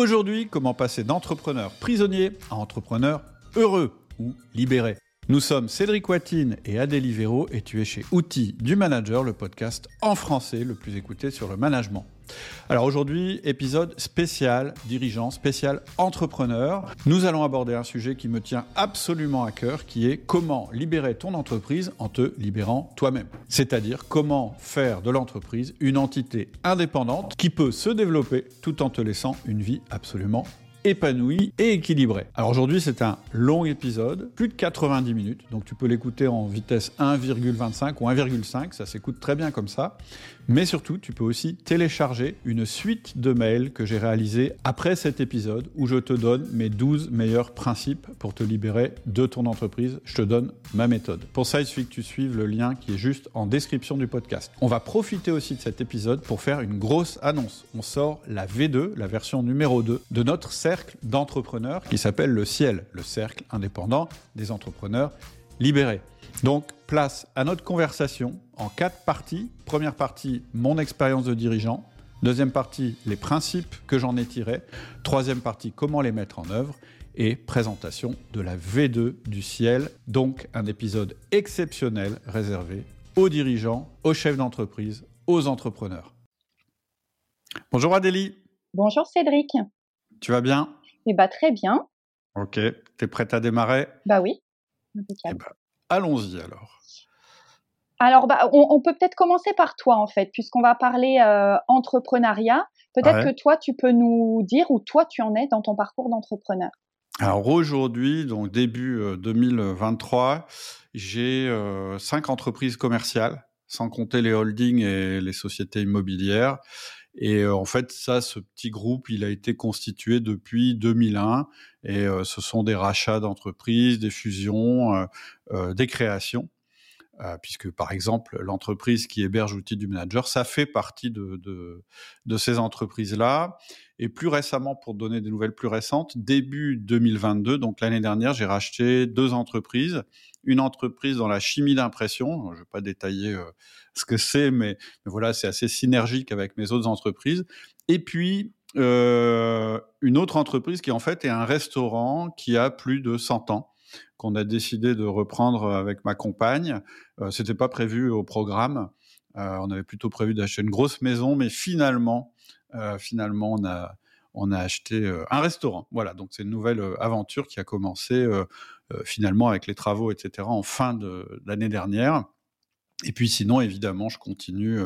Aujourd'hui, comment passer d'entrepreneur prisonnier à entrepreneur heureux ou libéré. Nous sommes Cédric Watine et Adélie Véro et tu es chez Outils du Manager, le podcast en français le plus écouté sur le management. Alors aujourd'hui, épisode spécial dirigeant, spécial entrepreneur. Nous allons aborder un sujet qui me tient absolument à cœur, qui est comment libérer ton entreprise en te libérant toi-même. C'est-à-dire comment faire de l'entreprise une entité indépendante qui peut se développer tout en te laissant une vie absolument épanoui et équilibré. Alors aujourd'hui, c'est un long épisode, plus de 90 minutes, donc tu peux l'écouter en vitesse 1,25 ou 1,5, ça s'écoute très bien comme ça. Mais surtout, tu peux aussi télécharger une suite de mails que j'ai réalisés après cet épisode où je te donne mes 12 meilleurs principes pour te libérer de ton entreprise. Je te donne ma méthode. Pour ça, il suffit que tu suives le lien qui est juste en description du podcast. On va profiter aussi de cet épisode pour faire une grosse annonce. On sort la V2, la version numéro 2 de notre cercle d'entrepreneurs qui s'appelle le Ciel, le cercle indépendant des entrepreneurs libérés. Donc, place à notre conversation en quatre parties. Première partie, mon expérience de dirigeant. Deuxième partie, les principes que j'en ai tirés. Troisième partie, comment les mettre en œuvre. Et présentation de la V2 du ciel. Donc, un épisode exceptionnel réservé aux dirigeants, aux chefs d'entreprise, aux entrepreneurs. Bonjour Adélie. Bonjour Cédric. Tu vas bien? Eh bah très bien. Ok, tu es prête à démarrer? Bah oui. Eh ben, allons-y alors. Alors, bah, on, peut peut-être commencer par toi, en fait, puisqu'on va parler euh, entrepreneuriat. Peut-être que toi, tu peux nous dire où toi, tu en es dans ton parcours d'entrepreneur. Alors aujourd'hui, donc début 2023, euh, j'ai euh, cinq entreprises commerciales, sans compter les holdings et les sociétés immobilières. Et en fait, ça, ce petit groupe, il a été constitué depuis 2001. Et ce sont des rachats d'entreprises, des fusions, des créations. Euh, puisque par exemple l'entreprise qui héberge l'outil du manager, ça fait partie de, de, ces entreprises-là. Et plus récemment, pour donner des nouvelles plus récentes, début 2022, donc l'année dernière, j'ai racheté deux entreprises. Une entreprise dans la chimie d'impression, je ne vais pas détailler euh, ce que c'est, mais, voilà, c'est assez synergique avec mes autres entreprises. Et puis, euh, une autre entreprise qui en fait est un restaurant qui a plus de 100 ans qu'on a décidé de reprendre avec ma compagne. Euh, C'était pas prévu au programme. Euh, on avait plutôt prévu d'acheter une grosse maison, mais finalement, finalement, on a on a acheté un restaurant. Voilà, donc c'est une nouvelle aventure qui a commencé finalement avec les travaux, etc. en fin de l'année dernière. Et puis sinon, évidemment, je continue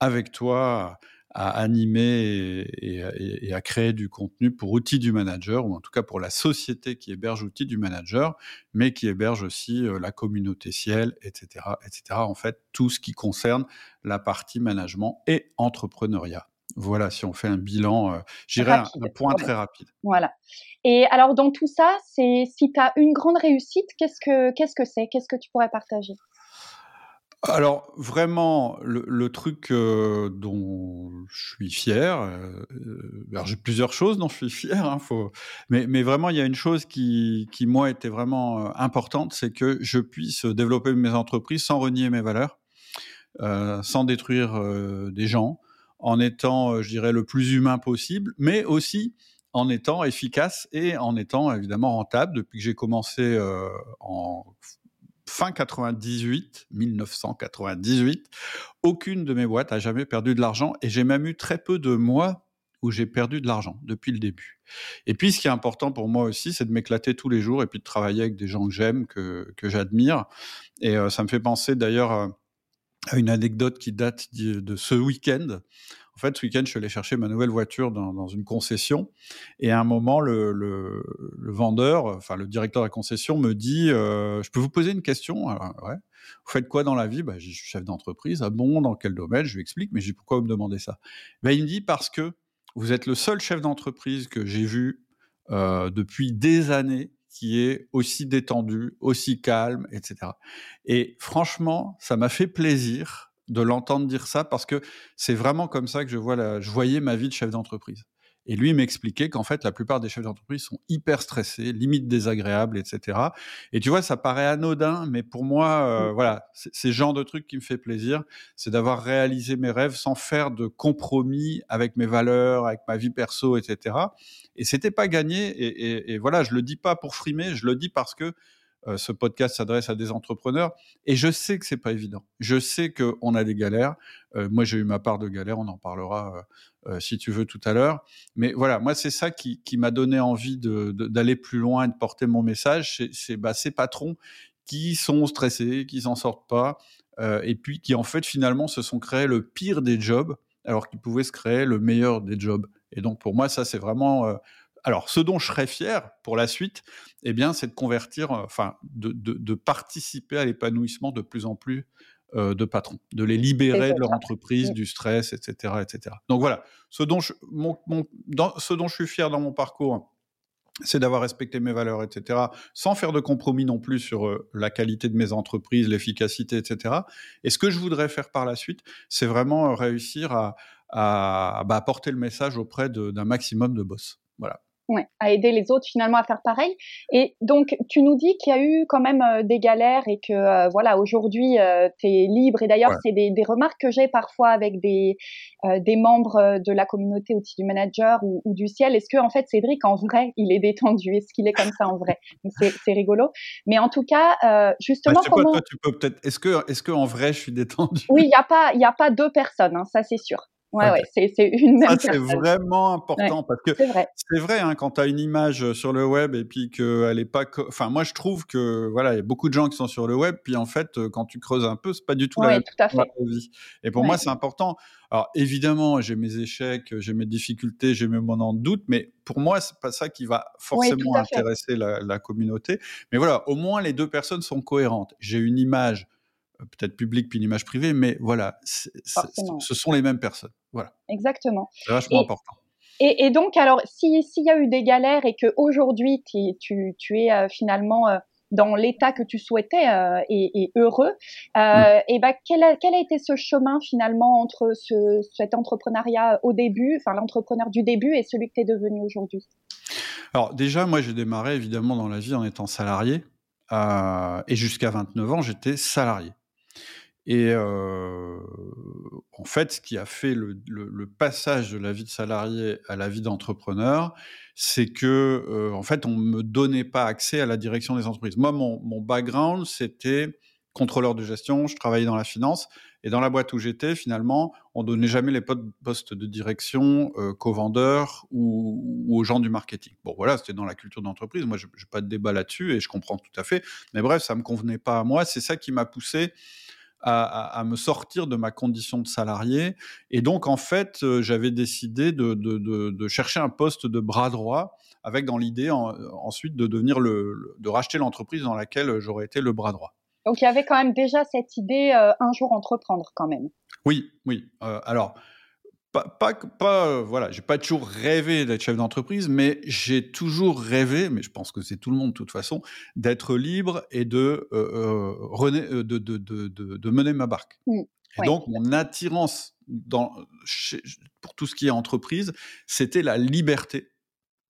avec toi à animer et, à créer du contenu pour outils du manager, ou en tout cas pour la société qui héberge outils du manager, mais qui héberge aussi euh, la communauté ciel, etc., etc. En fait, tout ce qui concerne la partie management et entrepreneuriat. Voilà, si on fait un bilan, euh, j'irai un, un, point très rapide. Voilà. Et alors, dans tout ça, c'est si tu as une grande réussite, qu'est-ce que qu'est-ce que c'est? Qu'est-ce que tu pourrais partager? Alors vraiment, le, truc euh, dont je suis fier, euh, euh, j'ai plusieurs choses dont je suis fier, hein, mais, mais, vraiment il y a une chose qui, qui moi était vraiment importante, c'est que je puisse développer mes entreprises sans renier mes valeurs, sans détruire des gens, en étant, je dirais, le plus humain possible, mais aussi en étant efficace et en étant évidemment rentable. Depuis que j'ai commencé en fin 98, 1998, aucune de mes boîtes a jamais perdu de l'argent et j'ai même eu très peu de mois où j'ai perdu de l'argent depuis le début. Et puis, ce qui est important pour moi aussi, c'est de m'éclater tous les jours et puis de travailler avec des gens que j'aime, que, que j'admire. Et euh, ça me fait penser d'ailleurs à une anecdote qui date de ce week-end. En fait, ce week-end, je suis allé chercher ma nouvelle voiture dans, une concession. Et à un moment, le, vendeur, enfin le directeur de la concession, me dit euh, Je peux vous poser une question? Ouais. Vous faites quoi dans la vie? Bah, Je suis chef d'entreprise. Ah bon Dans quel domaine? Je lui explique. Mais je dis Pourquoi vous me demandez ça? Bah, Il me dit Parce que vous êtes le seul chef d'entreprise que j'ai vu euh, depuis des années qui est aussi détendu, aussi calme, etc. Et franchement, ça m'a fait plaisir de l'entendre dire ça parce que c'est vraiment comme ça que je vois la, je voyais ma vie de chef d'entreprise. Et lui m'expliquait qu'en fait, la plupart des chefs d'entreprise sont hyper stressés, limite désagréables, etc. Et tu vois, ça paraît anodin, mais pour moi, euh, mmh. voilà, c'est le genre de truc qui me fait plaisir, c'est d'avoir réalisé mes rêves sans faire de compromis avec mes valeurs, avec ma vie perso, etc. Et c'était pas gagné. Et, et, et, voilà, je le dis pas pour frimer, je le dis parce que euh, ce podcast s'adresse à des entrepreneurs et je sais que c'est pas évident. Je sais qu'on a des galères. Euh, moi, j'ai eu ma part de galères. On en parlera euh, si tu veux tout à l'heure. Mais voilà, moi, c'est ça qui, m'a donné envie d'aller plus loin et de porter mon message. C'est bah, ces patrons qui sont stressés, qui s'en sortent pas, et puis qui en fait finalement se sont créés le pire des jobs alors qu'ils pouvaient se créer le meilleur des jobs. Et donc pour moi, ça c'est vraiment alors, ce dont je serais fier pour la suite, eh bien, c'est de convertir, euh, enfin, de, participer à l'épanouissement de plus en plus euh, de patrons, de les libérer de leur entreprise, du stress, etc., etc. Donc voilà, ce dont je, ce dont je suis fier dans mon parcours, c'est d'avoir respecté mes valeurs, etc., sans faire de compromis non plus sur euh, la qualité de mes entreprises, l'efficacité, etc. Et ce que je voudrais faire par la suite, c'est vraiment réussir à, à, bah, porter le message auprès d'un maximum de boss. Voilà. Ouais, à aider les autres finalement à faire pareil. Et donc, tu nous dis qu'il y a eu quand même euh, des galères et que euh, voilà, aujourd'hui, euh, tu es libre. Et d'ailleurs, c'est des, des, remarques que j'ai parfois avec des, des membres de la communauté outils du manager ou, ou du ciel. Est-ce que en fait, Cédric, en vrai, il est détendu? Est-ce qu'il est comme ça en vrai? C'est rigolo. Mais en tout cas, justement, bah, comment... toi, tu peux peut-être. Est-ce que, est-ce que en vrai, je suis détendu? Oui, il n'y a pas, il a pas deux personnes. Hein, ça, c'est sûr. Ouais, ouais, c'est une même Ça, c'est vraiment important parce que c'est vrai, vrai hein, quand tu as une image sur le web et puis qu'elle est pas. Enfin, moi, je trouve que voilà, il y a beaucoup de gens qui sont sur le web, puis en fait, quand tu creuses un peu, c'est pas du tout la même vie. Et pour moi, c'est important. Alors, évidemment, j'ai mes échecs, j'ai mes difficultés, j'ai mes moments de doute, mais pour moi, c'est pas ça qui va forcément intéresser la, la communauté. Mais voilà, au moins, les deux personnes sont cohérentes. J'ai une image peut-être public puis une image privée, mais voilà, ce sont les mêmes personnes. Voilà. Exactement. C'est vachement important. Et, donc, alors, s'il y a eu des galères et que aujourd'hui tu, tu, es euh, finalement euh, dans l'état que tu souhaitais euh, et, heureux, mm. et ben quel a, quel a été ce chemin finalement entre ce, cet entrepreneuriat au début, enfin l'entrepreneur du début et celui que tu es devenu aujourd'hui? Alors déjà, moi j'ai démarré évidemment dans la vie en étant salarié. et jusqu'à 29 ans, j'étais salarié. Et euh, en fait, ce qui a fait le, le, passage de la vie de salarié à la vie d'entrepreneur, c'est que euh, en fait, on me donnait pas accès à la direction des entreprises. Moi, mon, mon background, c'était contrôleur de gestion. Je travaillais dans la finance et dans la boîte où j'étais, finalement, on donnait jamais les postes de direction euh, qu'aux vendeurs ou, ou, aux gens du marketing. Bon, voilà, c'était dans la culture d'entreprise. Moi, je n'ai pas de débat là-dessus et je comprends tout à fait. Mais bref, ça me convenait pas à moi. C'est ça qui m'a poussé à, me sortir de ma condition de salarié. Et donc, en fait, euh, j'avais décidé de, chercher un poste de bras droit, avec dans l'idée ensuite de devenir le, de racheter l'entreprise dans laquelle j'aurais été le bras droit. Donc, il y avait quand même déjà cette idée euh, un jour entreprendre quand même. Oui, oui. Euh, alors, pas, pas, euh, voilà, j'ai pas toujours rêvé d'être chef d'entreprise, mais j'ai toujours rêvé, mais je pense que c'est tout le monde de toute façon, d'être libre et de, euh, euh, de, de, de, de, mener ma barque. Mmh, et donc, mon attirance dans, pour tout ce qui est entreprise, c'était la liberté.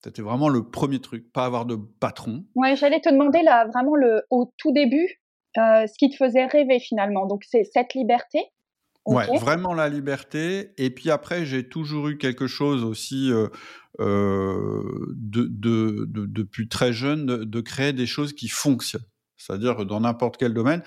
C'était vraiment le premier truc, pas avoir de patron. Ouais, j'allais te demander là, vraiment le, au tout début, ce qui te faisait rêver finalement. Donc, c'est cette liberté. Ouais, vraiment la liberté. Et puis après, j'ai toujours eu quelque chose aussi euh, euh, de, de, de, depuis très jeune de, de, créer des choses qui fonctionnent. C'est-à-dire dans n'importe quel domaine,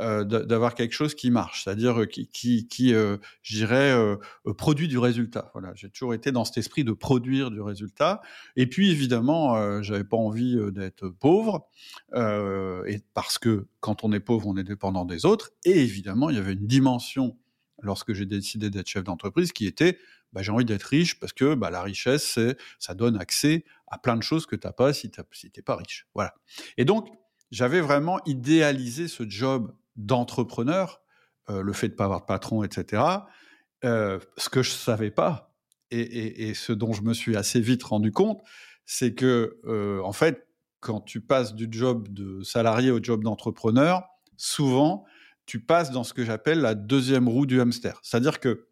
euh, d'avoir quelque chose qui marche, c'est-à-dire qui, qui, qui euh, je dirais, euh, produit du résultat. Voilà, j'ai toujours été dans cet esprit de produire du résultat. Et puis évidemment, j'avais pas envie d'être pauvre, et parce que quand on est pauvre, on est dépendant des autres. Et évidemment, il y avait une dimension lorsque j'ai décidé d'être chef d'entreprise, qui était bah, j'ai envie d'être riche parce que bah, la richesse, ça donne accès à plein de choses que tu n'as pas si tu n'es pas riche. Voilà. Et donc, j'avais vraiment idéalisé ce job d'entrepreneur, euh, le fait de ne pas avoir de patron, etc. Euh, ce que je ne savais pas, et, ce dont je me suis assez vite rendu compte, c'est que, euh, en fait, quand tu passes du job de salarié au job d'entrepreneur, souvent, tu passes dans ce que j'appelle la deuxième roue du hamster. C'est-à-dire que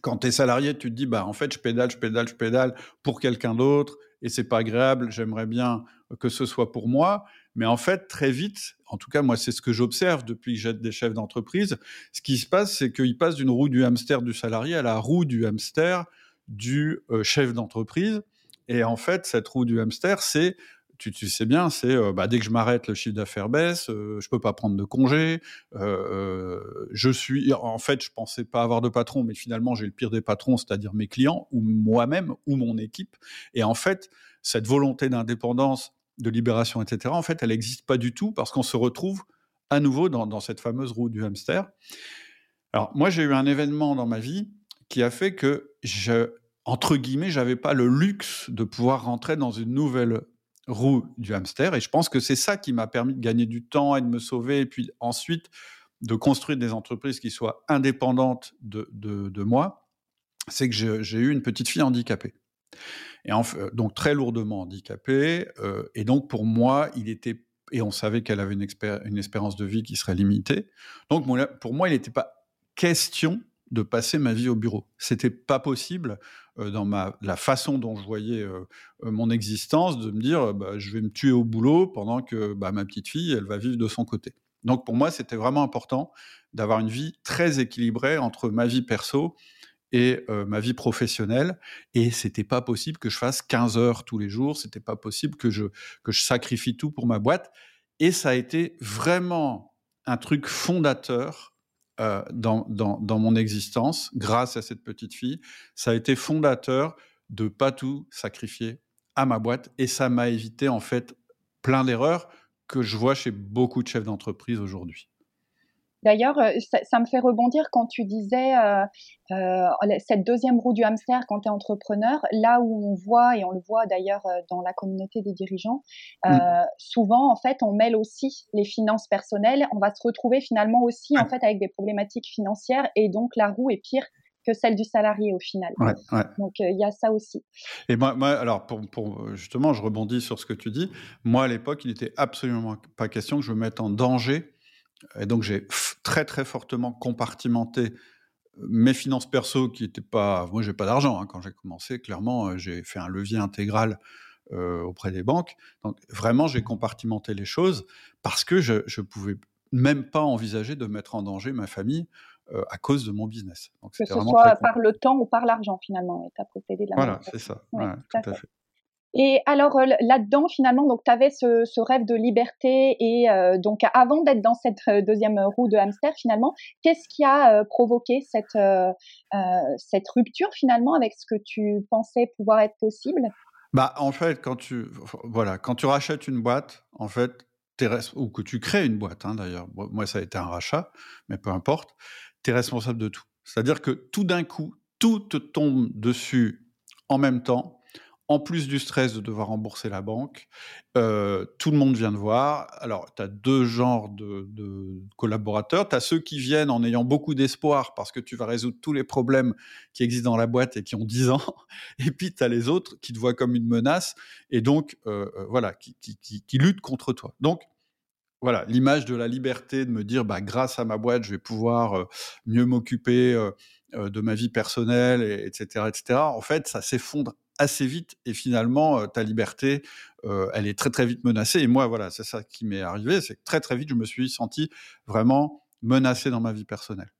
quand tu es salarié, tu te dis, bah, en fait, je pédale, je pédale, je pédale pour quelqu'un d'autre et c'est pas agréable, j'aimerais bien que ce soit pour moi. Mais en fait, très vite, en tout cas, moi, c'est ce que j'observe depuis que j'aide des chefs d'entreprise. Ce qui se passe, c'est qu'ils passent d'une roue du hamster du salarié à la roue du hamster du euh, chef d'entreprise. Et en fait, cette roue du hamster, c'est tu, sais bien, c'est euh, bah, dès que je m'arrête, le chiffre d'affaires baisse, euh, je peux pas prendre de congé. je suis, en fait, je pensais pas avoir de patron, mais finalement, j'ai le pire des patrons, c'est-à-dire mes clients ou moi-même ou mon équipe. Et en fait, cette volonté d'indépendance de libération, etc., en fait, elle n'existe pas du tout parce qu'on se retrouve à nouveau dans, cette fameuse roue du hamster. Alors, moi, j'ai eu un événement dans ma vie qui a fait que, je, entre guillemets, j'avais pas le luxe de pouvoir rentrer dans une nouvelle roue du hamster. Et je pense que c'est ça qui m'a permis de gagner du temps et de me sauver. Et puis ensuite, de construire des entreprises qui soient indépendantes de, de moi. C'est que j'ai eu une petite fille handicapée et euh, donc très lourdement handicapée. Euh, et donc pour moi, il était et on savait qu'elle avait une, une, espérance de vie qui serait limitée. Donc pour moi, il n'était pas question de passer ma vie au bureau. C'était pas possible euh, dans ma, la façon dont je voyais mon existence de me dire bah, je vais me tuer au boulot pendant que bah, ma petite fille elle va vivre de son côté. Donc pour moi c'était vraiment important d'avoir une vie très équilibrée entre ma vie perso et ma vie professionnelle. Et c'était pas possible que je fasse 15 heures tous les jours. C'était pas possible que je, que je sacrifie tout pour ma boîte. Et ça a été vraiment un truc fondateur dans, dans, dans, mon existence, grâce à cette petite fille. Ça a été fondateur de pas tout sacrifier à ma boîte. Et ça m'a évité, en fait, plein d'erreurs que je vois chez beaucoup de chefs d'entreprise aujourd'hui. D'ailleurs, euh, ça, me fait rebondir quand tu disais euh, euh, cette deuxième roue du hamster quand tu es entrepreneur, là où on voit, et on le voit d'ailleurs dans la communauté des dirigeants, mm. souvent, en fait, on mêle aussi les finances personnelles. On va se retrouver finalement aussi, en fait, avec des problématiques financières, et donc la roue est pire que celle du salarié au final. Donc il y a ça aussi. Et moi, moi alors pour, pour, justement, je rebondis sur ce que tu dis. Moi, à l'époque, il n'était absolument pas question que je me mette en danger et donc j'ai très très fortement compartimenté mes finances perso qui n'étaient pas... Moi, j'ai pas d'argent. Hein, quand j'ai commencé, clairement, j'ai fait un levier intégral auprès des banques. Donc vraiment, j'ai compartimenté les choses parce que je ne pouvais même pas envisager de mettre en danger ma famille à cause de mon business. Donc, que ce soit par le temps ou par l'argent, finalement. Et as procédé de la Voilà, c'est ça. tout à fait. Et alors euh, là-dedans, finalement, donc tu avais ce, rêve de liberté et euh, donc avant d'être dans cette euh, deuxième roue de hamster, finalement, qu'est-ce qui a provoqué cette cette rupture finalement avec ce que tu pensais pouvoir être possible? Bah en fait, quand tu voilà, quand tu rachètes une boîte, en fait, ou que tu crées une boîte, hein, d'ailleurs, moi ça a été un rachat, mais peu importe, tu es responsable de tout. C'est-à-dire que tout d'un coup, tout te tombe dessus en même temps en plus du stress de devoir rembourser la banque, euh, tout le monde vient de voir. Alors, tu as deux genres de, collaborateurs. Tu as ceux qui viennent en ayant beaucoup d'espoir parce que tu vas résoudre tous les problèmes qui existent dans la boîte et qui ont 10 ans. Et puis, tu as les autres qui te voient comme une menace et donc, euh, euh, voilà, qui, qui, luttent contre toi. Donc, voilà, l'image de la liberté, de me dire, bah, grâce à ma boîte, je vais pouvoir mieux m'occuper de ma vie personnelle, etc., etc. En fait, ça s'effondre assez vite et finalement ta liberté elle est très très vite menacée. Et moi voilà c'est ça qui m'est arrivé c'est que très très vite je me suis senti vraiment menacé dans ma vie personnelle.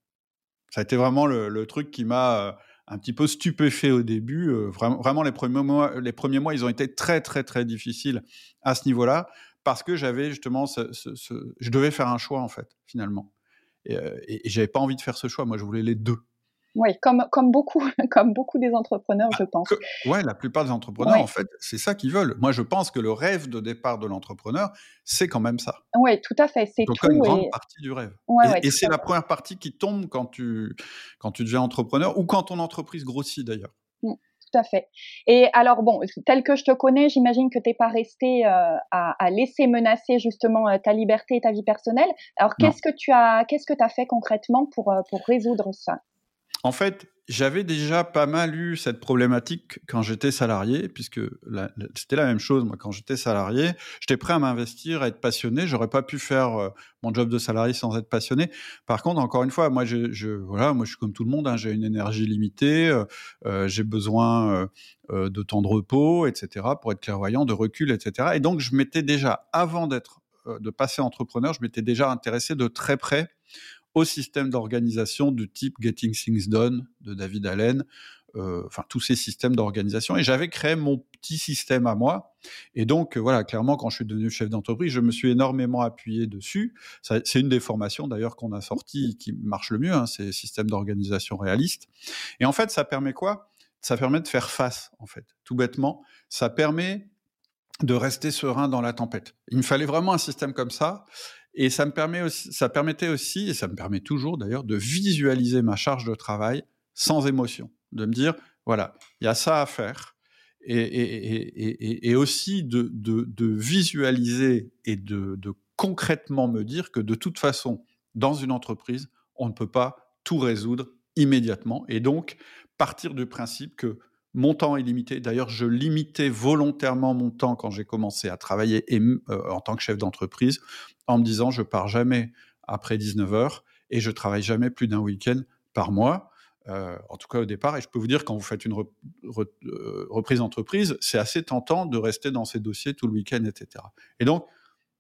Ça a été vraiment le, truc qui m'a un petit peu stupéfait au début vraiment, vraiment les premiers mois les premiers mois ils ont été très très très difficiles à ce niveau là parce que j'avais justement ce, je devais faire un choix en fait finalement. Et, et, et j'avais pas envie de faire ce choix. Moi je voulais les deux oui, comme, comme, beaucoup, comme beaucoup des entrepreneurs, je pense. Oui, la plupart des entrepreneurs, en fait, c'est ça qu'ils veulent. Moi, je pense que le rêve de départ de l'entrepreneur, c'est quand même ça. Oui, tout à fait. C'est tout. une grande partie du rêve. et, c'est la première partie qui tombe quand tu, quand tu deviens entrepreneur ou quand ton entreprise grossit d'ailleurs. Mmh, tout à fait. Et alors, bon, tel que je te connais, j'imagine que tu n'es pas resté euh, à, laisser menacer justement euh, ta liberté et ta vie personnelle. Alors, qu'est-ce que tu as, qu'est-ce que as fait concrètement pour, euh, pour résoudre ça? En fait, j'avais déjà pas mal eu cette problématique quand j'étais salarié, puisque c'était la même chose. Moi, quand j'étais salarié, j'étais prêt à m'investir, à être passionné. J'aurais pas pu faire euh, mon job de salarié sans être passionné. Par contre, encore une fois, moi, je, voilà, moi, je suis comme tout le monde. Hein, j'ai une énergie limitée. Euh, euh j'ai besoin de temps de repos, etc., pour être clairvoyant, de recul, etc. Et donc, je m'étais déjà, avant d'être, de passer entrepreneur, je m'étais déjà intéressé de très près au système d'organisation du type Getting Things Done de David Allen, euh, enfin tous ces systèmes d'organisation. Et j'avais créé mon petit système à moi. Et donc euh, voilà, clairement, quand je suis devenu chef d'entreprise, je me suis énormément appuyé dessus. C'est une des formations d'ailleurs qu'on a sorties qui marche le mieux, hein, c'est système d'organisation réaliste. Et en fait, ça permet quoi? Ça permet de faire face, en fait, tout bêtement. Ça permet de rester serein dans la tempête. Il me fallait vraiment un système comme ça. Et ça me permet aussi, ça permettait aussi, et ça me permet toujours d'ailleurs, de visualiser ma charge de travail sans émotion, de me dire voilà, il y a ça à faire, et, aussi de, visualiser et de concrètement me dire que de toute façon, dans une entreprise, on ne peut pas tout résoudre immédiatement, et donc partir du principe que mon temps est limité. D'ailleurs, je limitais volontairement mon temps quand j'ai commencé à travailler euh, en tant que chef d'entreprise en me disant je pars jamais après 19 heures et je travaille jamais plus d'un week-end par mois. Euh, en tout cas au départ, et je peux vous dire quand vous faites une euh, reprise d'entreprise, c'est assez tentant de rester dans ces dossiers tout le week-end, etc. Et donc,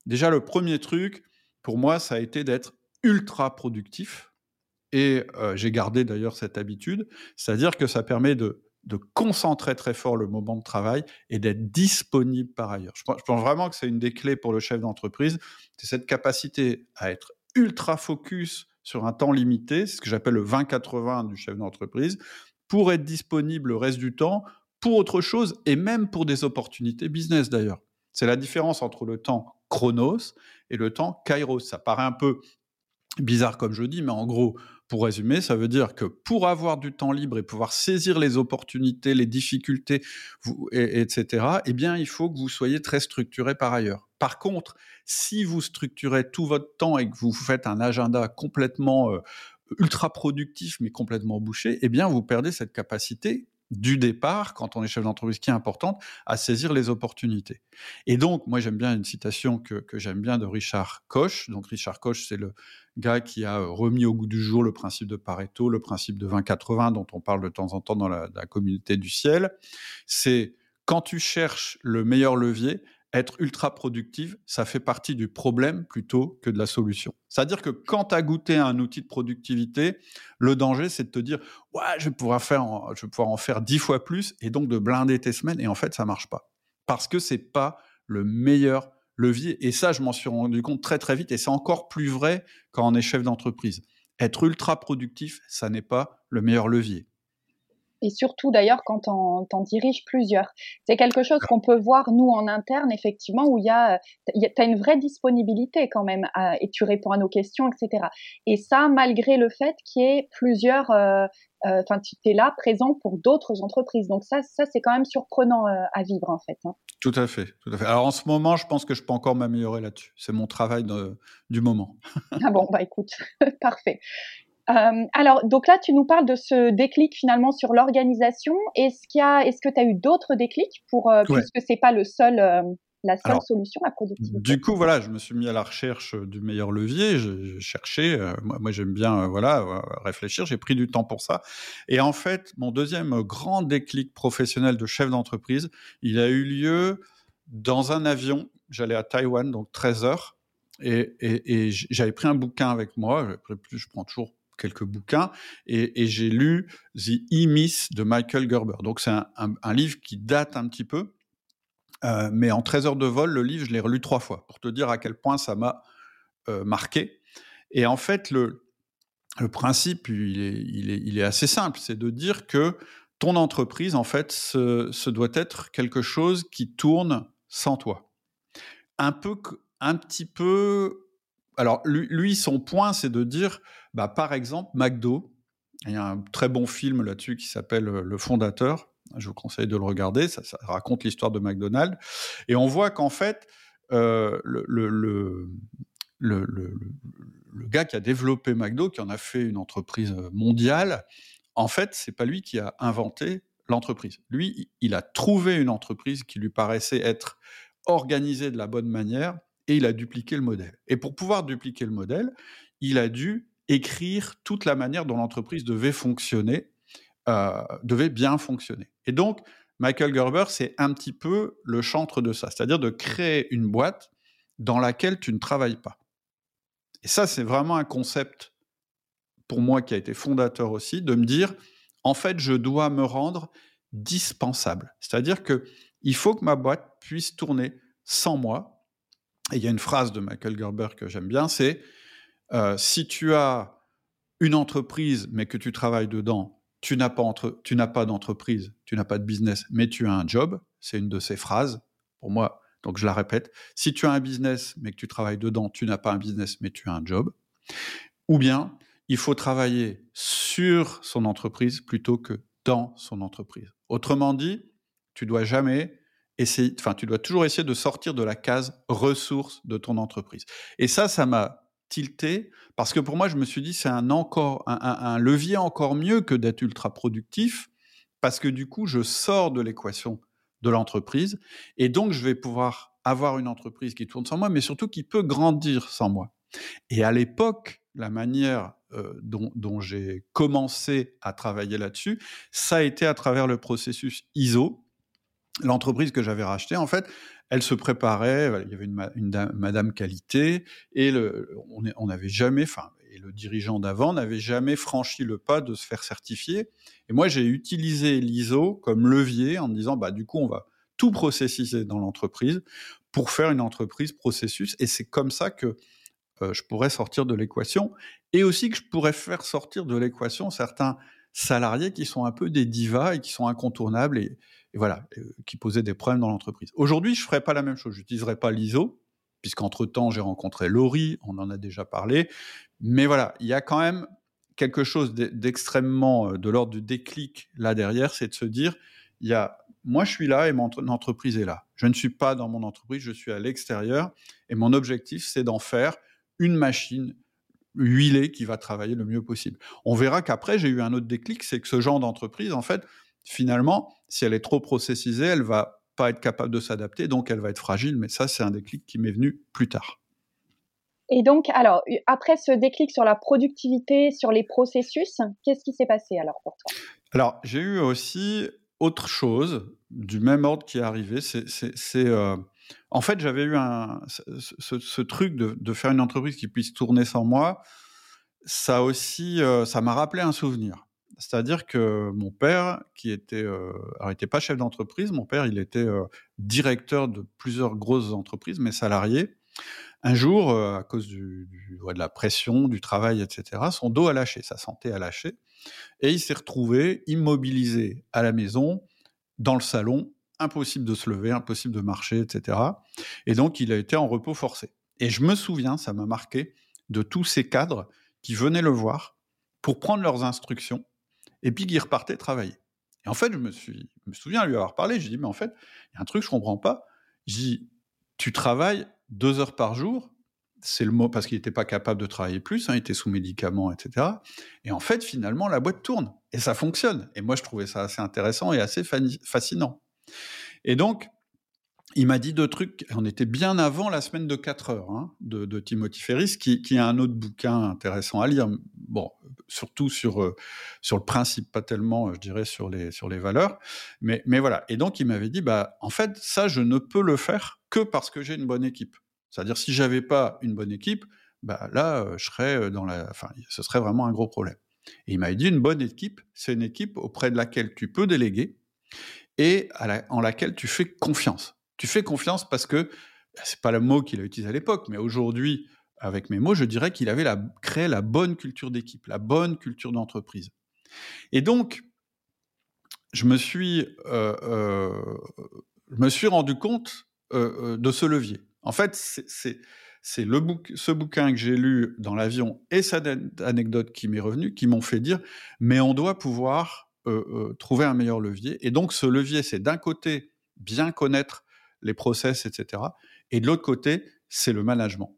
déjà le premier truc, pour moi, ça a été d'être ultra productif, et j'ai gardé d'ailleurs cette habitude, c'est-à-dire que ça permet de de concentrer très fort le moment de travail et d'être disponible par ailleurs. Je pense, vraiment que c'est une des clés pour le chef d'entreprise, c'est cette capacité à être ultra focus sur un temps limité, c'est ce que j'appelle le 20-80 du chef d'entreprise, pour être disponible le reste du temps pour autre chose et même pour des opportunités business d'ailleurs. C'est la différence entre le temps chronos et le temps kairos. Ça paraît un peu bizarre comme je dis, mais en gros, pour résumer, ça veut dire que pour avoir du temps libre et pouvoir saisir les opportunités, les difficultés, etc., eh bien, il faut que vous soyez très structuré par ailleurs. Par contre, si vous structurez tout votre temps et que vous faites un agenda complètement euh, ultra productif mais complètement bouché, eh bien, vous perdez cette capacité du départ, quand on est chef d'entreprise, qui est importante, à saisir les opportunités. Et donc, moi, j'aime bien une citation que, que j'aime bien de Richard Koch. Donc, Richard Koch, c'est le gars qui a remis au goût du jour le principe de Pareto, le principe de 20-80, dont on parle de temps en temps dans la communauté du ciel. C'est quand tu cherches le meilleur levier, être ultra productif, ça fait partie du problème plutôt que de la solution. C'est-à-dire que quand tu as goûté à un outil de productivité, le danger, c'est de te dire, ouais, je vais pouvoir faire, je vais pouvoir en faire dix fois plus et donc de blinder tes semaines. Et en fait, ça marche pas. Parce que c'est pas le meilleur levier. Et ça, je m'en suis rendu compte très, très vite. Et c'est encore plus vrai quand on est chef d'entreprise. Être ultra productif, ça n'est pas le meilleur levier et surtout d'ailleurs quand on, on dirige plusieurs. C'est quelque chose qu'on peut voir nous en interne effectivement où il y a, tu as une vraie disponibilité quand même et tu réponds à nos questions, etc. Et ça malgré le fait qu'il y ait plusieurs, euh, euh, enfin tu es là présent pour d'autres entreprises. Donc ça, ça c'est quand même surprenant euh, à vivre en fait. Hein. Tout à fait, tout à fait. Alors en ce moment, je pense que je peux encore m'améliorer là-dessus. C'est mon travail de, du moment. ah bon, bah écoute, parfait. Euh, alors, donc là, tu nous parles de ce déclic finalement sur l'organisation. Est-ce qu'il y a, est-ce que tu as eu d'autres déclics pour, euh, puisque c'est pas le seul, euh, la seule solution à productivité Du coup, voilà, je me suis mis à la recherche du meilleur levier. Je, cherchais, moi, moi j'aime bien, voilà, réfléchir. J'ai pris du temps pour ça. Et en fait, mon deuxième grand déclic professionnel de chef d'entreprise, il a eu lieu dans un avion. J'allais à Taïwan, donc 13 heures. Et, et, et j'avais pris un bouquin avec moi. Je prends toujours quelques bouquins et, j'ai lu The E-Myth de Michael Gerber. Donc c'est un, livre qui date un petit peu, euh, mais en 13 heures de vol, le livre, je l'ai relu trois fois pour te dire à quel point ça m'a euh, marqué. Et en fait, le, le principe, il est, il, est, assez simple, c'est de dire que ton entreprise, en fait, ce, ce, doit être quelque chose qui tourne sans toi. Un peu, un petit peu alors lui, son point, c'est de dire, bah, par exemple, McDo, il y a un très bon film là-dessus qui s'appelle euh, Le Fondateur. Je vous conseille de le regarder. Ça, raconte l'histoire de McDonald's. Et on voit qu'en fait, euh, le, gars qui a développé McDo, qui en a fait une entreprise mondiale, en fait, c'est pas lui qui a inventé l'entreprise. Lui, il a trouvé une entreprise qui lui paraissait être organisée de la bonne manière et il a dupliqué le modèle. Et pour pouvoir dupliquer le modèle, il a dû écrire toute la manière dont l'entreprise devait fonctionner, euh, devait bien fonctionner. Et donc, Michael Gerber, c'est un petit peu le chantre de ça, c'est-à-dire de créer une boîte dans laquelle tu ne travailles pas. Et ça, c'est vraiment un concept pour moi qui a été fondateur aussi, de me dire, en fait, je dois me rendre dispensable. C'est-à-dire que il faut que ma boîte puisse tourner sans moi. Et il y a une phrase de Michael Gerber que j'aime bien, c'est euh, si tu as une entreprise mais que tu travailles dedans, tu n'as pas, tu n'as pas d'entreprise, tu n'as pas de business, mais tu as un job. C'est une de ces phrases. Pour moi, donc je la répète. Si tu as un business mais que tu travailles dedans, tu n'as pas un business mais tu as un job. Ou bien il faut travailler sur son entreprise plutôt que dans son entreprise. Autrement dit, tu dois jamais enfin, tu dois toujours essayer de sortir de la case ressources de ton entreprise. Et ça, ça m'a tilté parce que pour moi, je me suis dit, c'est un encore, un, levier encore mieux que d'être ultra productif parce que du coup, je sors de l'équation de l'entreprise et donc je vais pouvoir avoir une entreprise qui tourne sans moi, mais surtout qui peut grandir sans moi. Et à l'époque, la manière euh, dont, j'ai commencé à travailler là-dessus, ça a été à travers le processus ISO. L'entreprise que j'avais rachetée, en fait, elle se préparait. Il y avait une, madame qualité et le, on n'avait jamais, enfin, et le dirigeant d'avant n'avait jamais franchi le pas de se faire certifier. Et moi, j'ai utilisé l'ISO comme levier en me disant, bah, du coup, on va tout processiser dans l'entreprise pour faire une entreprise processus. Et c'est comme ça que euh, je pourrais sortir de l'équation, et aussi que je pourrais faire sortir de l'équation certains salariés qui sont un peu des divas et qui sont incontournables voilà, euh, qui posaient des problèmes dans l'entreprise. Aujourd'hui, je ne ferai pas la même chose, je n'utiliserai pas l'ISO, puisqu'entre-temps, j'ai rencontré Laurie, on en a déjà parlé, mais voilà, il y a quand même quelque chose d'extrêmement euh, de l'ordre du déclic là derrière, c'est de se dire, il y a moi je suis là et mon entreprise est là. Je ne suis pas dans mon entreprise, je suis à l'extérieur et mon objectif c'est d'en faire une machine huilée qui va travailler le mieux possible. On verra qu'après, j'ai eu un autre déclic, c'est que ce genre d'entreprise, en fait, finalement, si elle est trop processisée, elle va pas être capable de s'adapter, donc elle va être fragile. Mais ça, c'est un déclic qui m'est venu plus tard. Et donc, alors, après ce déclic sur la productivité, sur les processus, qu'est-ce qui s'est passé alors pour toi? Alors, j'ai eu aussi autre chose du même ordre qui est arrivé. C'est euh, en fait, j'avais eu un, ce, truc de, faire une entreprise qui puisse tourner sans moi. Ça aussi, euh, ça m'a rappelé un souvenir. C'est-à-dire que mon père, qui était, euh, pas chef d'entreprise, mon père, il était euh, directeur de plusieurs grosses entreprises, mais salarié. Un jour, à cause de la pression, du travail, etc., son dos a lâché, sa santé a lâché, et il s'est retrouvé immobilisé à la maison, dans le salon, impossible de se lever, impossible de marcher, etc. Et donc, il a été en repos forcé. Et je me souviens, ça m'a marqué, de tous ces cadres qui venaient le voir pour prendre leurs instructions et puis qui repartaient travailler. Et en fait, je me, suis, me souviens lui avoir parlé, j'ai dit, mais en fait, il y a un truc que je comprends pas. J'ai dit, tu travailles deux heures par jour, c'est le mot parce qu'il n'était pas capable de travailler plus, hein, il était sous médicaments, etc. Et en fait, finalement, la boîte tourne et ça fonctionne. Et moi, je trouvais ça assez intéressant et assez fascinant. Et donc, il m'a dit deux trucs. On était bien avant la semaine de 4 heures hein, de, Timothy Ferris, qui, a un autre bouquin intéressant à lire. Bon, surtout sur, euh, sur le principe, pas tellement, je dirais, sur les, sur les valeurs. Mais, mais voilà. Et donc, il m'avait dit, bah, en fait, ça, je ne peux le faire que parce que j'ai une bonne équipe. C'est-à-dire, si j'avais pas une bonne équipe, bah, là, euh, je serais euh, dans la, enfin, ce serait vraiment un gros problème. Et il m'avait dit, une bonne équipe, c'est une équipe auprès de laquelle tu peux déléguer et en laquelle tu fais confiance. Tu fais confiance parce que bah, c'est pas le mot qu'il a utilisé à l'époque, mais aujourd'hui, avec mes mots, je dirais qu'il avait créé la bonne culture d'équipe, la bonne culture d'entreprise. Et donc, je me suis, euh, euh, me suis rendu compte euh, de ce levier. En fait, c'est le ce bouquin que j'ai lu dans l'avion et cette anecdote qui m'est revenue qui m'ont fait dire, mais on doit pouvoir trouver un meilleur levier. Et donc, ce levier, c'est d'un côté, bien connaître les process, etc. Et de l'autre côté, c'est le management.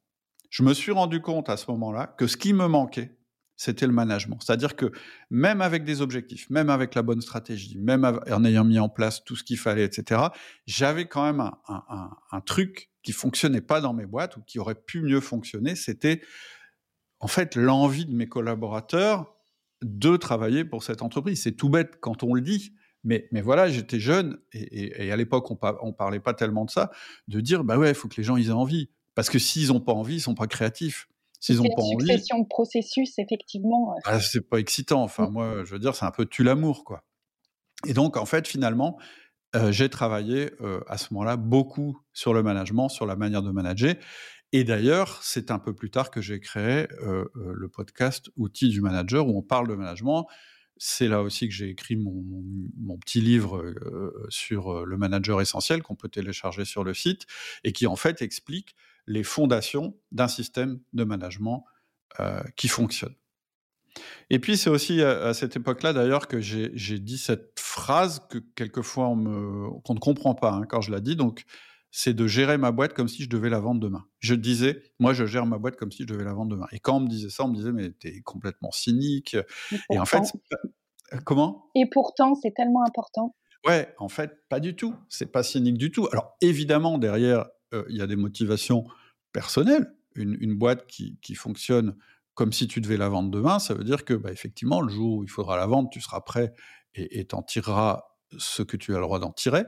Je me suis rendu compte à ce moment-là que ce qui me manquait, c'était le management. C'est-à-dire que même avec des objectifs, même avec la bonne stratégie, même en ayant mis en place tout ce qu'il fallait, etc., j'avais quand même un, truc qui fonctionnait pas dans mes boîtes ou qui aurait pu mieux fonctionner. C'était en fait l'envie de mes collaborateurs de travailler pour cette entreprise. C'est tout bête quand on le dit, mais, mais voilà, j'étais jeune et, à l'époque, on, on parlait pas tellement de ça, de dire bah ouais, il faut que les gens ils aient envie. Parce que s'ils n'ont pas envie, ils sont pas créatifs. S'ils n'ont pas envie. succession de processus, effectivement. Ah, c'est pas excitant. Enfin, mmh. moi, je veux dire, c'est un peu tu l'amour, quoi. Et donc, en fait, finalement, euh, j'ai travaillé euh, à ce moment-là beaucoup sur le management, sur la manière de manager. Et d'ailleurs, c'est un peu plus tard que j'ai créé euh, le podcast Outils du manager où on parle de management. C'est là aussi que j'ai écrit mon, petit livre sur le manager essentiel qu'on peut télécharger sur le site et qui en fait explique les fondations d'un système de management euh, qui fonctionne. Et puis c'est aussi à, cette époque-là d'ailleurs que j'ai dit cette phrase que quelquefois on, ne comprend pas hein, quand je la dis. Donc c'est de gérer ma boîte comme si je devais la vendre demain. Je disais, moi je gère ma boîte comme si je devais la vendre demain. Et quand on me disait ça, on me disait mais t'es complètement cynique. Et, en fait, comment? Et pourtant c'est tellement important. Ouais, en fait pas du tout. C'est pas cynique du tout. Alors évidemment derrière euh, il y a des motivations personnelles. Une, boîte qui, fonctionne comme si tu devais la vendre demain, ça veut dire que, bah, effectivement, le jour où il faudra la vendre, tu seras prêt et t'en tireras ce que tu as le droit d'en tirer.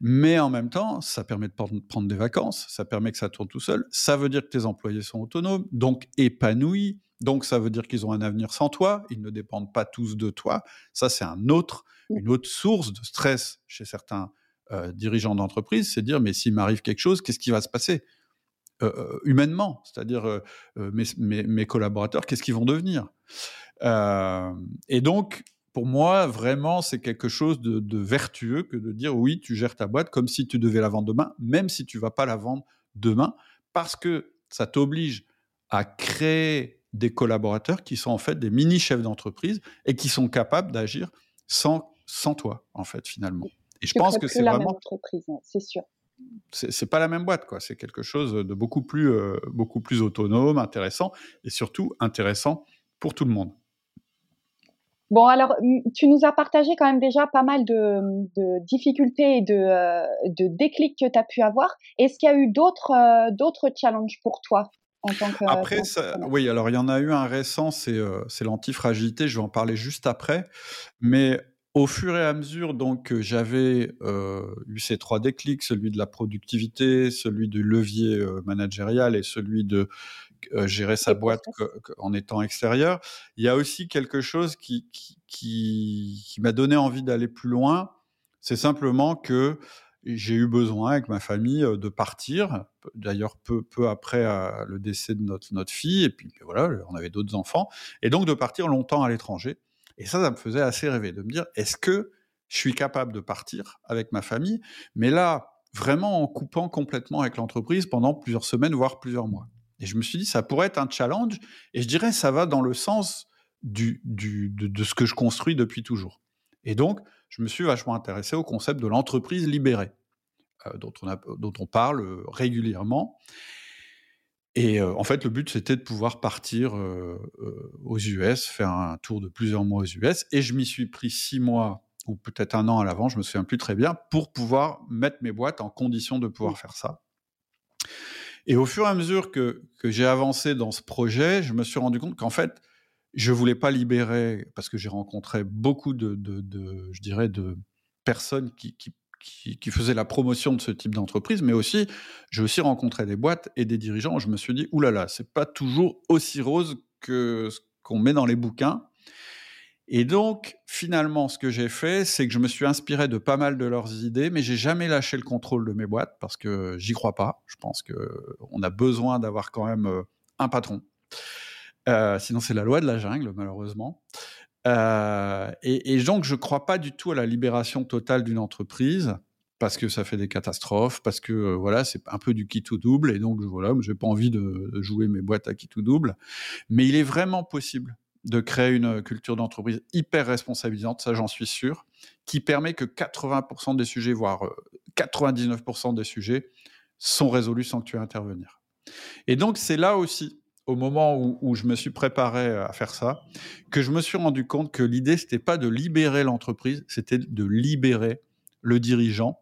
Mais en même temps, ça permet de prendre des vacances, ça permet que ça tourne tout seul. Ça veut dire que tes employés sont autonomes, donc épanouis. Donc ça veut dire qu'ils ont un avenir sans toi, ils ne dépendent pas tous de toi. Ça, c'est un autre, une autre source de stress chez certains euh, dirigeant d'entreprise, c'est dire mais s'il m'arrive quelque chose, qu'est-ce qui va se passer? Euh, euh, humainement C'est-à-dire mes, collaborateurs, qu'est-ce qu'ils vont devenir? Et donc pour moi, vraiment, c'est quelque chose de, vertueux que de dire oui, tu gères ta boîte comme si tu devais la vendre demain, même si tu vas pas la vendre demain, parce que ça t'oblige à créer des collaborateurs qui sont en fait des mini chefs d'entreprise et qui sont capables d'agir sans, sans toi, en fait, finalement. Et je pense que c'est vraiment. entreprise, c'est sûr. C'est pas la même boîte, quoi. C'est quelque chose de beaucoup plus, euh, beaucoup plus autonome, intéressant et surtout intéressant pour tout le monde. Bon, alors, tu nous as partagé quand même déjà pas mal de, difficultés et de, euh, de déclics que tu as pu avoir. Est-ce qu'il y a eu d'autres euh, d'autres challenges pour toi en tant que. Après, oui, alors il y en a eu un récent, c'est l'antifragilité, je vais en parler juste après. Mais au fur et à mesure, donc, j'avais euh, eu ces trois déclics, celui de la productivité, celui du levier euh, managérial et celui de euh, gérer sa boîte en étant extérieur. Il y a aussi quelque chose qui, qui, qui, m'a donné envie d'aller plus loin. C'est simplement que j'ai eu besoin avec ma famille de partir. D'ailleurs, peu, peu après le décès de notre, notre fille, et puis voilà, on avait d'autres enfants, et donc de partir longtemps à l'étranger. Et ça, ça me faisait assez rêver de me dire, est-ce que je suis capable de partir avec ma famille, mais là, vraiment en coupant complètement avec l'entreprise pendant plusieurs semaines, voire plusieurs mois? Et je me suis dit, ça pourrait être un challenge, et je dirais, ça va dans le sens du, du, de, ce que je construis depuis toujours. Et donc, je me suis vachement intéressé au concept de l'entreprise libérée, euh, dont, on a, dont on parle euh, régulièrement. Et en fait, le but, c'était de pouvoir partir aux US, faire un tour de plusieurs mois aux US. Et je m'y suis pris six mois ou peut-être un an à l'avant, je me souviens plus très bien, pour pouvoir mettre mes boîtes en condition de pouvoir faire ça. Et au fur et à mesure que, j'ai avancé dans ce projet, je me suis rendu compte qu'en fait, je voulais pas libérer, parce que j'ai rencontré beaucoup de, je dirais, de personnes qui, faisait la promotion de ce type d'entreprise, mais aussi, j'ai aussi rencontré des boîtes et des dirigeants je me suis dit, oulala, c'est pas toujours aussi rose que ce qu'on met dans les bouquins. Et donc, finalement, ce que j'ai fait, c'est que je me suis inspiré de pas mal de leurs idées, mais j'ai jamais lâché le contrôle de mes boîtes parce que j'y crois pas. Je pense que on a besoin d'avoir quand même euh, un patron. Euh, sinon, c'est la loi de la jungle, malheureusement. Euh, et, donc, je ne crois pas du tout à la libération totale d'une entreprise parce que ça fait des catastrophes, parce que voilà, c'est un peu du qui tout double, et donc voilà, j'ai pas envie de, jouer mes boîtes à qui tout double. Mais il est vraiment possible de créer une culture d'entreprise hyper responsabilisante, ça j'en suis sûr, qui permet que 80% des sujets, voire 99% euh, des sujets, sont résolus sans que tu aies à intervenir. Et donc c'est là aussi au moment où, je me suis préparé à faire ça, que je me suis rendu compte que l'idée, c'était pas de libérer l'entreprise, c'était de libérer le dirigeant.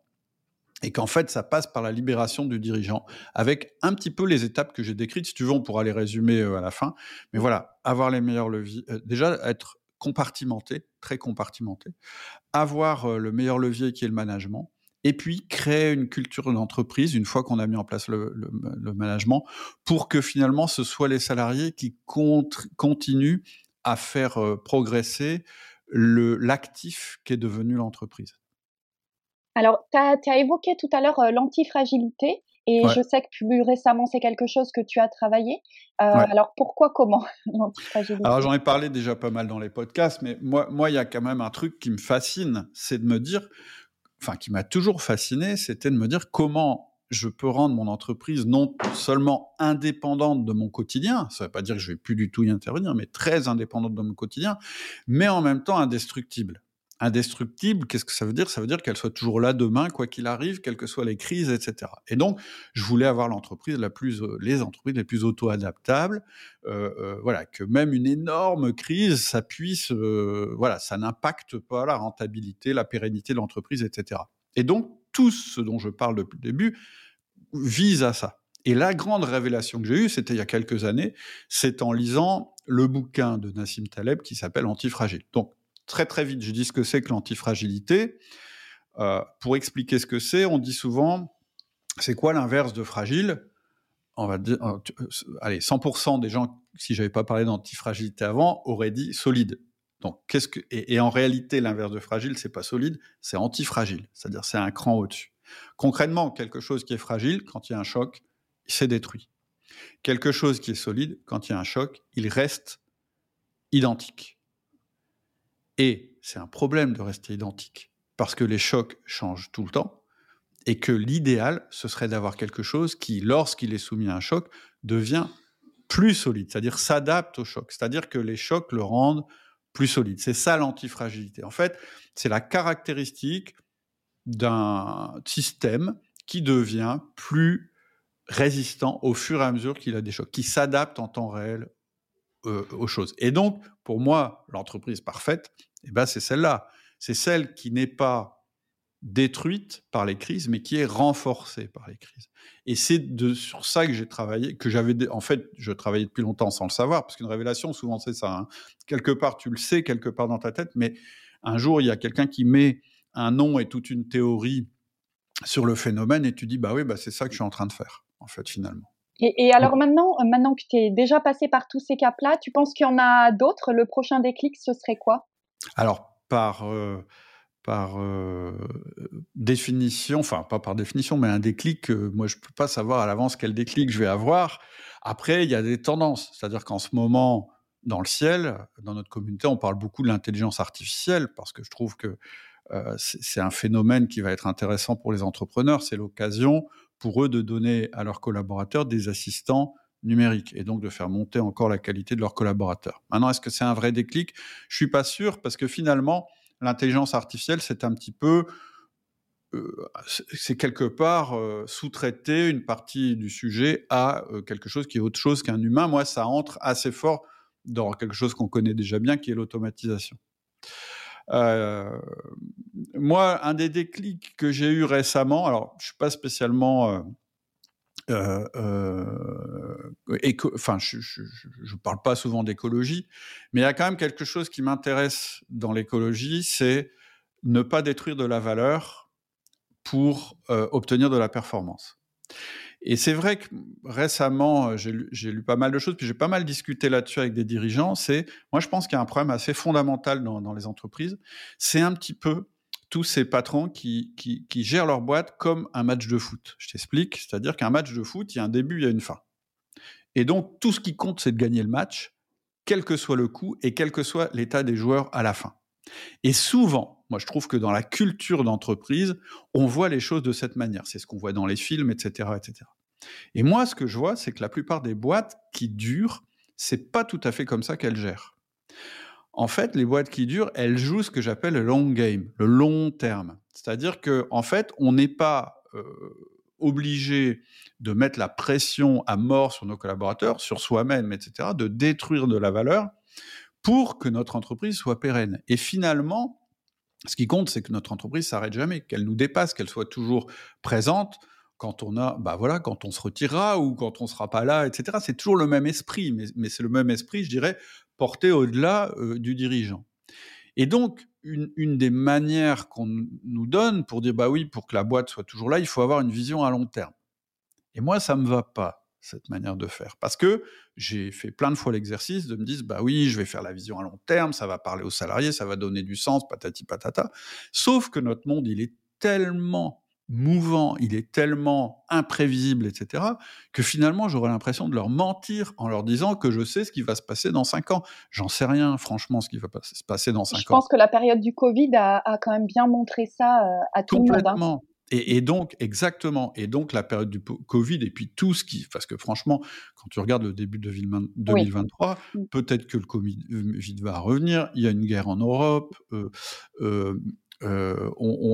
Et qu'en fait, ça passe par la libération du dirigeant, avec un petit peu les étapes que j'ai décrites. Si tu veux, on pourra les résumer euh, à la fin. Mais voilà, avoir les meilleurs leviers. Euh, déjà, être compartimenté, très compartimenté. Avoir euh, le meilleur levier qui est le management et puis créer une culture d'entreprise une fois qu'on a mis en place le, management pour que finalement ce soit les salariés qui continuent à faire progresser l'actif qui est devenu l'entreprise. Alors, tu as, évoqué tout à l'heure euh, l'antifragilité. Et je sais que plus récemment, c'est quelque chose que tu as travaillé. Euh, alors pourquoi, comment l'antifragilité? Alors j'en ai parlé déjà pas mal dans les podcasts, mais moi, moi, il y a quand même un truc qui me fascine, c'est de me dire enfin qui m'a toujours fasciné, c'était de me dire comment je peux rendre mon entreprise non seulement indépendante de mon quotidien, ça ne veut pas dire que je vais plus du tout y intervenir, mais très indépendante de mon quotidien, mais en même temps indestructible indestructible, qu'est-ce que ça veut dire? Ça veut dire qu'elle soit toujours là demain, quoi qu'il arrive, quelles que soient les crises, etc. Et donc, je voulais avoir l'entreprise la plus, euh, les entreprises les plus auto-adaptables, euh, euh, voilà, que même une énorme crise, ça puisse, voilà, ça n'impacte pas la rentabilité, la pérennité de l'entreprise, etc. Et donc, tout ce dont je parle depuis le début vise à ça. Et la grande révélation que j'ai eue, c'était il y a quelques années, c'est en lisant le bouquin de Nassim Taleb qui s'appelle Antifragile. Donc, très très vite, je dis ce que c'est que l'antifragilité. Euh, pour expliquer ce que c'est, on dit souvent, c'est quoi l'inverse de fragile? On va dire, euh, euh, allez, 100% des gens, si j'avais pas parlé d'antifragilité avant, auraient dit solide. Donc, qu'est-ce que et, en réalité, l'inverse de fragile, c'est pas solide, c'est antifragile, c'est-à-dire c'est un cran au-dessus. Concrètement, quelque chose qui est fragile, quand il y a un choc, il s'est détruit. Quelque chose qui est solide, quand il y a un choc, il reste identique. Et c'est un problème de rester identique, parce que les chocs changent tout le temps, et que l'idéal, ce serait d'avoir quelque chose qui, lorsqu'il est soumis à un choc, devient plus solide, c'est-à-dire s'adapte au choc, c'est-à-dire que les chocs le rendent plus solide. C'est ça l'antifragilité. En fait, c'est la caractéristique d'un système qui devient plus résistant au fur et à mesure qu'il a des chocs, qui s'adapte en temps réel euh, aux choses. Et donc, pour moi, l'entreprise parfaite, eh ben, c'est celle-là. C'est celle qui n'est pas détruite par les crises, mais qui est renforcée par les crises. Et c'est sur ça que j'ai travaillé, que j'avais, en fait, je travaillais depuis longtemps sans le savoir, parce qu'une révélation, souvent, c'est ça. Hein. Quelque part, tu le sais, quelque part dans ta tête, mais un jour, il y a quelqu'un qui met un nom et toute une théorie sur le phénomène, et tu dis, bah oui, bah, c'est ça que je suis en train de faire, en fait, finalement. Et, alors maintenant, euh, maintenant que tu es déjà passé par tous ces caps-là, tu penses qu'il y en a d'autres? Le prochain déclic, ce serait quoi? Alors, par, euh, par euh, définition, enfin pas par définition, mais un déclic, moi je ne peux pas savoir à l'avance quel déclic je vais avoir. Après, il y a des tendances. C'est-à-dire qu'en ce moment, dans le ciel, dans notre communauté, on parle beaucoup de l'intelligence artificielle parce que je trouve que c'est un phénomène qui va être intéressant pour les entrepreneurs. C'est l'occasion pour eux de donner à leurs collaborateurs des assistants numériques et donc de faire monter encore la qualité de leurs collaborateurs. Maintenant, est-ce que c'est un vrai déclic? Je suis pas sûr parce que finalement, l'intelligence artificielle, c'est un petit peu, euh, c'est quelque part euh, sous-traiter une partie du sujet à euh, quelque chose qui est autre chose qu'un humain. Moi, ça entre assez fort dans quelque chose qu'on connaît déjà bien, qui est l'automatisation. Euh, moi, un des déclics que j'ai eu récemment, alors je suis pas spécialement euh, euh, enfin, je ne parle pas souvent d'écologie, mais il y a quand même quelque chose qui m'intéresse dans l'écologie, c'est ne pas détruire de la valeur pour obtenir de la performance. Et c'est vrai que récemment, euh, j'ai lu, pas mal de choses, puis j'ai pas mal discuté là-dessus avec des dirigeants. C'est, moi, je pense qu'il y a un problème assez fondamental dans, les entreprises. C'est un petit peu tous ces patrons qui, qui, qui, gèrent leur boîte comme un match de foot. Je t'explique. C'est-à-dire qu'un match de foot, il y a un début, il y a une fin. Et donc, tout ce qui compte, c'est de gagner le match, quel que soit le coût et quel que soit l'état des joueurs à la fin. Et souvent, moi je trouve que dans la culture d'entreprise, on voit les choses de cette manière. C'est ce qu'on voit dans les films, etc., etc. Et moi, ce que je vois, c'est que la plupart des boîtes qui durent, c'est pas tout à fait comme ça qu'elles gèrent. En fait, les boîtes qui durent, elles jouent ce que j'appelle le long game, le long terme. C'est-à-dire que, en fait, on n'est pas euh, obligés de mettre la pression à mort sur nos collaborateurs, sur soi-même, etc., de détruire de la valeur pour que notre entreprise soit pérenne. Et finalement, ce qui compte, c'est que notre entreprise s'arrête jamais, qu'elle nous dépasse, qu'elle soit toujours présente quand on a, bah voilà, quand on se retirera ou quand on sera pas là, etc. C'est toujours le même esprit, mais, c'est le même esprit, je dirais, porté au-delà euh, du dirigeant. Et donc, une, des manières qu'on nous donne pour dire, bah oui, pour que la boîte soit toujours là, il faut avoir une vision à long terme. Et moi, ça me va pas cette manière de faire. Parce que j'ai fait plein de fois l'exercice de me dire, bah oui, je vais faire la vision à long terme, ça va parler aux salariés, ça va donner du sens, patati patata. Sauf que notre monde, il est tellement mouvant, il est tellement imprévisible, etc., que finalement, j'aurais l'impression de leur mentir en leur disant que je sais ce qui va se passer dans cinq ans. J'en sais rien, franchement, ce qui va se passer dans cinq ans. Je pense que la période du Covid a, quand même bien montré ça euh, à tout le monde. Hein. Et, donc, exactement. Et donc, la période du Covid et puis tout ce qui. Parce que franchement, quand tu regardes le début de 2023, mm. peut-être que le Covid va revenir. Il y a une guerre en Europe. Euh, euh, euh,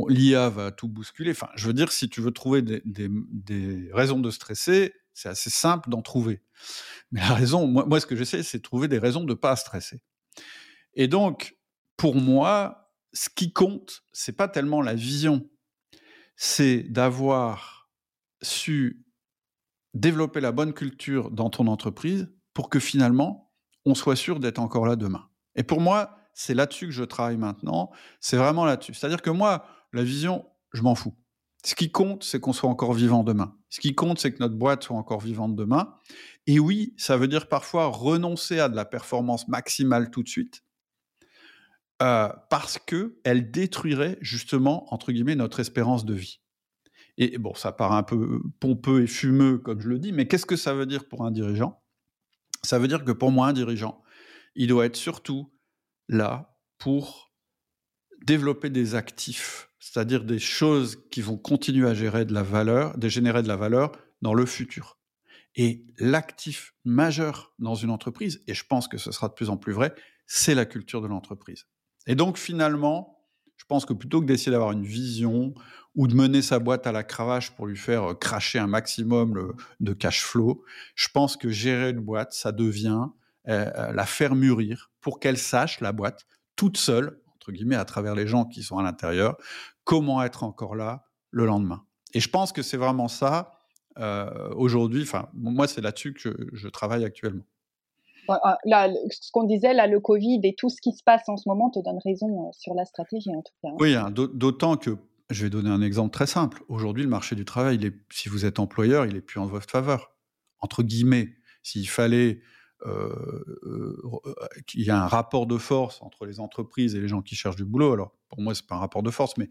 L'IA va tout bousculer. Enfin, je veux dire, si tu veux trouver des, raisons de stresser, c'est assez simple d'en trouver. Mais la raison, moi, moi ce que j'essaie, c'est de trouver des raisons de ne pas stresser. Et donc, pour moi, ce qui compte, c'est pas tellement la vision c'est d'avoir su développer la bonne culture dans ton entreprise pour que finalement, on soit sûr d'être encore là demain. Et pour moi, c'est là-dessus que je travaille maintenant. C'est vraiment là-dessus. C'est-à-dire que moi, la vision, je m'en fous. Ce qui compte, c'est qu'on soit encore vivant demain. Ce qui compte, c'est que notre boîte soit encore vivante demain. Et oui, ça veut dire parfois renoncer à de la performance maximale tout de suite, euh, parce que elle détruirait justement entre guillemets notre espérance de vie. Et bon, ça paraît un peu pompeux et fumeux comme je le dis, mais qu'est-ce que ça veut dire pour un dirigeant? Ça veut dire que pour moi, un dirigeant, il doit être surtout là pour développer des actifs, c'est-à-dire des choses qui vont continuer à gérer de la valeur, de générer de la valeur dans le futur. Et l'actif majeur dans une entreprise, et je pense que ce sera de plus en plus vrai, c'est la culture de l'entreprise. Et donc finalement, je pense que plutôt que d'essayer d'avoir une vision ou de mener sa boîte à la cravache pour lui faire euh, cracher un maximum de cash flow, je pense que gérer une boîte, ça devient euh, euh, la faire mûrir pour qu'elle sache, la boîte, toute seule, entre guillemets, à travers les gens qui sont à l'intérieur, comment être encore là le lendemain. Et je pense que c'est vraiment ça, aujourd'hui, moi, c'est là-dessus que je travaille actuellement. Ah, là, ce qu'on disait, là, le Covid et tout ce qui se passe en ce moment te donne raison euh, sur la stratégie, en tout cas. Hein. Oui, hein, d'autant que, je vais donner un exemple très simple. Aujourd'hui, le marché du travail, si vous êtes employeur, il est plus en votre faveur. Entre guillemets, s'il fallait qu'il y ait un rapport de force entre les entreprises et les gens qui cherchent du boulot, alors pour moi, c'est pas un rapport de force, mais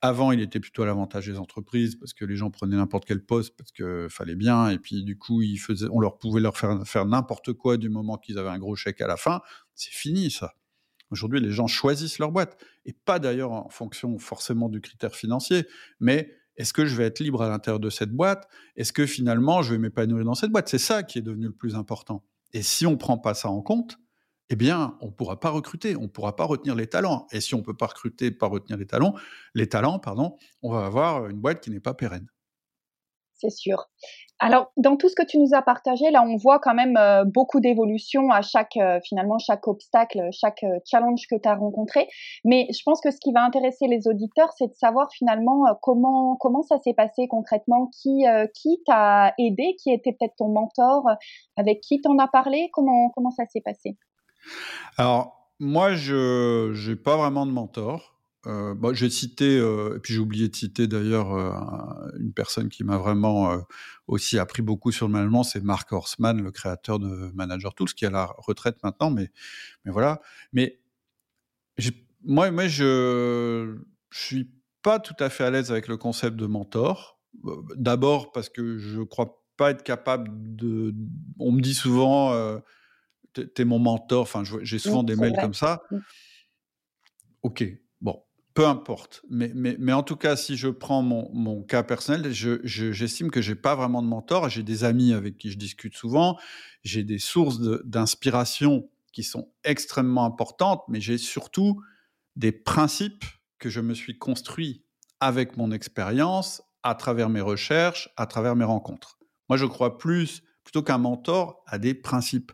avant, il était plutôt à l'avantage des entreprises parce que les gens prenaient n'importe quel poste parce que fallait bien et puis du coup, on leur pouvait leur faire faire n'importe quoi du moment qu'ils avaient un gros chèque à la fin. C'est fini ça. Aujourd'hui, les gens choisissent leur boîte et pas d'ailleurs en fonction forcément du critère financier, mais est-ce que je vais être libre à l'intérieur de cette boîte? Est-ce que finalement je vais m'épanouir dans cette boîte? C'est ça qui est devenu le plus important. Et si on prend pas ça en compte, eh bien, on ne pourra pas recruter, on ne pourra pas retenir les talents. Et si on ne peut pas recruter, pas retenir les talents, les talents, pardon, on va avoir une boîte qui n'est pas pérenne. C'est sûr. Alors, dans tout ce que tu nous as partagé, là, on voit quand même euh, beaucoup d'évolutions à chaque, euh, finalement, chaque obstacle, chaque euh, challenge que tu as rencontré. Mais je pense que ce qui va intéresser les auditeurs, c'est de savoir finalement comment, ça s'est passé concrètement, qui, qui t'a aidé, qui était peut-être ton mentor, avec qui t'en as parlé, comment, comment ça s'est passé? Alors, moi, je n'ai pas vraiment de mentor. Euh, j'ai cité, euh, et puis j'ai oublié de citer d'ailleurs euh, une personne qui m'a vraiment aussi appris beaucoup sur le management, c'est Mark Horstman, le créateur de Manager Tools, qui est à la retraite maintenant, mais, mais voilà. Mais moi, moi, je ne suis pas tout à fait à l'aise avec le concept de mentor. D'abord parce que je ne crois pas être capable de... On me dit souvent t'es mon mentor. Enfin, j'ai souvent des mails comme ça. Mmh. Ok, peu importe. Mais, mais, mais, en tout cas, si je prends mon, mon cas personnel, j'estime je, que j'ai pas vraiment de mentor. J'ai des amis avec qui je discute souvent. J'ai des sources d'inspiration qui sont extrêmement importantes, mais j'ai surtout des principes que je me suis construit avec mon expérience, à travers mes recherches, à travers mes rencontres. Moi, je crois plus, plutôt qu'un mentor, à des principes.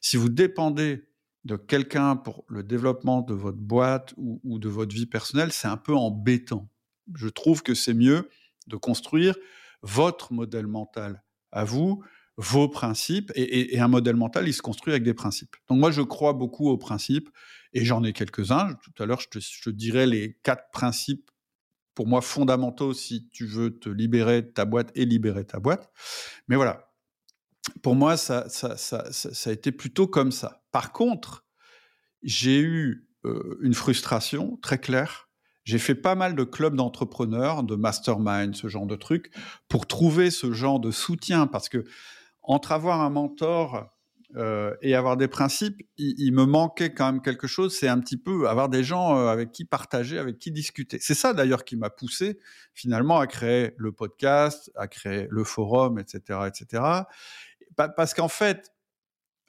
Si vous dépendez de quelqu'un pour le développement de votre boîte ou, de votre vie personnelle, c'est un peu embêtant. Je trouve que c'est mieux de construire votre modèle mental à vous, vos principes, et, un modèle mental, il se construit avec des principes. Donc moi, je crois beaucoup aux principes, et j'en ai quelques-uns. Tout à l'heure, je te, je dirais les quatre principes, pour moi, fondamentaux si tu veux te libérer de ta boîte et libérer ta boîte. Mais voilà, pour moi, ça, a été plutôt comme ça. Par contre, j'ai eu euh, une frustration très claire. J'ai fait pas mal de clubs d'entrepreneurs, de mastermind, ce genre de trucs, pour trouver ce genre de soutien, parce que entre avoir un mentor euh, et avoir des principes, il, me manquait quand même quelque chose. C'est un petit peu avoir des gens euh, avec qui partager, avec qui discuter. C'est ça d'ailleurs qui m'a poussé finalement à créer le podcast, à créer le forum, etc., etc. Parce qu'en fait,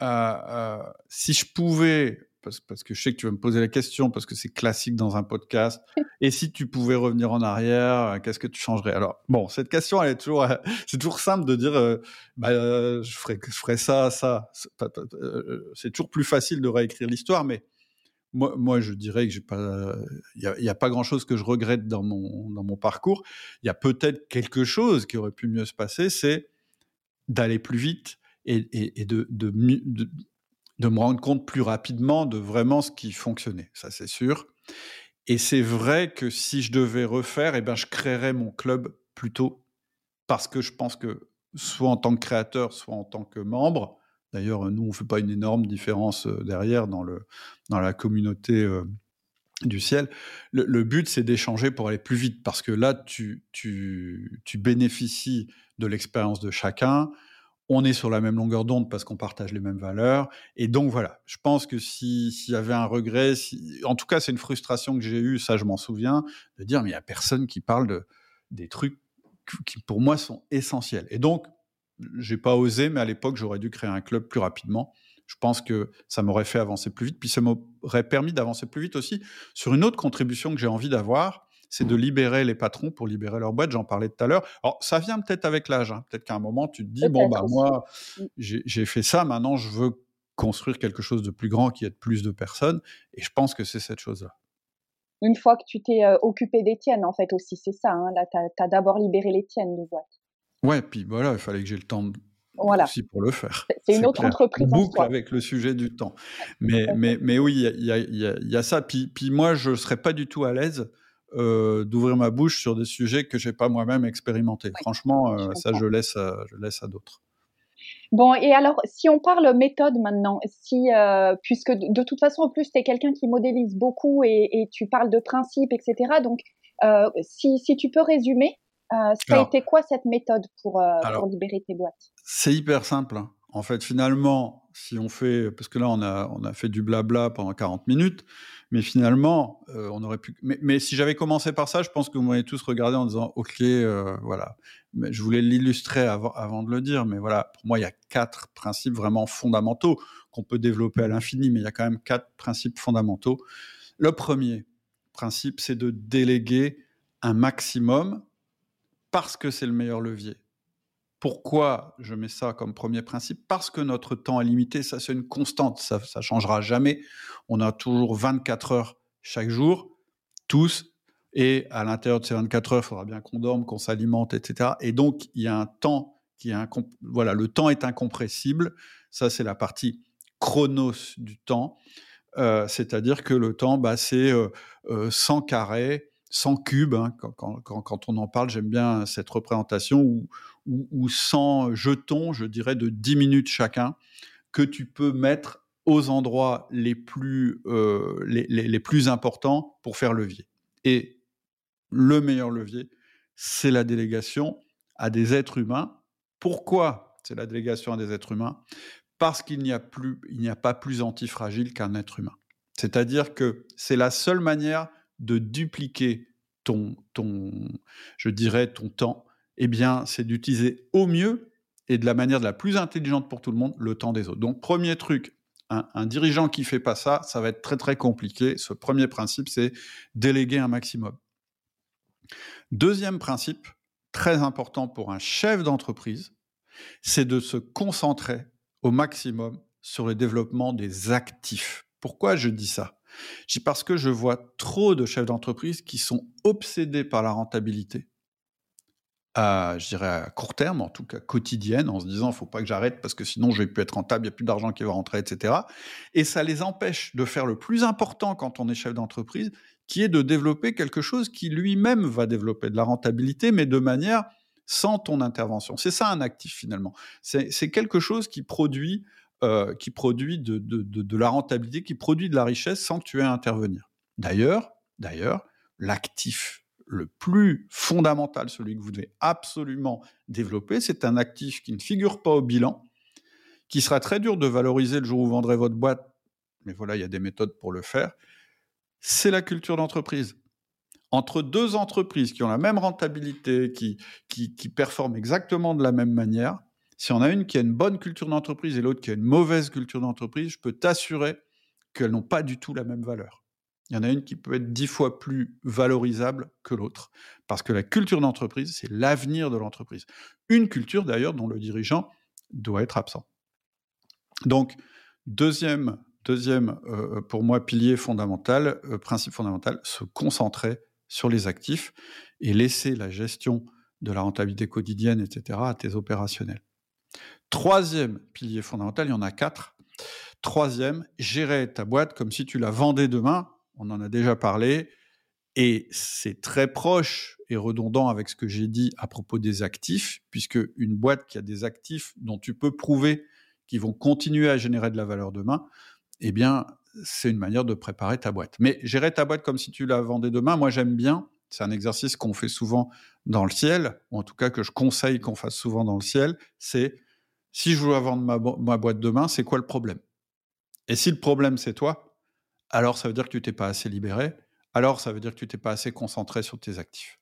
euh, si je pouvais parce, que je sais que tu vas me poser la question, parce que c'est classique dans un podcast. Et si tu pouvais revenir en arrière, euh, qu'est-ce que tu changerais? Alors, bon, cette question, elle est toujours, c'est toujours simple de dire, euh, bah, euh, je ferais, je ferais ça, ça. C'est toujours plus facile de réécrire l'histoire, mais moi, moi, je dirais que j'ai pas, il n'y a, pas grand-chose que je regrette dans mon dans mon parcours. Il y a peut-être quelque chose qui aurait pu mieux se passer, c'est d'aller plus vite et, de, de, de, de me rendre compte plus rapidement de vraiment ce qui fonctionnait, ça c'est sûr. Et c'est vrai que si je devais refaire, eh ben, je créerais mon club plus tôt, parce que je pense que soit en tant que créateur, soit en tant que membre, d'ailleurs nous on fait pas une énorme différence euh, derrière dans, le, dans la communauté euh, du ciel, le, but c'est d'échanger pour aller plus vite, parce que là tu, tu, tu bénéficies de l'expérience de chacun, on est sur la même longueur d'onde parce qu'on partage les mêmes valeurs. Et donc voilà, je pense que s'il y avait un regret, en tout cas c'est une frustration que j'ai eue, ça je m'en souviens, de dire mais il n'y a personne qui parle de, des trucs qui pour moi sont essentiels. Et donc, j'ai pas osé, mais à l'époque j'aurais dû créer un club plus rapidement. Je pense que ça m'aurait fait avancer plus vite, puis ça m'aurait permis d'avancer plus vite aussi sur une autre contribution que j'ai envie d'avoir, c'est de libérer les patrons pour libérer leur boîte. J'en parlais tout à l'heure. Alors, ça vient peut-être avec l'âge. Hein. Peut-être qu'à un moment, tu te dis, bon, bah, moi, mmh. j'ai fait ça, maintenant, je veux construire quelque chose de plus grand qui aide plus de personnes. Et je pense que c'est cette chose-là. Une fois que tu t'es euh, occupé des tiennes, en fait, aussi, c'est ça. Hein. Là, tu as, d'abord libéré les tiennes de boîte. Ouais, puis voilà, il fallait que j'ai le temps voilà. aussi pour le faire. C'est une autre entreprise. Boucle avec le sujet du temps. Mais, mais, mais oui, il y a, y a, ça. Puis, puis moi, je ne serais pas du tout à l'aise euh, d'ouvrir ma bouche sur des sujets que j'ai pas moi-même expérimentés. Franchement, euh, ça, je laisse, à, je laisse à d'autres. Bon, et alors, si on parle méthode maintenant, si, euh, puisque de, toute façon, en plus, tu es quelqu'un qui modélise beaucoup et, tu parles de principes, etc. Donc, si, si, tu peux résumer, ça a été quoi cette méthode pour, pour libérer tes boîtes? C'est hyper simple. Hein. En fait, finalement, si on fait, parce que là, on a, on a fait du blabla pendant 40 minutes, mais finalement, euh, on aurait pu. Mais, si j'avais commencé par ça, je pense que vous m'avez tous regardé en disant OK, euh, voilà. Mais je voulais l'illustrer avant, avant, de le dire, mais voilà, pour moi, il y a quatre principes vraiment fondamentaux qu'on peut développer à l'infini, mais il y a quand même quatre principes fondamentaux. Le premier principe, c'est de déléguer un maximum parce que c'est le meilleur levier. Pourquoi je mets ça comme premier principe? Parce que notre temps est limité, ça c'est une constante, ça ne changera jamais. On a toujours 24 heures chaque jour, tous, et à l'intérieur de ces 24 heures, il faudra bien qu'on dorme, qu'on s'alimente, etc. Et donc, il y a un temps qui est voilà, le temps est incompressible. Ça, c'est la partie chronos du temps. Euh, c'est-à-dire que le temps, bah, c'est 100 euh, euh, carrés, 100 cubes. Hein. quand, on en parle, j'aime bien cette représentation où, ou, 100 jetons, je dirais, de 10 minutes chacun, que tu peux mettre aux endroits les plus, euh, les, plus importants pour faire levier. Et le meilleur levier, c'est la délégation à des êtres humains. Pourquoi c'est la délégation à des êtres humains? Parce qu'il n'y a, plus, il n'y a pas plus antifragile qu'un être humain. C'est-à-dire que c'est la seule manière de dupliquer ton, ton, je dirais, ton temps, eh bien, c'est d'utiliser au mieux et de la manière la plus intelligente pour tout le monde le temps des autres. Donc, premier truc, un, dirigeant qui fait pas ça, ça va être très très compliqué. Ce premier principe, c'est déléguer un maximum. Deuxième principe, très important pour un chef d'entreprise, c'est de se concentrer au maximum sur le développement des actifs. Pourquoi je dis ça? Dis parce que je vois trop de chefs d'entreprise qui sont obsédés par la rentabilité, à, je dirais à court terme, en tout cas quotidienne, en se disant il faut pas que j'arrête parce que sinon je vais plus être rentable, il n'y a plus d'argent qui va rentrer, etc. Et ça les empêche de faire le plus important quand on est chef d'entreprise, qui est de développer quelque chose qui lui-même va développer de la rentabilité, mais de manière sans ton intervention. C'est ça un actif finalement. C'est quelque chose qui produit, euh, qui produit de, de, de, la rentabilité, qui produit de la richesse sans que tu aies à intervenir. D'ailleurs, d'ailleurs, l'actif le plus fondamental, celui que vous devez absolument développer, c'est un actif qui ne figure pas au bilan, qui sera très dur de valoriser le jour où vous vendrez votre boîte, mais voilà, il y a des méthodes pour le faire. C'est la culture d'entreprise entre deux entreprises qui ont la même rentabilité, qui, performent exactement de la même manière, si on a une qui a une bonne culture d'entreprise et l'autre qui a une mauvaise culture d'entreprise, je peux t'assurer qu'elles n'ont pas du tout la même valeur. Il y en a une qui peut être dix fois plus valorisable que l'autre, parce que la culture d'entreprise, c'est l'avenir de l'entreprise. Une culture d'ailleurs dont le dirigeant doit être absent. Donc, deuxième, deuxième euh, pour moi, pilier fondamental, euh, principe fondamental, se concentrer sur les actifs et laisser la gestion de la rentabilité quotidienne, etc., à tes opérationnels. Troisième pilier fondamental, il y en a quatre. Troisième, gérer ta boîte comme si tu la vendais demain. On en a déjà parlé. Et c'est très proche et redondant avec ce que j'ai dit à propos des actifs, puisque une boîte qui a des actifs dont tu peux prouver qu'ils vont continuer à générer de la valeur demain, eh bien, c'est une manière de préparer ta boîte. Mais gérer ta boîte comme si tu la vendais demain, moi j'aime bien. C'est un exercice qu'on fait souvent dans le ciel, ou en tout cas que je conseille qu'on fasse souvent dans le ciel. C'est si je veux vendre ma, ma boîte demain, c'est quoi le problème? Et si le problème c'est toi, alors ça veut dire que tu t'es pas assez libéré. Alors ça veut dire que tu t'es pas assez concentré sur tes actifs.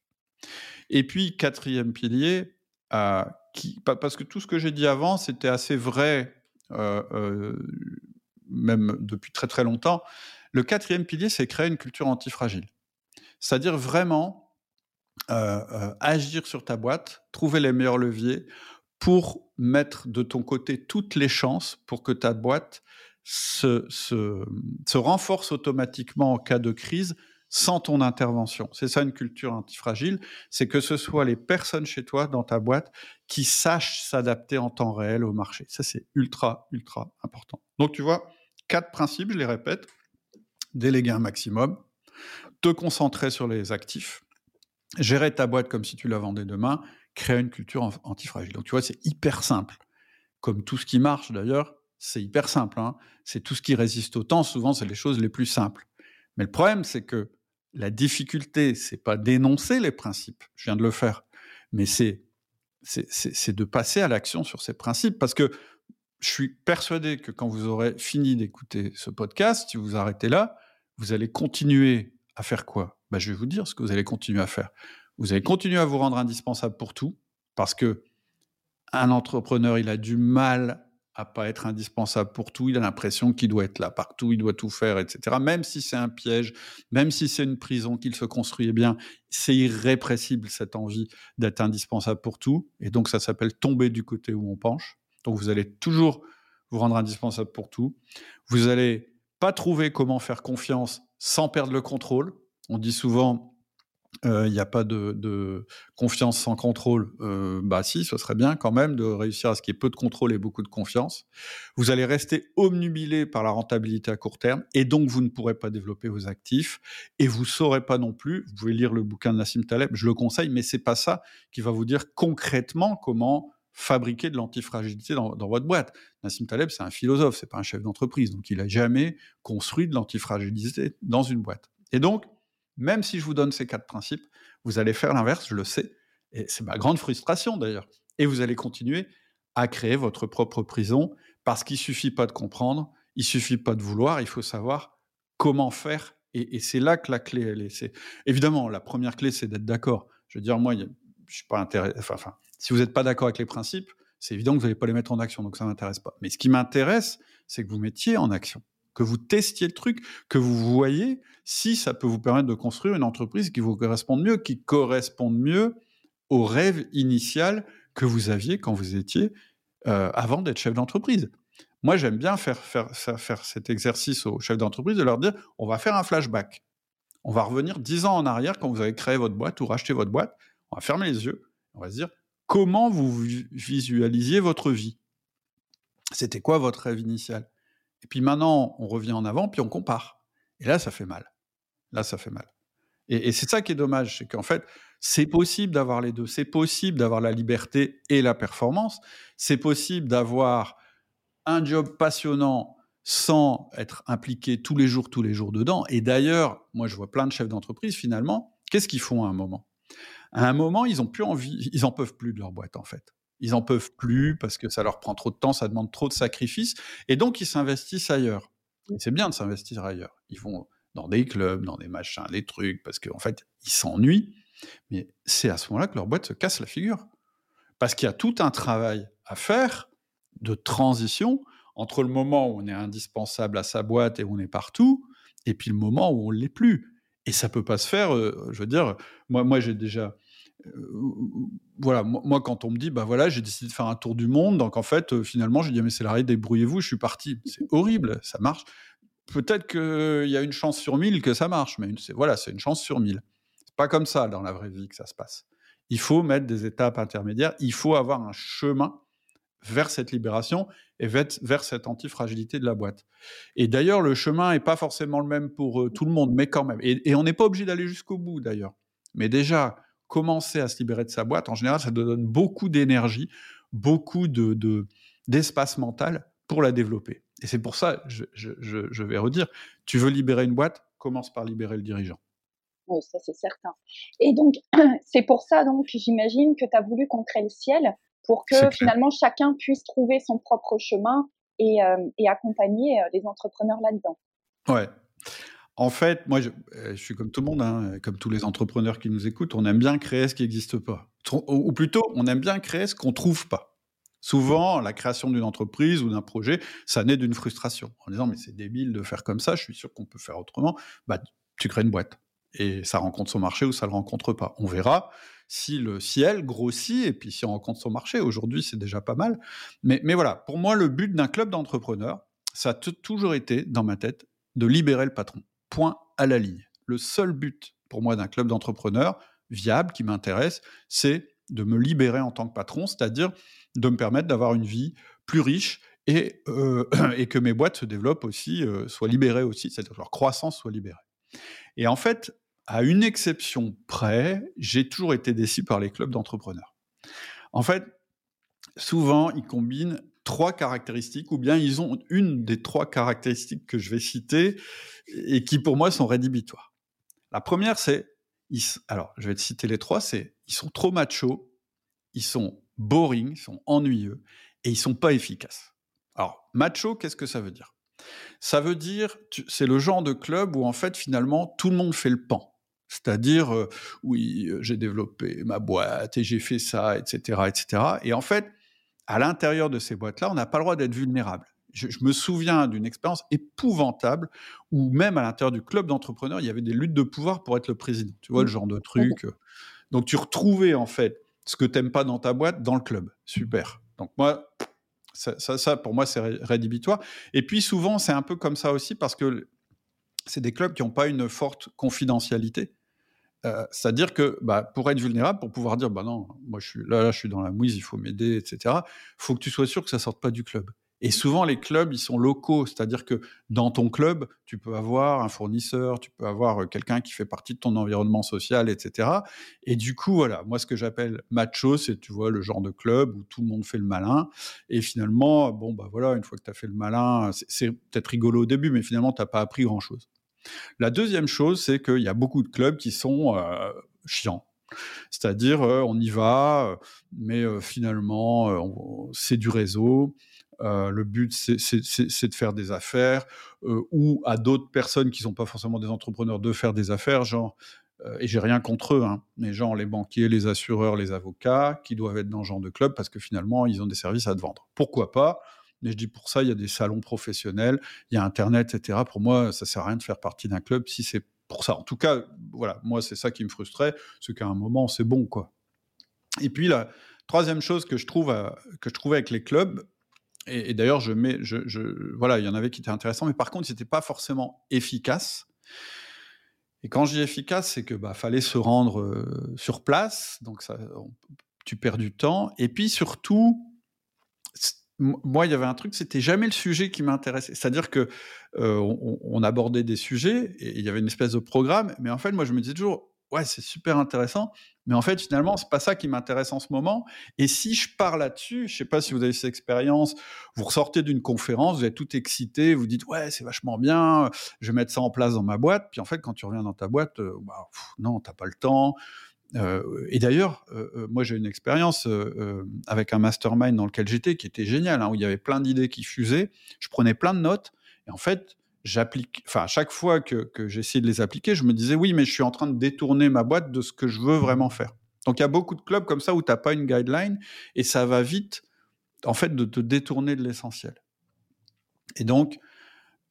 Et puis quatrième pilier, euh, qui, parce que tout ce que j'ai dit avant, c'était assez vrai. Euh, euh, même depuis très très longtemps. Le quatrième pilier, c'est créer une culture antifragile. C'est-à-dire vraiment agir sur ta boîte, trouver les meilleurs leviers pour mettre de ton côté toutes les chances pour que ta boîte se, renforce automatiquement en cas de crise sans ton intervention. C'est ça une culture antifragile, c'est que ce soit les personnes chez toi, dans ta boîte, qui sachent s'adapter en temps réel au marché. Ça, c'est ultra, ultra important. Donc, tu vois, quatre principes, je les répète. Déléguer un maximum, te concentrer sur les actifs, gérer ta boîte comme si tu la vendais demain, créer une culture antifragile. Donc tu vois, c'est hyper simple. Comme tout ce qui marche d'ailleurs, c'est hyper simple. Hein. C'est tout ce qui résiste au temps, souvent c'est les choses les plus simples. Mais le problème, c'est que la difficulté, c'est pas d'énoncer les principes, je viens de le faire, mais c'est c'est de passer à l'action sur ces principes parce que je suis persuadé que quand vous aurez fini d'écouter ce podcast, si vous arrêtez là, vous allez continuer à faire quoi? Bah, Je vais vous dire ce que vous allez continuer à faire. Vous allez continuer à vous rendre indispensable pour tout, parce que un entrepreneur, il a du mal à pas être indispensable pour tout. Il a l'impression qu'il doit être là partout, il doit tout faire, etc. Même si c'est un piège, même si c'est une prison qu'il se construit bien, c'est irrépressible cette envie d'être indispensable pour tout. Et donc ça s'appelle tomber du côté où on penche. Donc vous allez toujours vous rendre indispensable pour tout. Vous allez pas trouver comment faire confiance sans perdre le contrôle. On dit souvent euh, il n'y a pas de, confiance sans contrôle. Euh, bah si, ce serait bien quand même de réussir à ce qu'il y ait peu de contrôle et beaucoup de confiance. Vous allez rester omnubilé par la rentabilité à court terme et donc vous ne pourrez pas développer vos actifs et vous saurez pas non plus. Vous pouvez lire le bouquin de Nassim Taleb, je le conseille, mais c'est pas ça qui va vous dire concrètement comment fabriquer de l'antifragilité dans, dans, votre boîte. Nassim Taleb, c'est un philosophe, c'est pas un chef d'entreprise, donc il a jamais construit de l'antifragilité dans une boîte. Et donc, même si je vous donne ces quatre principes, vous allez faire l'inverse, je le sais, et c'est ma grande frustration d'ailleurs. Et vous allez continuer à créer votre propre prison parce qu'il suffit pas de comprendre, il suffit pas de vouloir, il faut savoir comment faire. Et, c'est là que la clé elle est. Évidemment, la première clé, c'est d'être d'accord. Je veux dire, moi, je suis pas intéressé. Enfin, si vous n'êtes pas d'accord avec les principes, c'est évident que vous n'allez pas les mettre en action, donc ça m'intéresse pas. Mais ce qui m'intéresse, c'est que vous mettiez en action, que vous testiez le truc, que vous voyez si ça peut vous permettre de construire une entreprise qui vous corresponde mieux, qui corresponde mieux au rêve initial que vous aviez quand vous étiez euh, avant d'être chef d'entreprise. Moi, j'aime bien faire, faire, faire, cet exercice aux chefs d'entreprise de leur dire on va faire un flashback. On va revenir dix ans en arrière quand vous avez créé votre boîte ou racheté votre boîte. On va fermer les yeux. On va se dire comment vous visualisiez votre vie? C'était quoi votre rêve initial? Et puis maintenant, on revient en avant, puis on compare. Et là, ça fait mal. Là, ça fait mal. Et, c'est ça qui est dommage, c'est qu'en fait, c'est possible d'avoir les deux. C'est possible d'avoir la liberté et la performance. C'est possible d'avoir un job passionnant sans être impliqué tous les jours, tous les jours dedans. Et d'ailleurs, moi, je vois plein de chefs d'entreprise, finalement, qu'est-ce qu'ils font à un moment? À un moment, ils ont plus envie, ils en peuvent plus de leur boîte, en fait. Ils en peuvent plus parce que ça leur prend trop de temps, ça demande trop de sacrifices. Et donc, ils s'investissent ailleurs. C'est bien de s'investir ailleurs. Ils vont dans des clubs, dans des machins, des trucs, parce qu'en fait, ils s'ennuient. Mais c'est à ce moment-là que leur boîte se casse la figure. Parce qu'il y a tout un travail à faire de transition entre le moment où on est indispensable à sa boîte et où on est partout, et puis le moment où on ne l'est plus. Et ça peut pas se faire, euh, je veux dire, moi, moi j'ai déjà... Euh, voilà, moi, quand on me dit, bah voilà, j'ai décidé de faire un tour du monde, donc en fait, euh, finalement, j'ai dit, mais c'est l'arrêt, débrouillez-vous, je suis parti. C'est horrible, ça marche peut-être qu'il y a une chance sur mille que ça marche, mais c'est, voilà, c'est une chance sur mille. C'est pas comme ça dans la vraie vie que ça se passe. Il faut mettre des étapes intermédiaires, il faut avoir un chemin vers cette libération et vers, cette antifragilité de la boîte. Et d'ailleurs, le chemin n'est pas forcément le même pour euh, tout le monde, mais quand même. Et, on n'est pas obligé d'aller jusqu'au bout, d'ailleurs. Mais déjà, commencer à se libérer de sa boîte, en général, ça donne beaucoup d'énergie, beaucoup de, d'espace mental pour la développer. Et c'est pour ça, je, je, vais redire, tu veux libérer une boîte, commence par libérer le dirigeant. Oui, ça c'est certain. Et donc, c'est pour ça, donc, j'imagine que tu as voulu qu'on crée le ciel pour que finalement chacun puisse trouver son propre chemin et, euh, et accompagner euh, les entrepreneurs là-dedans. Ouais. En fait, moi, je, euh, je, suis comme tout le monde, hein, comme tous les entrepreneurs qui nous écoutent, on aime bien créer ce qui n'existe pas. Ou plutôt, on aime bien créer ce qu'on ne trouve pas. Souvent, la création d'une entreprise ou d'un projet, ça naît d'une frustration. En disant, mais c'est débile de faire comme ça, je suis sûr qu'on peut faire autrement. Bah, tu crées une boîte. Et ça rencontre son marché ou ça ne le rencontre pas. On verra si le ciel grossit et puis si on rencontre son marché. Aujourd'hui, c'est déjà pas mal. Mais voilà, pour moi, le but d'un club d'entrepreneurs, ça a toujours été, dans ma tête, de libérer le patron. Point à la ligne. Le seul but, pour moi, d'un club d'entrepreneurs viable qui m'intéresse, c'est de me libérer en tant que patron, c'est-à-dire de me permettre d'avoir une vie plus riche et, euh, que mes boîtes se développent aussi, euh, soient libérées aussi, c'est-à-dire que leur croissance soit libérée. Et en fait, à une exception près, j'ai toujours été déçu par les clubs d'entrepreneurs. En fait, souvent, ils combinent trois caractéristiques, ou bien ils ont une des trois caractéristiques que je vais citer et qui pour moi sont rédhibitoires. La première, c'est, alors je vais te citer les trois, c'est ils sont trop machos, ils sont boring, ils sont ennuyeux et ils sont pas efficaces. Alors, macho, qu'est-ce que ça veut dire? Ça veut dire, c'est le genre de club où en fait finalement tout le monde fait le pan. C'est-à-dire, euh, oui, j'ai développé ma boîte et j'ai fait ça, etc., etc. Et en fait, à l'intérieur de ces boîtes-là, on n'a pas le droit d'être vulnérable. Je, me souviens d'une expérience épouvantable où même à l'intérieur du club d'entrepreneurs, il y avait des luttes de pouvoir pour être le président. Tu vois, le mmh. genre de truc. Euh. Donc, tu retrouvais en fait ce que tu n'aimes pas dans ta boîte dans le club. Super. Donc, moi, ça, ça, pour moi, c'est rédhibitoire. Et puis, souvent, c'est un peu comme ça aussi parce que c'est des clubs qui n'ont pas une forte confidentialité. Euh, c'est-à-dire que bah, pour être vulnérable, pour pouvoir dire bah non, moi je suis là, là je suis dans la mouise, il faut m'aider, etc. Il faut que tu sois sûr que ça sorte pas du club. Et souvent, les clubs, ils sont locaux, c'est-à-dire que dans ton club, tu peux avoir un fournisseur, tu peux avoir euh, quelqu'un qui fait partie de ton environnement social, etc. Et du coup, voilà, moi, ce que j'appelle macho, c'est, tu vois, le genre de club où tout le monde fait le malin. Et finalement, bon, bah voilà, une fois que tu as fait le malin, c'est peut-être rigolo au début, mais finalement, tu n'as pas appris grand-chose. La deuxième chose, c'est qu'il y a beaucoup de clubs qui sont euh, chiants. C'est-à-dire, euh, on y va, mais finalement, c'est du réseau. Euh, le but, c'est de faire des affaires, euh, ou à d'autres personnes qui ne sont pas forcément des entrepreneurs de faire des affaires, genre, euh, et j'ai rien contre eux, hein, mais genre les banquiers, les assureurs, les avocats, qui doivent être dans ce genre de club parce que finalement, ils ont des services à te vendre. Pourquoi pas mais je dis pour ça, il y a des salons professionnels, il y a Internet, etc. Pour moi, ça sert à rien de faire partie d'un club si c'est pour ça. En tout cas, voilà, moi, c'est ça qui me frustrait, c'est qu'à un moment, c'est bon, quoi. Et puis la troisième chose que je trouve que je trouvais avec les clubs, et, d'ailleurs je mets, voilà, il y en avait qui étaient intéressants, mais par contre, c'était pas forcément efficace. Et quand je dis efficace, c'est que bah fallait se rendre euh, sur place, donc ça, tu perds du temps. Et puis surtout, moi, il y avait un truc, c'était jamais le sujet qui m'intéressait. C'est-à-dire que euh, on, abordait des sujets et il y avait une espèce de programme, mais en fait, moi, je me disais toujours, ouais, c'est super intéressant, mais en fait, finalement, c'est pas ça qui m'intéresse en ce moment. Et si je pars là-dessus, je sais pas si vous avez cette expérience, vous ressortez d'une conférence, vous êtes tout excité, vous dites, ouais, c'est vachement bien, je vais mettre ça en place dans ma boîte. Puis en fait, quand tu reviens dans ta boîte, euh, bah, non, t'as pas le temps. Euh, et d'ailleurs, euh, moi j'ai une expérience avec un mastermind dans lequel j'étais qui était génial, hein, où il y avait plein d'idées qui fusaient. Je prenais plein de notes et en fait, j'applique, enfin, à chaque fois que, que j'essayais de les appliquer, je me disais oui, mais je suis en train de détourner ma boîte de ce que je veux vraiment faire. Donc il y a beaucoup de clubs comme ça où tu n'as pas une guideline et ça va vite, en fait, de te détourner de l'essentiel. Et donc,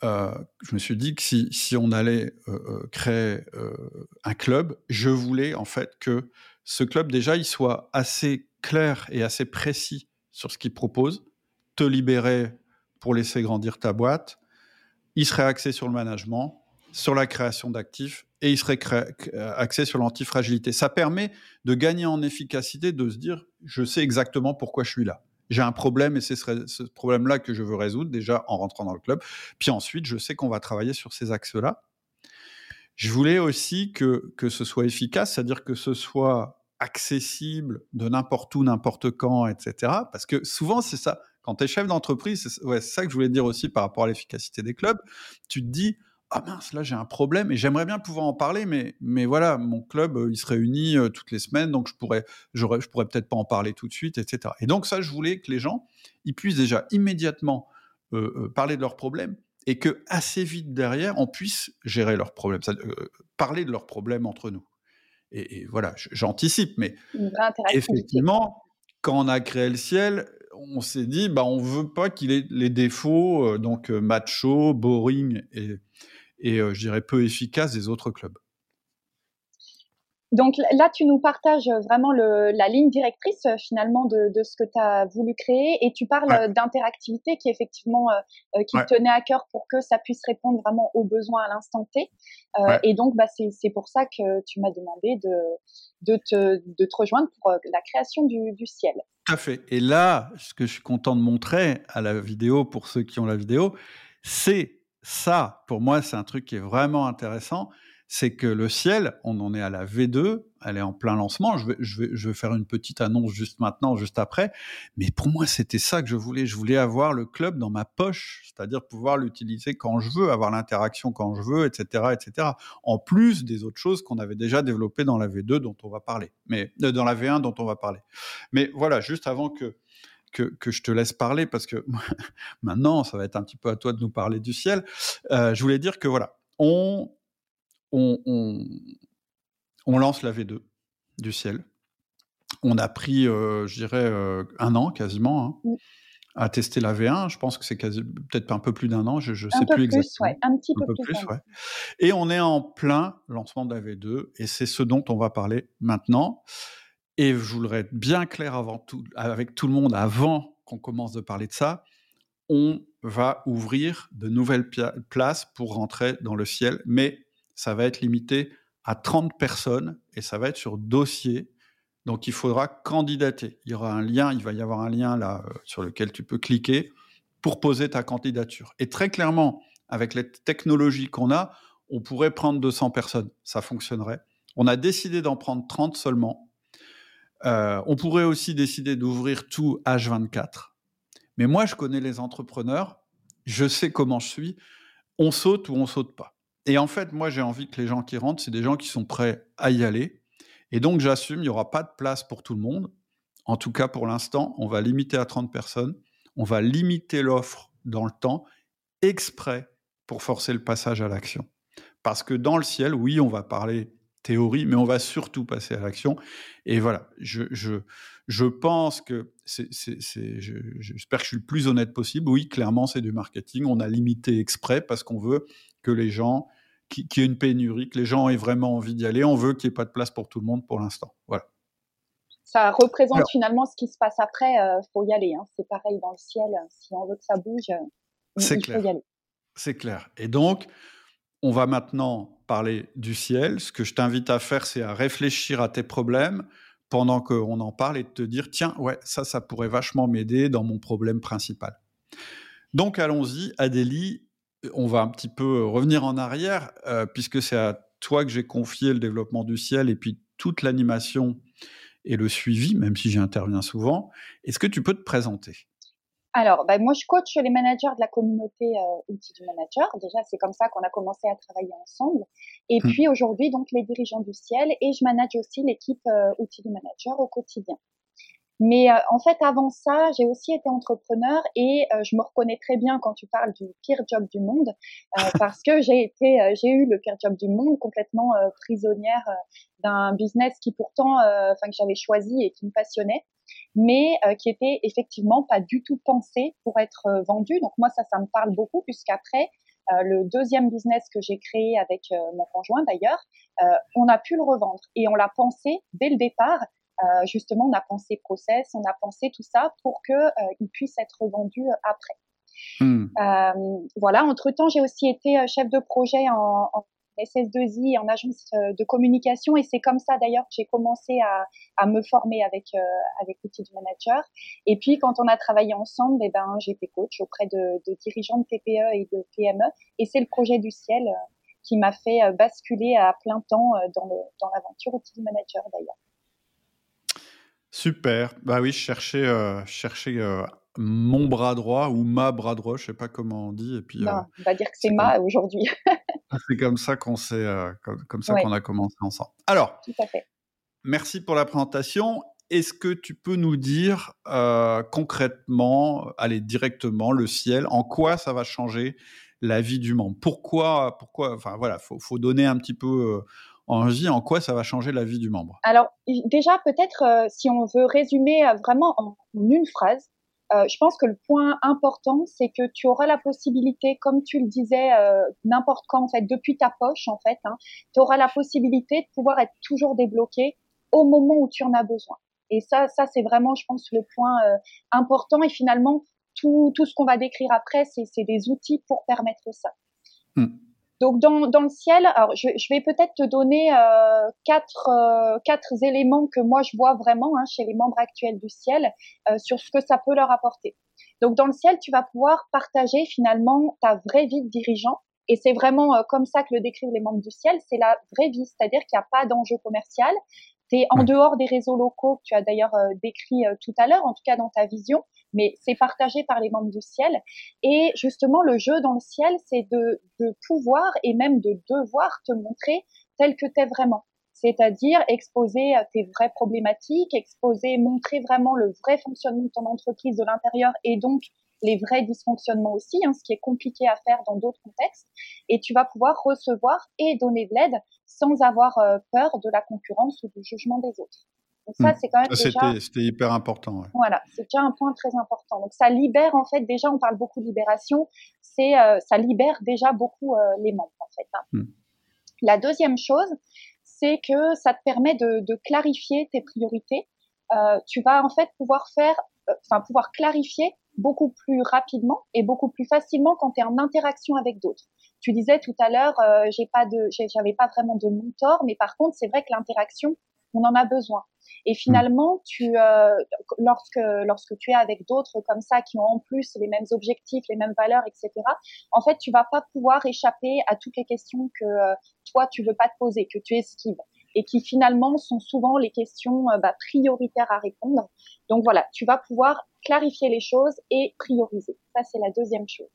euh, je me suis dit que si, on allait euh, euh, créer un club, je voulais en fait que ce club déjà il soit assez clair et assez précis sur ce qu'il propose, te libérer pour laisser grandir ta boîte, il serait axé sur le management, sur la création d'actifs et il serait axé sur l'antifragilité. Ça permet de gagner en efficacité, de se dire, je sais exactement pourquoi je suis là. J'ai un problème et c'est ce problème-là que je veux résoudre déjà en rentrant dans le club. Puis ensuite, je sais qu'on va travailler sur ces axes-là. Je voulais aussi que, que ce soit efficace, c'est-à-dire que ce soit accessible de n'importe où, n'importe quand, etc. Parce que souvent, c'est ça. Quand tu es chef d'entreprise, c'est ça que je voulais dire aussi par rapport à l'efficacité des clubs. Tu te dis, ah mince, là j'ai un problème et j'aimerais bien pouvoir en parler, mais, mais voilà, mon club, euh, il se réunit euh, toutes les semaines, donc je pourrais, je pourrais peut-être pas en parler tout de suite, etc. Et donc ça, je voulais que les gens, ils puissent déjà immédiatement euh, parler de leurs problèmes et que assez vite derrière, on puisse gérer leurs problèmes, parler de leurs problèmes entre nous. Et, et voilà, j'anticipe, mais effectivement, quand on a créé le ciel, on s'est dit, bah, on veut pas qu'il ait les défauts, donc macho, boring et, et je dirais peu efficace des autres clubs. Donc là, tu nous partages vraiment la ligne directrice finalement de, ce que tu as voulu créer et tu parles d'interactivité qui effectivement qui tenait à cœur pour que ça puisse répondre vraiment aux besoins à l'instant T. Et donc, bah, c'est pour ça que tu m'as demandé de, de, te, de te rejoindre pour la création du, du ciel. Tout à fait. Et là, ce que je suis content de montrer à la vidéo, pour ceux qui ont la vidéo, c'est ça. Pour moi, c'est un truc qui est vraiment intéressant c'est que le ciel, on en est à la V2, elle est en plein lancement. Je vais, faire une petite annonce juste maintenant, juste après. Mais pour moi, c'était ça que je voulais. Je voulais avoir le club dans ma poche, c'est-à-dire pouvoir l'utiliser quand je veux, avoir l'interaction quand je veux, etc., etc. En plus des autres choses qu'on avait déjà développées dans la V2 dont on va parler, mais euh, dans la V1 dont on va parler. Mais voilà, juste avant que que, que, je te laisse parler parce que maintenant, ça va être un petit peu à toi de nous parler du ciel. Euh, je voulais dire que voilà, on on, lance la V2 du ciel. On a pris, euh, je dirais, euh, un an quasiment hein, à tester la V1. Je pense que c'est peut-être un peu plus d'un an, je ne sais plus, exactement. un petit peu, plus. Et on est en plein lancement de la V2 et c'est ce dont on va parler maintenant. Et je voudrais bien clair avant tout, avec tout le monde avant qu'on commence de parler de ça. On va ouvrir de nouvelles places pour rentrer dans le ciel, mais ça va être limité à 30 personnes et ça va être sur dossier. Donc il faudra candidater. Il y aura un lien, il va y avoir un lien là euh, sur lequel tu peux cliquer pour poser ta candidature. Et très clairement, avec les technologies qu'on a, on pourrait prendre 200 personnes. Ça fonctionnerait. On a décidé d'en prendre 30 seulement. Euh, on pourrait aussi décider d'ouvrir tout H24. Mais moi, je connais les entrepreneurs, je sais comment je suis. On saute ou on saute pas. Et en fait, moi, j'ai envie que les gens qui rentrent, c'est des gens qui sont prêts à y aller. Et donc, j'assume, il n'y aura pas de place pour tout le monde. En tout cas, pour l'instant, on va limiter à 30 personnes. On va limiter l'offre dans le temps, exprès pour forcer le passage à l'action. Parce que dans le ciel, oui, on va parler théorie, mais on va surtout passer à l'action. Et voilà, je, je, je pense que c'est, j'espère que je suis le plus honnête possible. Oui, clairement, c'est du marketing. On a limité exprès parce qu'on veut que les gens qui, qui est une pénurie, que les gens aient vraiment envie d'y aller. On veut qu'il n'y ait pas de place pour tout le monde pour l'instant. Voilà. ça représente finalement ce qui se passe après. Il faut y aller. Hein. C'est pareil dans le ciel. Si on veut que ça bouge, il faut y aller. C'est clair. Et donc, on va maintenant parler du ciel. Ce que je t'invite à faire, c'est à réfléchir à tes problèmes pendant qu'on en parle et de te dire, tiens, ouais, ça, ça pourrait vachement m'aider dans mon problème principal. Donc, allons-y, Adélie, on va un petit peu revenir en arrière, euh, puisque c'est à toi que j'ai confié le développement du ciel et puis toute l'animation et le suivi, même si j'y interviens souvent. Est-ce que tu peux te présenter? Alors, bah, moi, je coach les managers de la communauté euh, Outils du Manager. Déjà, c'est comme ça qu'on a commencé à travailler ensemble. Et mmh. puis aujourd'hui, donc les dirigeants du ciel, et je manage aussi l'équipe euh, Outils du Manager au quotidien. Mais euh, en fait, avant ça, j'ai aussi été entrepreneur et euh, je me reconnais très bien quand tu parles du pire job du monde, euh, parce que j'ai été, j'ai eu le pire job du monde, complètement prisonnière d'un business qui pourtant, enfin que j'avais choisi et qui me passionnait mais euh, qui était effectivement pas du tout pensé pour être euh, vendu. Donc moi ça, ça me parle beaucoup puisqu'après euh, le deuxième business que j'ai créé avec mon conjoint d'ailleurs, on a pu le revendre et on l'a pensé dès le départ. justement, on a pensé process, on a pensé tout ça pour que il puisse être vendu après. Hmm. voilà. Entre temps, j'ai aussi été chef de projet en, en SS2I en agence euh, de communication et c'est comme ça d'ailleurs que j'ai commencé à, à, me former avec euh, avec l'outil du manager. Et puis quand on a travaillé ensemble, eh ben j'étais coach auprès de, de, dirigeants de TPE et de PME et c'est le projet du ciel euh, qui m'a fait basculer à plein temps dans le dans l'aventure outil du manager d'ailleurs. Super. Bah oui, je cherchais, euh, mon bras droit ou ma bras droit, je sais pas comment on dit. Et puis, non, on va dire que c'est ma aujourd'hui. C'est comme ça qu'on s'est, euh, comme, ça qu'on a commencé ensemble. Alors, merci pour la présentation. Est-ce que tu peux nous dire euh, concrètement, allez directement, le ciel, en quoi ça va changer la vie du membre Pourquoi, pourquoi Enfin voilà, faut, faut donner un petit peu euh, en vie en quoi ça va changer la vie du membre? Alors déjà peut-être si on veut résumer vraiment en une phrase, euh, je pense que le point important, c'est que tu auras la possibilité, comme tu le disais, euh, n'importe quand, en fait, depuis ta poche, en fait, hein, tu auras la possibilité de pouvoir être toujours débloqué au moment où tu en as besoin. Et ça, ça c'est vraiment, je pense, le point euh, important. Et finalement, tout, tout ce qu'on va décrire après, c'est des outils pour permettre ça. Hmm. Donc dans, dans le ciel, alors je, je vais peut-être te donner euh, quatre, euh, quatre éléments que moi je vois vraiment hein, chez les membres actuels du ciel euh, sur ce que ça peut leur apporter. Donc dans le ciel, tu vas pouvoir partager finalement ta vraie vie de dirigeant. Et c'est vraiment euh, comme ça que le décrivent les membres du ciel, c'est la vraie vie, c'est-à-dire qu'il n'y a pas d'enjeu commercial, tu es en dehors des réseaux locaux que tu as d'ailleurs euh, décrit euh, tout à l'heure, en tout cas dans ta vision, mais c'est partagé par les membres du ciel. Et justement, le jeu dans le ciel, c'est de, de pouvoir et même de devoir te montrer tel que tu es vraiment. C'est-à-dire exposer tes vraies problématiques, exposer, montrer vraiment le vrai fonctionnement de ton entreprise de l'intérieur et donc les vrais dysfonctionnements aussi, hein, ce qui est compliqué à faire dans d'autres contextes. Et tu vas pouvoir recevoir et donner de l'aide sans avoir euh, peur de la concurrence ou du jugement des autres. Donc ça, hmm. c'est quand même déjà... C'était hyper important. Voilà, c'est déjà un point très important. Donc ça libère en fait, déjà on parle beaucoup de libération, c'est euh, ça libère déjà beaucoup euh, les membres en fait. Hein. Hmm. La deuxième chose, c'est que ça te permet de, de clarifier tes priorités. tu vas en fait pouvoir faire, enfin pouvoir clarifier beaucoup plus rapidement et beaucoup plus facilement quand tu es en interaction avec d'autres. Tu disais tout à l'heure, euh, j'ai pas de, j'avais pas vraiment de mentor, mais par contre, c'est vrai que l'interaction, on en a besoin. Et finalement, tu, euh, lorsque lorsque tu es avec d'autres comme ça qui ont en plus les mêmes objectifs, les mêmes valeurs, etc. En fait, tu vas pas pouvoir échapper à toutes les questions que euh, toi tu veux pas te poser, que tu esquives et qui finalement sont souvent les questions euh, bah, prioritaires à répondre. Donc voilà, tu vas pouvoir clarifier les choses et prioriser. Ça, c'est la deuxième chose.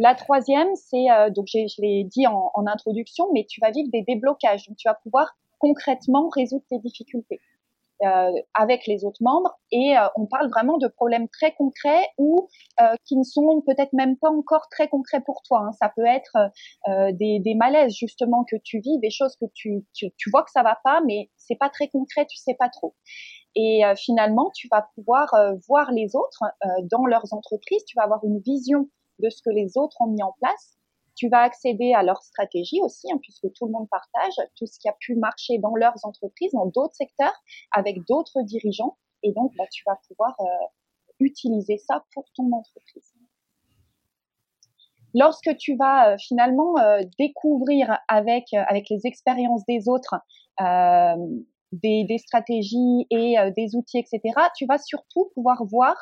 La troisième, c'est, euh, donc je l'ai dit en, en, introduction, mais tu vas vivre des déblocages. Donc tu vas pouvoir concrètement résoudre tes difficultés. Euh, avec les autres membres et euh, on parle vraiment de problèmes très concrets ou euh, qui ne sont peut-être même pas encore très concrets pour toi. Hein. Ça peut être des, des, malaises justement que tu vis, des choses que tu, tu, tu vois que ça va pas, mais c'est pas très concret, tu sais pas trop. Et finalement, tu vas pouvoir voir les autres dans leurs entreprises, tu vas avoir une vision de ce que les autres ont mis en place Tu vas accéder à leur stratégie aussi, hein, puisque tout le monde partage tout ce qui a pu marcher dans leurs entreprises, dans d'autres secteurs, avec d'autres dirigeants. Et donc, bah, tu vas pouvoir euh, utiliser ça pour ton entreprise. Lorsque tu vas euh, finalement euh, découvrir avec avec les expériences des autres des, des, stratégies et des outils, etc., tu vas surtout pouvoir voir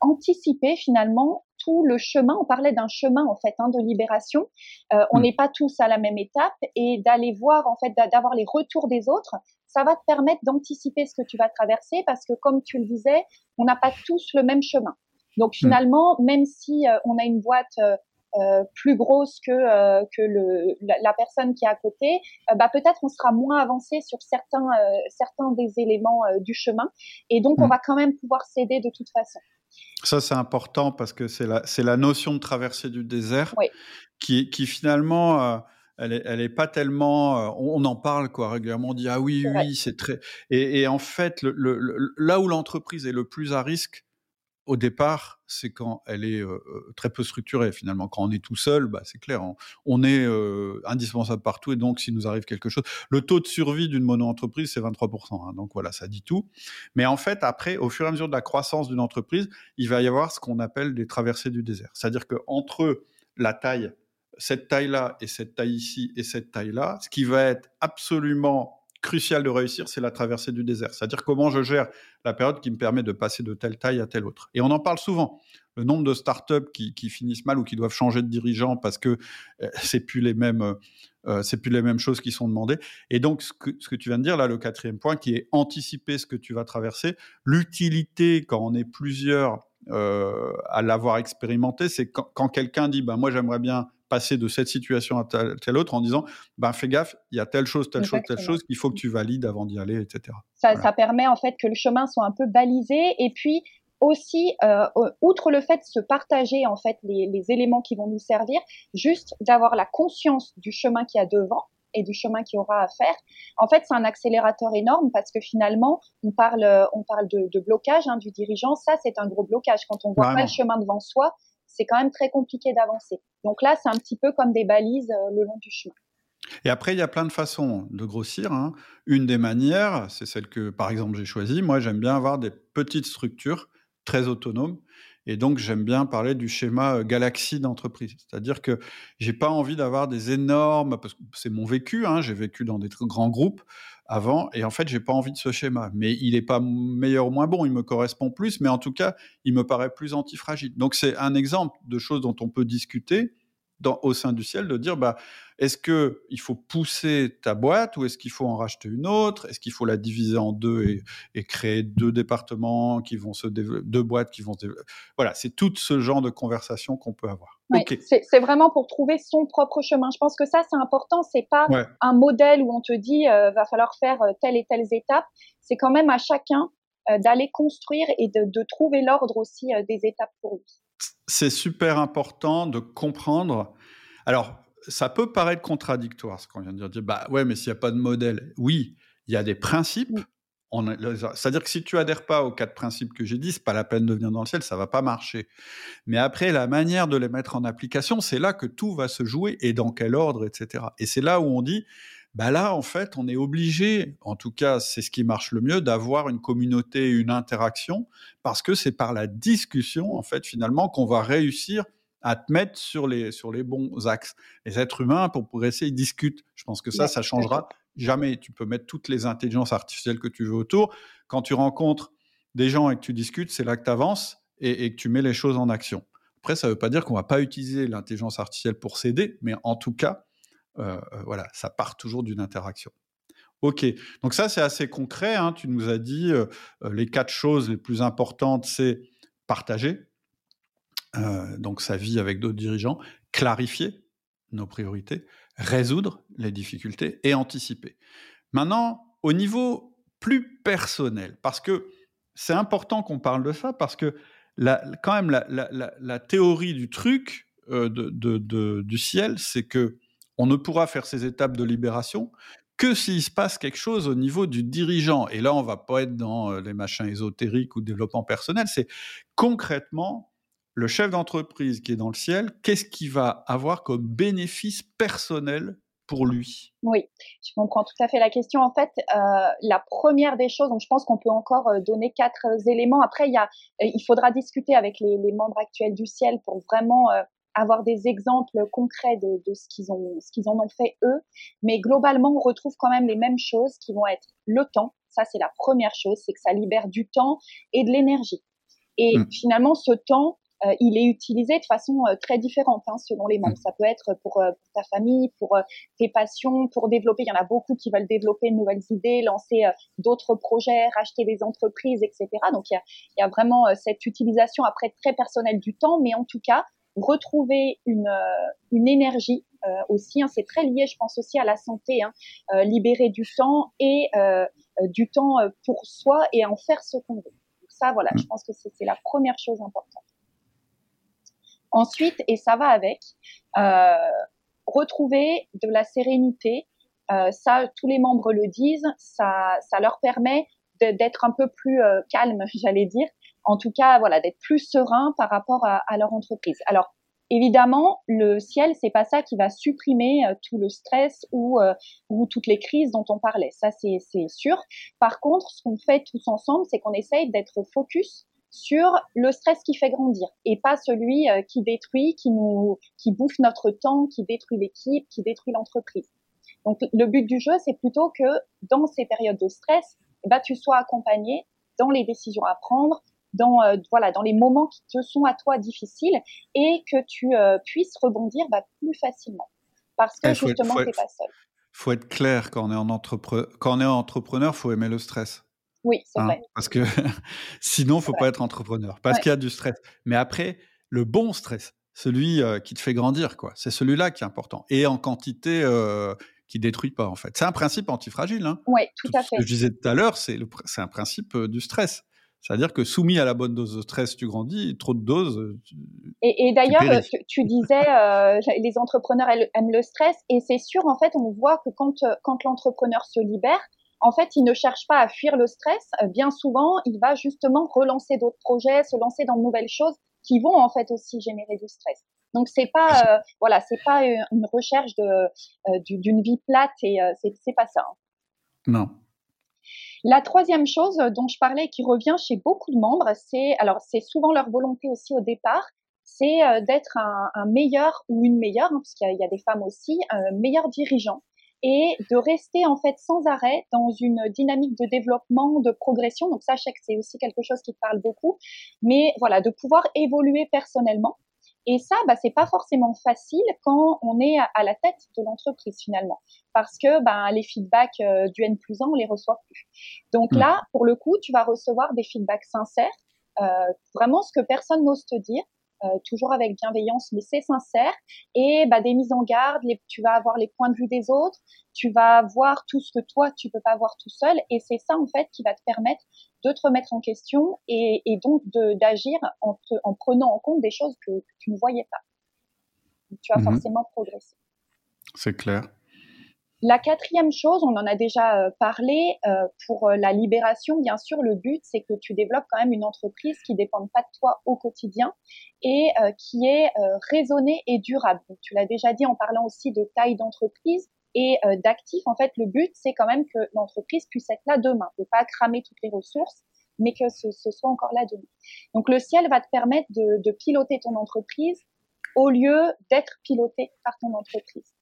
anticiper finalement tout le chemin. On parlait d'un chemin en fait hein, de libération. Euh, on mm. n'est pas tous à la même étape et d'aller voir en fait d'avoir les retours des autres, ça va te permettre d'anticiper ce que tu vas traverser parce que comme tu le disais, on n'a pas tous le même chemin. Donc mm. finalement, même si euh, on a une boîte euh, euh plus grosse que que le la, personne qui est à côté, bah peut-être on sera moins avancé sur certains certains des éléments du chemin et donc on mm. va quand même pouvoir s'aider de toute façon. Ça, c'est important parce que c'est la, c'est la notion de traversée du désert qui, qui finalement, euh, elle, est, elle est pas tellement. Euh, on, en parle quoi régulièrement. On dit ah oui, oui, c'est très. Et, et, en fait, le, là où l'entreprise est le plus à risque, au départ, c'est quand elle est euh, très peu structurée. Finalement, quand on est tout seul, bah, c'est clair, on, est euh, indispensable partout. Et donc, s'il nous arrive quelque chose, le taux de survie d'une mono-entreprise, c'est 23%. Hein. donc voilà, ça dit tout. Mais en fait, après, au fur et à mesure de la croissance d'une entreprise, il va y avoir ce qu'on appelle des traversées du désert. C'est-à-dire qu'entre la taille, cette taille-là et cette taille ici et cette taille-là, ce qui va être absolument crucial de réussir, c'est la traversée du désert. C'est-à-dire comment je gère la période qui me permet de passer de telle taille à telle autre. Et on en parle souvent. Le nombre de startups qui, qui finissent mal ou qui doivent changer de dirigeant parce que euh, c'est plus les mêmes, euh, euh, plus les mêmes choses qui sont demandées. Et donc, ce que, ce que tu viens de dire là, le quatrième point, qui est anticiper ce que tu vas traverser, l'utilité quand on est plusieurs à l'avoir expérimenté, c'est quand, quand quelqu'un dit, ben moi j'aimerais bien passer de cette situation à telle, autre en disant ben fais gaffe, il y a telle chose, telle chose, telle chose qu'il faut que tu valides avant d'y aller, etc. Ça, ça, permet en fait que le chemin soit un peu balisé et puis aussi, euh, outre le fait de se partager en fait les, les éléments qui vont nous servir, juste d'avoir la conscience du chemin qu'il y a devant et du chemin qu'il y aura à faire. En fait, c'est un accélérateur énorme parce que finalement, on parle, on parle de, de blocage hein, du dirigeant. Ça, c'est un gros blocage. Quand on voit pas le chemin devant soi, c'est quand même très compliqué d'avancer. Donc là, c'est un petit peu comme des balises euh, le long du chemin. Et après, il y a plein de façons de grossir. Hein. Une des manières, c'est celle que, par exemple, j'ai choisie. Moi, j'aime bien avoir des petites structures très autonomes. Et donc, j'aime bien parler du schéma euh, galaxie d'entreprise. C'est-à-dire que j'ai pas envie d'avoir des énormes, parce que c'est mon vécu, hein, j'ai vécu dans des grands groupes avant, et en fait, j'ai pas envie de ce schéma. Mais il n'est pas meilleur ou moins bon, il me correspond plus, mais en tout cas, il me paraît plus antifragile. Donc, c'est un exemple de choses dont on peut discuter dans, au sein du ciel, de dire, bah, est-ce que il faut pousser ta boîte ou est-ce qu'il faut en racheter une autre? Est-ce qu'il faut la diviser en deux et, créer deux départements qui vont se développer, deux boîtes qui vont se développer Voilà, c'est tout ce genre de conversation qu'on peut avoir. C'est vraiment pour trouver son propre chemin. Je pense que ça, c'est important. C'est pas un modèle où on te dit euh, va falloir faire euh, telle et telle étape. C'est quand même à chacun euh, d'aller construire et de, de trouver l'ordre aussi euh, des étapes pour lui. C'est super important de comprendre. Alors, ça peut paraître contradictoire ce qu'on vient de dire. Bah ouais, mais s'il n'y a pas de modèle, oui, il y a des principes. C'est-à-dire que si tu adhères pas aux quatre principes que j'ai dit, c'est pas la peine de venir dans le ciel, ça va pas marcher. Mais après, la manière de les mettre en application, c'est là que tout va se jouer et dans quel ordre, etc. Et c'est là où on dit, bah là, en fait, on est obligé, en tout cas, c'est ce qui marche le mieux, d'avoir une communauté, une interaction, parce que c'est par la discussion, en fait, finalement, qu'on va réussir à te mettre sur les, sur les bons axes. Les êtres humains, pour progresser, ils discutent. Je pense que ça, ça changera jamais. Tu peux mettre toutes les intelligences artificielles que tu veux autour. Quand tu rencontres des gens et que tu discutes, c'est là que tu avances et, que tu mets les choses en action. Après, ça ne veut pas dire qu'on va pas utiliser l'intelligence artificielle pour s'aider, mais en tout cas, euh, euh, voilà, ça part toujours d'une interaction. Ok, donc ça c'est assez concret. Hein. Tu nous as dit euh, les quatre choses les plus importantes, c'est partager, donc sa vie avec d'autres dirigeants, clarifier nos priorités, résoudre les difficultés et anticiper. Maintenant, au niveau plus personnel, parce que c'est important qu'on parle de ça, parce que la, quand même la, théorie du truc euh, de, du ciel, c'est que on ne pourra faire ces étapes de libération que s'il se passe quelque chose au niveau du dirigeant. Et là, on va pas être dans euh, les machins ésotériques ou développement personnel, c'est concrètement le chef d'entreprise qui est dans le ciel, qu'est-ce qu'il va avoir comme bénéfice personnel pour lui? Oui, je comprends tout à fait la question. En fait, euh, la première des choses, donc je pense qu'on peut encore euh, donner quatre éléments. Après, il, y a, il faudra discuter avec les, membres actuels du ciel pour vraiment avoir des exemples concrets de, ce qu'ils ont, ce qu'ils en ont fait eux. Mais globalement, on retrouve quand même les mêmes choses qui vont être le temps. Ça, c'est la première chose, c'est que ça libère du temps et de l'énergie. Et mmh. finalement, ce temps, euh, il est utilisé de façon euh, très différente hein, selon les membres. Mm. Ça peut être pour, euh, ta famille, pour tes passions, pour développer. Il y en a beaucoup qui veulent développer de nouvelles idées, lancer d'autres projets, racheter des entreprises, etc. Donc il y a, il y a vraiment cette utilisation après très personnelle du temps, mais en tout cas retrouver une, une énergie aussi. Hein, c'est très lié, je pense aussi à la santé. Hein, libérer du temps et du temps pour soi et en faire ce qu'on veut. Donc ça, voilà, mm. je pense que c'est la première chose importante. Ensuite, et ça va avec, euh, retrouver de la sérénité. Euh, ça, tous les membres le disent. Ça, ça leur permet d'être un peu plus euh, calme, j'allais dire. En tout cas, voilà, d'être plus serein par rapport à, leur entreprise. Alors, évidemment, le ciel, c'est pas ça qui va supprimer tout le stress ou, ou toutes les crises dont on parlait. Ça, c'est sûr. Par contre, ce qu'on fait tous ensemble, c'est qu'on essaye d'être focus sur le stress qui fait grandir et pas celui euh, qui détruit, qui nous, qui bouffe notre temps, qui détruit l'équipe, qui détruit l'entreprise. Donc le but du jeu, c'est plutôt que dans ces périodes de stress, eh ben, tu sois accompagné dans les décisions à prendre, dans euh, voilà, dans les moments qui te sont à toi difficiles et que tu euh, puisses rebondir bah, plus facilement parce que justement, tu n'es pas seul. Faut être clair quand on est en entrepreneur, quand on est entrepreneur, faut aimer le stress. Oui, c'est hein, vrai. Parce que sinon, faut pas être entrepreneur. Parce qu'il y a du stress. Mais après, le bon stress, celui qui te fait grandir, quoi. C'est celui-là qui est important. Et en quantité qui détruit pas, en fait. C'est un principe antifragile. Hein. Oui, tout, à fait. Ce que je disais tout à l'heure, c'est un principe du stress. C'est-à-dire que soumis à la bonne dose de stress, tu grandis, trop de doses. et, d'ailleurs, tu, disais, les entrepreneurs aiment le stress, et c'est sûr, en fait, on voit que quand, quand l'entrepreneur se libère, en fait, il ne cherche pas à fuir le stress. Euh, bien souvent, il va justement relancer d'autres projets, se lancer dans de nouvelles choses qui vont en fait aussi générer du stress. Donc c'est pas euh, voilà, c'est pas une recherche de euh, d'une vie plate et c'est pas ça. Hein. Non. La troisième chose dont je parlais qui revient chez beaucoup de membres, c'est alors c'est souvent leur volonté aussi au départ, c'est d'être un, meilleur ou une meilleure, hein, parce qu'il y, a des femmes aussi, un meilleur dirigeant et de rester en fait sans arrêt dans une dynamique de développement, de progression. Donc sais que c'est aussi quelque chose qui te parle beaucoup, mais voilà, de pouvoir évoluer personnellement. Et ça, bah, c'est pas forcément facile quand on est à la tête de l'entreprise finalement, parce que bah, les feedbacks euh, du N plus 1, on les reçoit plus. Donc mmh. là, pour le coup, tu vas recevoir des feedbacks sincères, euh, vraiment ce que personne n'ose te dire, euh, toujours avec bienveillance, mais c'est sincère. Et bah, des mises en garde, les, tu vas avoir les points de vue des autres, tu vas voir tout ce que toi, tu peux pas voir tout seul. Et c'est ça, en fait, qui va te permettre de te remettre en question et, et donc d'agir en, en, prenant en compte des choses que, tu ne voyais pas. tu vas mmh forcément progresser. C'est clair. La quatrième chose, on en a déjà euh, parlé, euh, pour euh, la libération, bien sûr, le but, c'est que tu développes quand même une entreprise qui ne dépend pas de toi au quotidien et qui est raisonnée et durable. tu l'as déjà dit en parlant aussi de taille d'entreprise et d'actifs. En fait, le but, c'est quand même que l'entreprise puisse être là demain, ne pas cramer toutes les ressources, mais que ce, soit encore là demain. Donc, le ciel va te permettre de, de piloter ton entreprise au lieu d'être piloté par ton entreprise.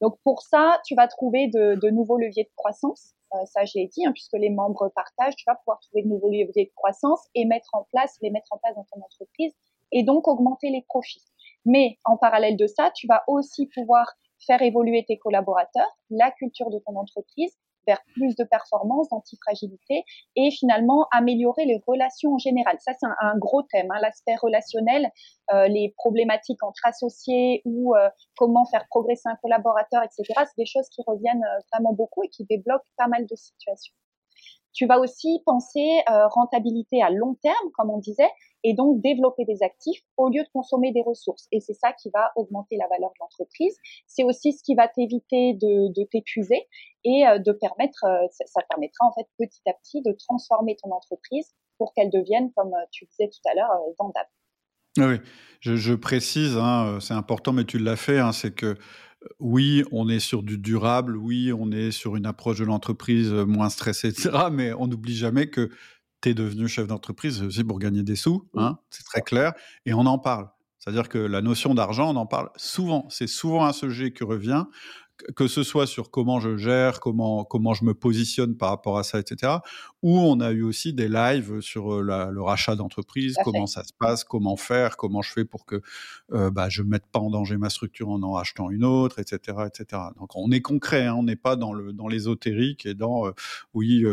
Donc pour ça, tu vas trouver de, nouveaux leviers de croissance. Euh, ça, je l'ai dit, hein, puisque les membres partagent, tu vas pouvoir trouver de nouveaux leviers de croissance et mettre en place, les mettre en place dans ton entreprise et donc augmenter les profits. Mais en parallèle de ça, tu vas aussi pouvoir faire évoluer tes collaborateurs, la culture de ton entreprise vers plus de performance, d'antifragilité et finalement améliorer les relations en général. Ça, c'est un, gros thème, hein, l'aspect relationnel, euh, les problématiques entre associés ou euh, comment faire progresser un collaborateur, etc. C'est des choses qui reviennent euh, vraiment beaucoup et qui débloquent pas mal de situations. Tu vas aussi penser euh, rentabilité à long terme, comme on disait, et donc développer des actifs au lieu de consommer des ressources. Et c'est ça qui va augmenter la valeur de l'entreprise. C'est aussi ce qui va t'éviter de, de t'épuiser et euh, de permettre, euh, ça, permettra en fait petit à petit de transformer ton entreprise pour qu'elle devienne, comme tu disais tout à l'heure, vendable. Oui, je, précise, hein, c'est important, mais tu l'as fait, hein, c'est que oui, on est sur du durable, oui, on est sur une approche de l'entreprise moins stressée, etc. Mais on n'oublie jamais que tu es devenu chef d'entreprise aussi pour gagner des sous, hein, c'est très clair, et on en parle. C'est-à-dire que la notion d'argent, on en parle souvent. C'est souvent un sujet qui revient que ce soit sur comment je gère, comment, comment je me positionne par rapport à ça, etc. Ou on a eu aussi des lives sur euh, le rachat d'entreprise, comment ça se passe, comment faire, comment je fais pour que euh, bah, je ne mette pas en danger ma structure en en rachetant une autre, etc. etc. Donc on est concret, hein, on n'est pas dans, le, dans l'ésotérique et dans, euh, oui,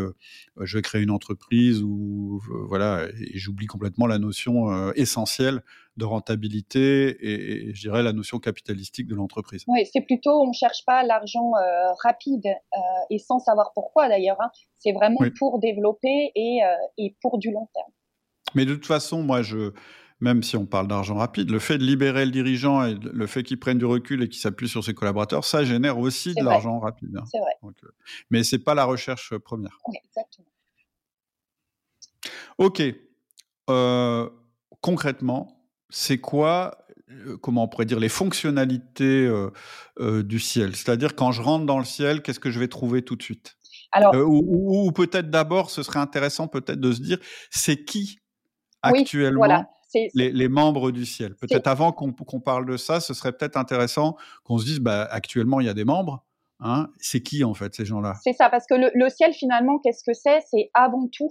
je vais créer une entreprise ou voilà, et j'oublie complètement la notion essentielle de rentabilité et, je dirais la notion capitalistique de l'entreprise. Oui, c'est plutôt, on ne cherche pas l'argent euh, rapide euh, et sans savoir pourquoi d'ailleurs. Hein. C'est vraiment pour développer et, euh, et, pour du long terme. Mais de toute façon, moi, je, même si on parle d'argent rapide, le fait de libérer le dirigeant et le fait qu'il prenne du recul et qu'il s'appuie sur ses collaborateurs, ça génère aussi de l'argent rapide. Hein. C'est vrai. mais c'est pas la recherche première. Oui, exactement. Ok. concrètement, c'est quoi, euh, comment on pourrait dire, les fonctionnalités euh, euh, du ciel? C'est-à-dire, quand je rentre dans le ciel, qu'est-ce que je vais trouver tout de suite? Alors, ou, peut-être d'abord, ce serait intéressant peut-être de se dire, c'est qui actuellement les, membres du ciel? Peut-être avant qu'on parle de ça, ce serait peut-être intéressant qu'on se dise, bah, actuellement, il y a des membres. Hein, c'est qui en fait ces gens-là? C'est ça, parce que le ciel finalement, qu'est-ce que c'est? C'est avant tout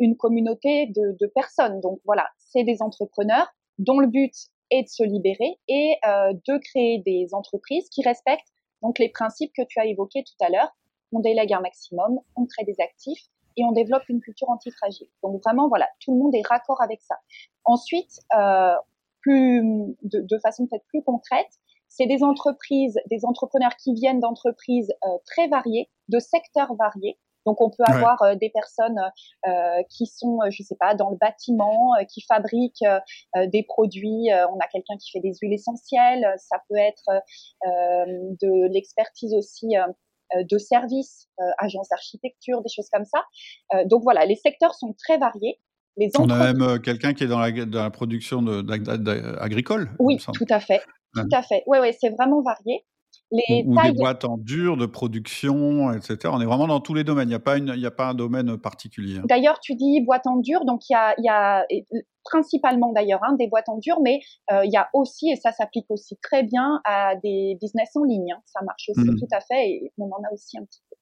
une communauté de, de, personnes. Donc voilà, c'est des entrepreneurs dont le but est de se libérer et euh, de créer des entreprises qui respectent donc les principes que tu as évoqués tout à l'heure. On délègue un maximum, on crée des actifs et on développe une culture antifragile. Donc vraiment, voilà, tout le monde est raccord avec ça. Ensuite, euh, plus, de, façon peut-être plus concrète, c'est des entreprises, des entrepreneurs qui viennent d'entreprises euh, très variées, de secteurs variés, donc on peut avoir euh, des personnes euh, qui sont, je sais pas, dans le bâtiment, euh, qui fabriquent des produits. on a quelqu'un qui fait des huiles essentielles. Ça peut être de l'expertise aussi de services, agences d'architecture, des choses comme ça. donc voilà, les secteurs sont très variés. Les On a même quelqu'un qui est dans la, dans la production agricole. Oui, tout à fait. Tout à fait. Oui, oui, c'est vraiment varié ou, des boîtes en dur de production, etc. On est vraiment dans tous les domaines. Il n'y a, pas a pas un domaine particulier. Hein. D'ailleurs, tu dis boîte en dur, donc il y a, principalement d'ailleurs hein, des boîtes en dur, mais euh, il y a aussi, et ça s'applique aussi très bien à des business en ligne. Hein. Ça marche aussi mmh. tout à fait et on en a aussi un petit peu.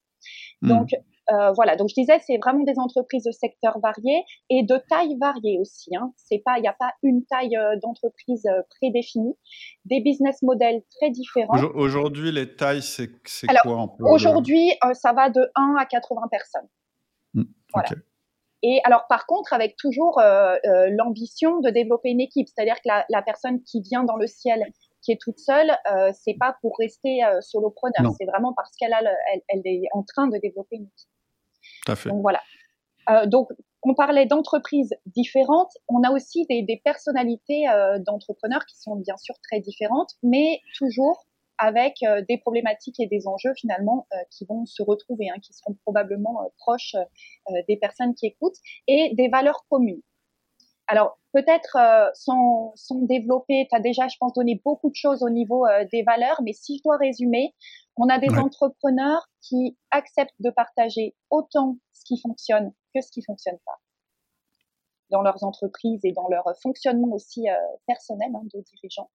Mmh. Euh, voilà, donc je disais, c'est vraiment des entreprises de secteurs variés et de tailles variées aussi. Hein. C'est pas, il n'y a pas une taille euh, d'entreprise euh, prédéfinie. Des business models très différents. Aujourd'hui, les tailles, c'est quoi Aujourd'hui, ça va de 1 à 80 personnes. Mmh, voilà. Et alors, par contre, avec toujours l'ambition de développer une équipe, c'est-à-dire que la, la, personne qui vient dans le ciel qui est toute seule, euh, c'est pas pour rester solopreneur, c'est vraiment parce qu'elle elle, est en train de développer une équipe. Fait. Donc voilà. Euh, donc on parlait d'entreprises différentes, on a aussi des, personnalités euh, d'entrepreneurs qui sont bien sûr très différentes, mais toujours avec euh, des problématiques et des enjeux finalement qui vont se retrouver, hein, qui seront probablement proches des personnes qui écoutent, et des valeurs communes. Alors, peut-être euh, sans, développer, tu as déjà, je pense, donné beaucoup de choses au niveau des valeurs, mais si je dois résumer, on a des entrepreneurs qui acceptent de partager autant ce qui fonctionne que ce qui fonctionne pas. Dans leurs entreprises et dans leur fonctionnement aussi euh, personnel hein, de dirigeants,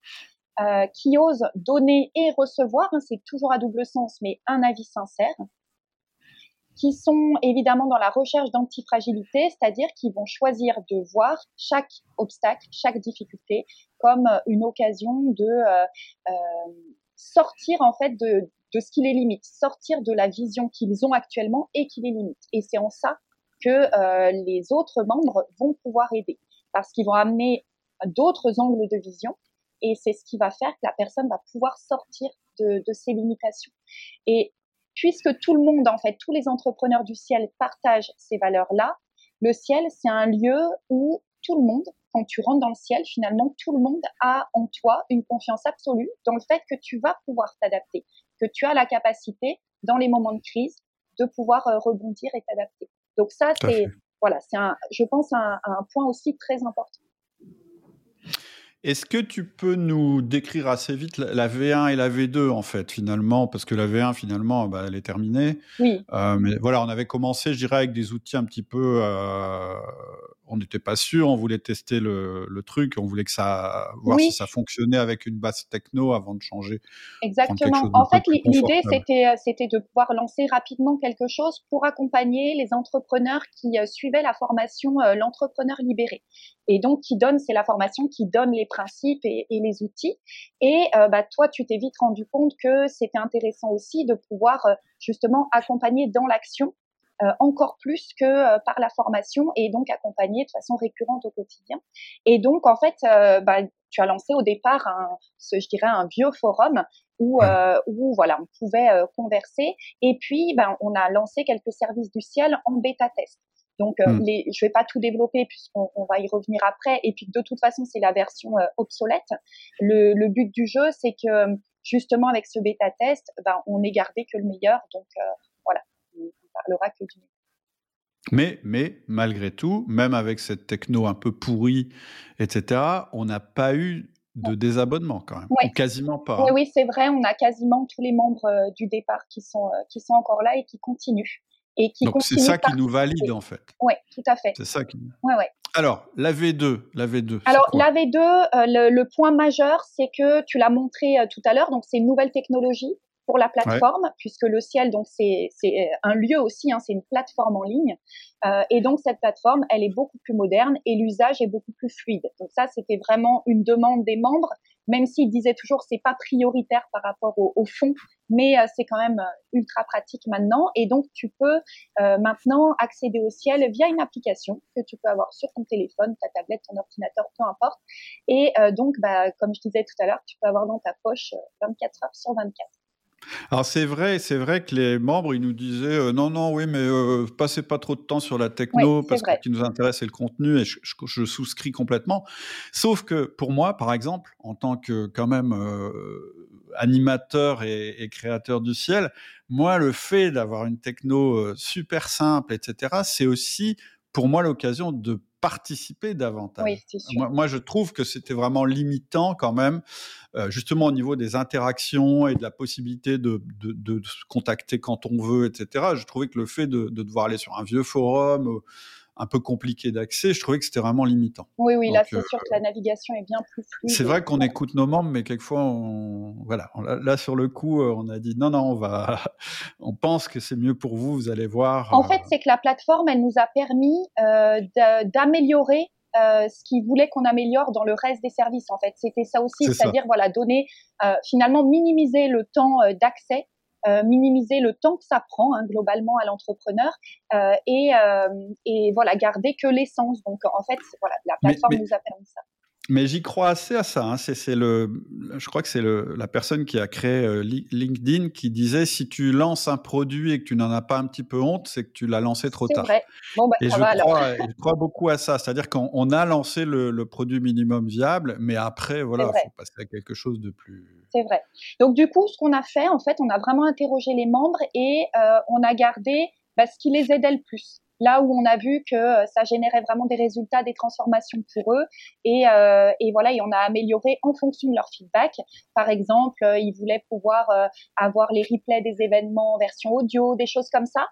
qui osent donner et recevoir, hein, c'est toujours à double sens, mais un avis sincère, qui sont évidemment dans la recherche d'antifragilité, c'est-à-dire qu'ils vont choisir de voir chaque obstacle, chaque difficulté comme euh, une occasion de euh, euh, sortir en fait de, de ce qui les limite, sortir de la vision qu'ils ont actuellement et qui les limite. Et c'est en ça que euh, les autres membres vont pouvoir aider, parce qu'ils vont amener d'autres angles de vision, et c'est ce qui va faire que la personne va pouvoir sortir de, de ses limitations. Et puisque tout le monde, en fait, tous les entrepreneurs du ciel partagent ces valeurs-là, le ciel, c'est un lieu où tout le monde, quand tu rentres dans le ciel, finalement, tout le monde a en toi une confiance absolue dans le fait que tu vas pouvoir t'adapter, que tu as la capacité, dans les moments de crise, de pouvoir euh, rebondir et t'adapter. Donc ça, c'est, voilà, c'est un, je pense, un, un point aussi très important. Est-ce que tu peux nous décrire assez vite la, V1 et la V2 en fait finalement? Parce que la V1 finalement bah, elle est terminée. Oui. Euh, mais voilà, on avait commencé, je dirais, avec des outils un petit peu. Euh, on n'était pas sûr, on voulait tester le, truc, on voulait que ça voir si ça fonctionnait avec une base techno avant de changer. Exactement. En fait, l'idée c'était euh, c'était de pouvoir lancer rapidement quelque chose pour accompagner les entrepreneurs qui suivaient la formation l'entrepreneur libéré. Et donc, qui donne, c'est la formation qui donne les principes et, les outils. Et euh, bah, toi, tu t'es vite rendu compte que c'était intéressant aussi de pouvoir euh, justement accompagner dans l'action euh, encore plus que par la formation et donc accompagner de façon récurrente au quotidien. Et donc, en fait, bah, tu as lancé au départ un, ce, je dirais, un vieux forum où, où voilà, on pouvait converser. Et puis, ben, on a lancé quelques services du ciel en bêta test. Donc, euh, hmm. les, je vais pas tout développer puisqu'on va y revenir après. Et puis, de toute façon, c'est la version euh, obsolète. Le, le, but du jeu, c'est que justement, avec ce bêta test, ben, on n'est gardé que le meilleur. Donc, euh, que du meilleur. Mais, mais malgré tout, même avec cette techno un peu pourrie, etc., on n'a pas eu de désabonnement quand même, ou quasiment pas. Oui, oui c'est vrai, on a quasiment tous les membres du départ qui sont, qui sont encore là et qui continuent. Donc c'est ça qui nous valide en fait. Oui, tout à fait. C'est ça qui. Ouais, ouais. Alors la V2, la V2. Alors la V2, euh, le, point majeur, c'est que tu l'as montré euh, tout à l'heure. Donc c'est une nouvelle technologie pour la plateforme, puisque le ciel, donc c'est euh, un lieu aussi, hein, c'est une plateforme en ligne. et donc cette plateforme, elle est beaucoup plus moderne et l'usage est beaucoup plus fluide. Donc ça, c'était vraiment une demande des membres même s'il disait toujours c'est pas prioritaire par rapport au, fond, mais euh, c'est quand même euh, ultra pratique maintenant. Et donc tu peux euh, maintenant accéder au ciel via une application que tu peux avoir sur ton téléphone, ta tablette, ton ordinateur, peu importe. Et donc, bah, comme je disais tout à l'heure, tu peux avoir dans ta poche 24 heures sur 24. Alors c'est vrai, c'est vrai que les membres, ils nous disaient euh, non, non, oui, mais euh, passez pas trop de temps sur la techno parce que ce qui nous intéresse c'est le contenu et je, souscris complètement. Sauf que pour moi, par exemple, en tant que quand même euh, animateur et, créateur du ciel, moi le fait d'avoir une techno super simple, etc., c'est aussi pour moi l'occasion de participer davantage. moi, je trouve que c'était vraiment limitant quand même, euh, justement au niveau des interactions et de la possibilité de, de, se contacter quand on veut, etc. Je trouvais que le fait de, devoir aller sur un vieux forum, un peu compliqué d'accès, je trouvais que c'était vraiment limitant. Oui, oui, là, c'est euh, sûr que la navigation est bien plus fluide. C'est vrai qu'on écoute nos membres, mais quelquefois, on, voilà, là, sur le coup, euh, on a dit non, non, on va, on pense que c'est mieux pour vous, vous allez voir. En fait, euh, c'est que la plateforme, elle nous a permis d'améliorer ce qu'ils voulaient qu'on améliore dans le reste des services. En fait, c'était ça aussi, c'est-à-dire voilà, donner, finalement, minimiser le temps d'accès euh, minimiser le temps que ça prend hein, globalement à l'entrepreneur euh, et, euh, et, voilà garder que l'essence. Donc en fait, voilà, la plateforme nous a permis ça. Mais j'y crois assez à ça. Hein. C'est, le, je crois que c'est la personne qui a créé euh, LinkedIn qui disait si tu lances un produit et que tu n'en as pas un petit peu honte, c'est que tu l'as lancé trop tard. Vrai. Bon, bah, et je, crois, je, crois, beaucoup à ça. C'est-à-dire qu'on a lancé le, produit minimum viable, mais après, voilà, il faut passer à quelque chose de plus. C'est vrai. Donc du coup, ce qu'on a fait, en fait, on a vraiment interrogé les membres et euh, on a gardé bah, ce qui les aidait le plus là où on a vu que euh, ça générait vraiment des résultats, des transformations pour eux. Et, euh, et voilà, et on a amélioré en fonction de leur feedback. Par exemple, euh, ils voulaient pouvoir avoir les replays des événements en version audio, des choses comme ça.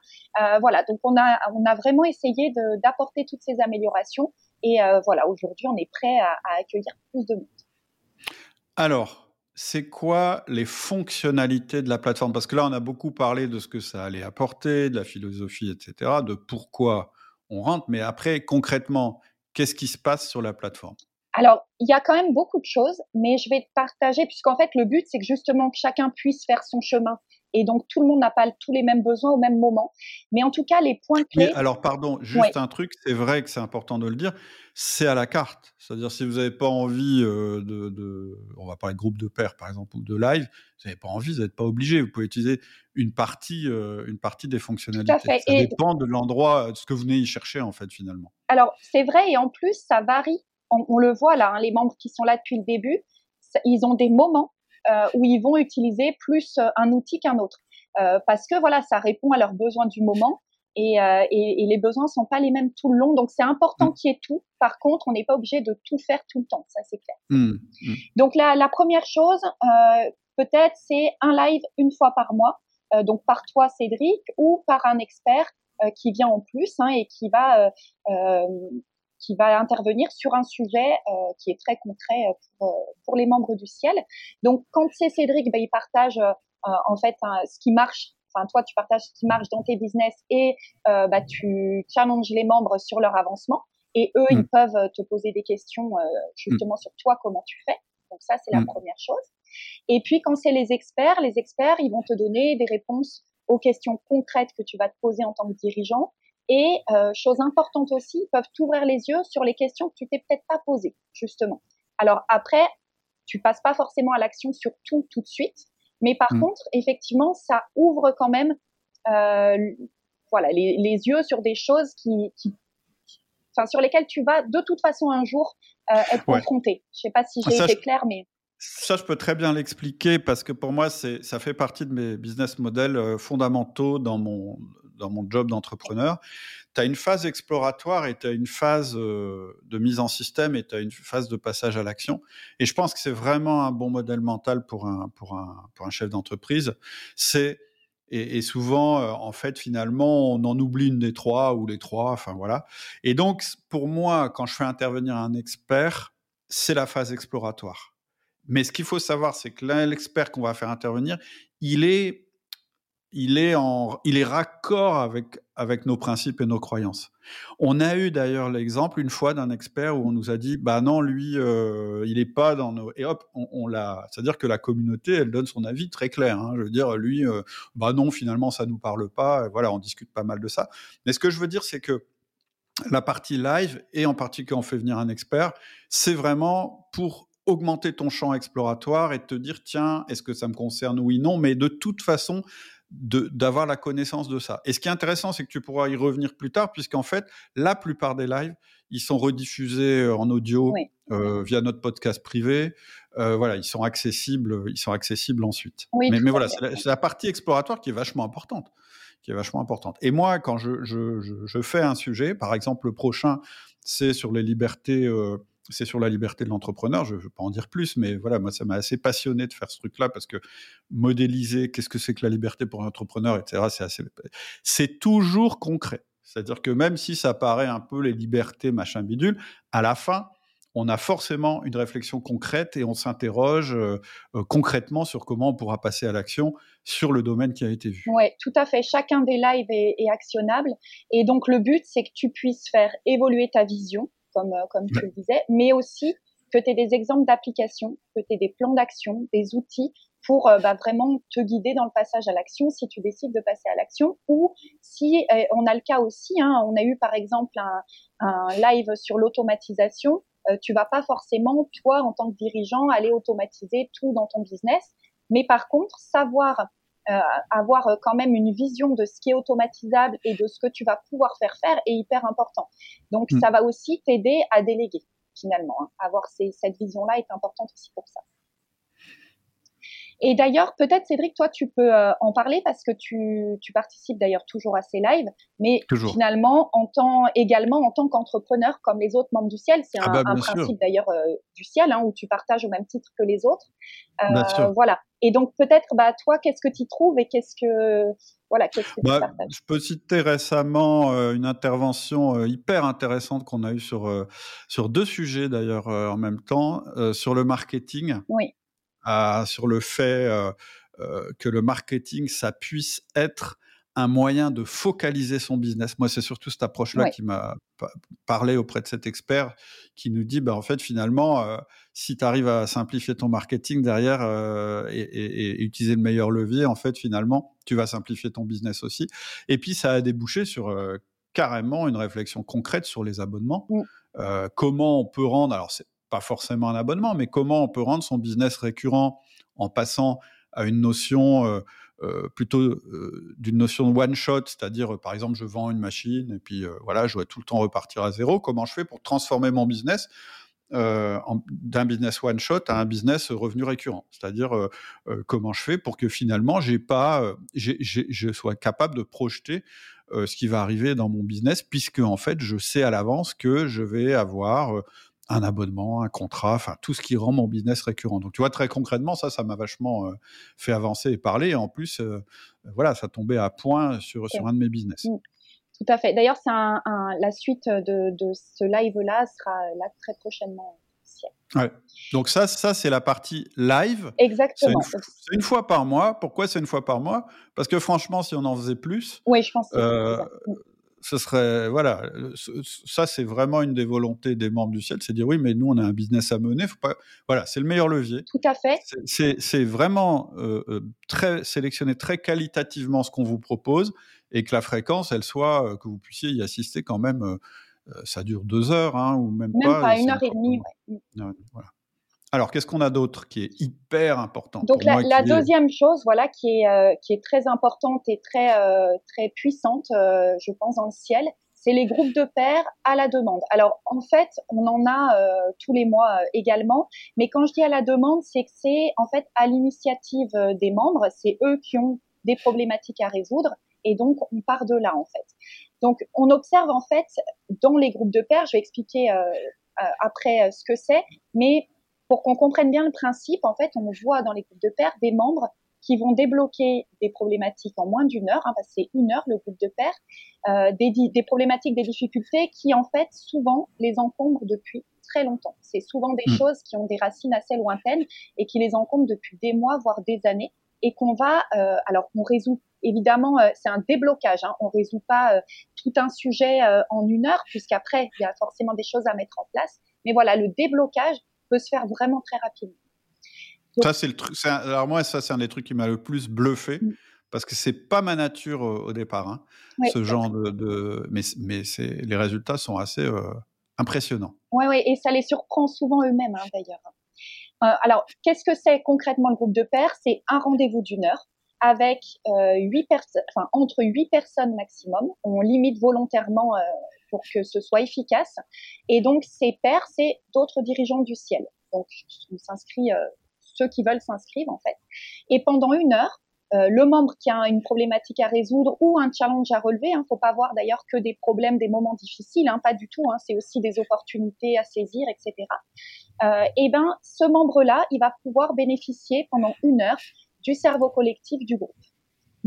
Voilà, donc on a, on a vraiment essayé d'apporter toutes ces améliorations. Et voilà, aujourd'hui, on est prêt à, à accueillir plus de monde. Alors, c'est quoi les fonctionnalités de la plateforme? Parce que là, on a beaucoup parlé de ce que ça allait apporter, de la philosophie, etc., de pourquoi on rentre, mais après, concrètement, qu'est-ce qui se passe sur la plateforme? Alors, il y a quand même beaucoup de choses, mais je vais te partager, puisqu'en fait, le but, c'est que justement, que chacun puisse faire son chemin et donc tout le monde n'a pas tous les mêmes besoins au même moment. Mais en tout cas, les points clés. alors, pardon, juste un truc, c'est vrai que c'est important de le dire, c'est à la carte. C'est-à-dire, si vous n'avez pas envie euh, de, On va parler de groupe de pairs, par exemple, ou de live, vous n'avez pas envie, vous n'êtes pas obligé. Vous pouvez utiliser une partie, euh, une partie des fonctionnalités. Ça dépend de l'endroit, de ce que vous venez y chercher, en fait, finalement. Alors, c'est vrai, et en plus, ça varie. On, le voit là, hein, les membres qui sont là depuis le début, ils ont des moments euh, où ils vont utiliser plus euh, un outil qu'un autre. Euh, parce que voilà, ça répond à leurs besoins du moment. et, et, les besoins sont pas les mêmes tout le long. Donc c'est important mmh. qu'il y ait tout. Par contre, on n'est pas obligé de tout faire tout le temps, ça c'est clair. Mmh, mmh. Donc la, la, première chose, peut-être, c'est un live une fois par mois, donc par toi Cédric ou par un expert qui vient en plus hein, et qui va qui va intervenir sur un sujet euh, qui est très concret euh, pour, euh, pour, les membres du ciel. Donc, quand c'est Cédric, bah, il partage en fait ce qui marche. Enfin, toi, tu partages ce qui marche dans tes business et bah, tu challenges les membres sur leur avancement. Et eux, ils mm. peuvent te poser des questions justement mm. sur toi, comment tu fais. Donc ça, c'est la mm. première chose. Et puis, quand c'est les experts, les experts, ils vont te donner des réponses aux questions concrètes que tu vas te poser en tant que dirigeant et euh, chose importante aussi, ils peuvent t'ouvrir les yeux sur les questions que tu t'es peut-être pas posées, justement. Alors après, tu passes pas forcément à l'action sur tout tout de suite, mais par mmh. contre, effectivement, ça ouvre quand même, euh, voilà, les, les, yeux sur des choses qui, qui enfin, sur lesquelles tu vas de toute façon un jour euh, être confronté. Je sais pas si j'ai été clair, mais ça, je peux très bien l'expliquer parce que pour moi, ça fait partie de mes business models euh, fondamentaux dans mon, dans mon job d'entrepreneur. Tu as une phase exploratoire et tu as une phase euh, de mise en système et tu as une phase de passage à l'action. Et je pense que c'est vraiment un bon modèle mental pour un, pour un, pour un chef d'entreprise. C'est et, souvent, euh, en fait, finalement, on en oublie une des trois ou les trois. Enfin voilà. Et donc, pour moi, quand je fais intervenir un expert, c'est la phase exploratoire mais ce qu'il faut savoir, c'est que l'expert qu'on va faire intervenir, il est, il est, en, il est raccord avec, avec nos principes et nos croyances. On a eu d'ailleurs l'exemple une fois d'un expert où on nous a dit, bah non, lui, euh, il n'est pas dans nos... Et hop, on, l'a... C'est-à-dire que la communauté, elle donne son avis très clair. Hein. Je veux dire, lui, euh, bah non, finalement, ça nous parle pas. Voilà, on discute pas mal de ça. Mais ce que je veux dire, c'est que la partie live, et en particulier on fait venir un expert, c'est vraiment pour augmenter ton champ exploratoire et te dire tiens, est-ce que ça me concerne Oui, non, mais de toute façon, d'avoir la connaissance de ça. Et ce qui est intéressant, c'est que tu pourras y revenir plus tard, puisqu'en fait, la plupart des lives, ils sont rediffusés euh, en audio euh, via notre podcast privé. Euh, voilà, ils sont accessibles, ils sont accessibles ensuite. mais, mais voilà, c'est la, partie exploratoire qui est vachement importante, qui est vachement importante. Et moi, quand je, je, je, fais un sujet, par exemple, le prochain, c'est sur les libertés c'est sur la liberté de l'entrepreneur. Je ne veux pas en dire plus, mais voilà, moi, ça m'a assez passionné de faire ce truc-là parce que modéliser qu'est-ce que c'est que la liberté pour l'entrepreneur, etc., c'est toujours concret. C'est-à-dire que même si ça paraît un peu les libertés, machin bidule, à la fin, on a forcément une réflexion concrète et on s'interroge euh, euh, concrètement sur comment on pourra passer à l'action sur le domaine qui a été vu. Oui, tout à fait. Chacun des lives est actionnable. Et donc, le but, c'est que tu puisses faire évoluer ta vision comme, euh, comme tu le disais, mais aussi que tu aies des exemples d'applications, que tu aies des plans d'action, des outils pour euh, bah, vraiment te guider dans le passage à l'action si tu décides de passer à l'action ou si euh, on a le cas aussi, hein, on a eu par exemple un, un live sur l'automatisation, tu vas pas forcément toi en tant que dirigeant aller automatiser tout dans ton business, mais par contre savoir euh, avoir euh, quand même une vision de ce qui est automatisable et de ce que tu vas pouvoir faire faire est hyper important. Donc, mm. ça va aussi t'aider à déléguer finalement. Hein. Avoir cette vision-là est importante aussi pour ça. Et d'ailleurs, peut-être Cédric, toi, tu peux euh, en parler parce que tu, tu participes d'ailleurs toujours à ces lives, mais finalement, en tant, également en tant qu'entrepreneur, comme les autres membres du ciel, c'est ah un, bah, principe d'ailleurs euh, du ciel, hein, où tu partages au même titre que les autres. Euh, voilà. Et donc peut-être, bah, toi, qu'est-ce que tu trouves et qu'est-ce que voilà, qu'est-ce que bah, Je peux citer récemment une intervention hyper intéressante qu'on a eue sur sur deux sujets d'ailleurs en même temps, sur le marketing. Oui sur le fait euh, euh, que le marketing, ça puisse être un moyen de focaliser son business. Moi, c'est surtout cette approche-là qui m'a parlé auprès de cet expert qui nous dit, bah, en fait, finalement, euh, si tu arrives à simplifier ton marketing derrière et, utiliser le meilleur levier, en fait, finalement, tu vas simplifier ton business aussi. Et puis, ça a débouché sur carrément une réflexion concrète sur les abonnements. Mmh. comment on peut rendre, alors c'est pas forcément un abonnement, mais comment on peut rendre son business récurrent en passant à une notion euh, euh, plutôt euh, d'une notion de one shot, c'est-à-dire par exemple je vends une machine et puis voilà je dois tout le temps repartir à zéro. Comment je fais pour transformer mon business d'un business one shot à un business revenu récurrent, c'est-à-dire comment je fais pour que finalement j'ai pas, je sois capable de projeter ce qui va arriver dans mon business, puisque en fait, je sais à l'avance que je vais avoir un abonnement, un contrat, enfin tout ce qui rend mon business récurrent. Donc tu vois très concrètement ça, ça m'a vachement fait avancer et parler. Et en plus, voilà, ça tombait à point sur, sur un de mes business. Mmh. Tout à fait. D'ailleurs, c'est un, la suite de, de ce live-là sera là très prochainement. Ouais. Donc ça, ça c'est la partie live. Exactement. C'est une, fois par mois. Pourquoi c'est une fois par mois? Parce que franchement, si on en faisait plus, oui, je pense. Euh, ce serait voilà, ça c'est vraiment une des volontés des membres du ciel, c'est dire oui, mais nous on a un business à mener, faut pas, voilà, c'est le meilleur levier. Tout à fait. C'est vraiment euh, euh, très sélectionner très qualitativement ce qu'on vous propose et que la fréquence, elle soit euh, que vous puissiez y assister quand même. ça dure deux heures hein, ou même, même pas. une heure et demie. Voilà. Alors, qu'est-ce qu'on a d'autre qui est hyper important Donc, la, deuxième chose, voilà, qui est, euh, qui est très importante et très, euh, très puissante, euh, je pense, dans le ciel, c'est les groupes de pairs à la demande. Alors, en fait, on en a tous les mois également, mais quand je dis à la demande, c'est que c'est en fait à l'initiative des membres, c'est eux qui ont des problématiques à résoudre, et donc on part de là, en fait. Donc, on observe en fait dans les groupes de pairs, je vais expliquer après ce que c'est, mais pour qu'on comprenne bien le principe, en fait, on voit dans les groupes de pairs des membres qui vont débloquer des problématiques en moins d'une heure, hein, parce que c'est une heure le groupe de pairs, euh, des, des, problématiques, des difficultés qui en fait souvent les encombrent depuis très longtemps. C'est souvent des mmh. choses qui ont des racines assez lointaines et qui les encombrent depuis des mois, voire des années, et qu'on va, euh, alors on résout évidemment, euh, c'est un déblocage. Hein, on résout pas euh, tout un sujet euh, en une heure, puisqu'après il y a forcément des choses à mettre en place. Mais voilà, le déblocage, peut se faire vraiment très rapidement. ça, c'est le truc. Alors, moi, ça, c'est un des trucs qui m'a le plus bluffé. Mm. Parce que c'est pas ma nature au départ, hein, ce genre de, mais mais c'est les résultats sont assez euh, impressionnants. Oui, oui, et ça les surprend souvent eux-mêmes hein, d'ailleurs. Euh, alors, qu'est-ce que c'est concrètement le groupe de pairs? C'est un rendez-vous d'une heure avec euh, huit personnes, enfin entre huit personnes maximum. On limite volontairement pour que ce soit efficace. Et donc, ces pairs, c'est d'autres dirigeants du ciel. Donc, on s'inscrit, euh, ceux qui veulent s'inscrire, en fait. Et pendant une heure, euh, le membre qui a une problématique à résoudre ou un challenge à relever, il hein, faut pas voir d'ailleurs que des problèmes, des moments difficiles, hein, pas du tout, hein, c'est aussi des opportunités à saisir, etc. Euh, et ben, ce membre-là, il va pouvoir bénéficier pendant une heure du cerveau collectif du groupe.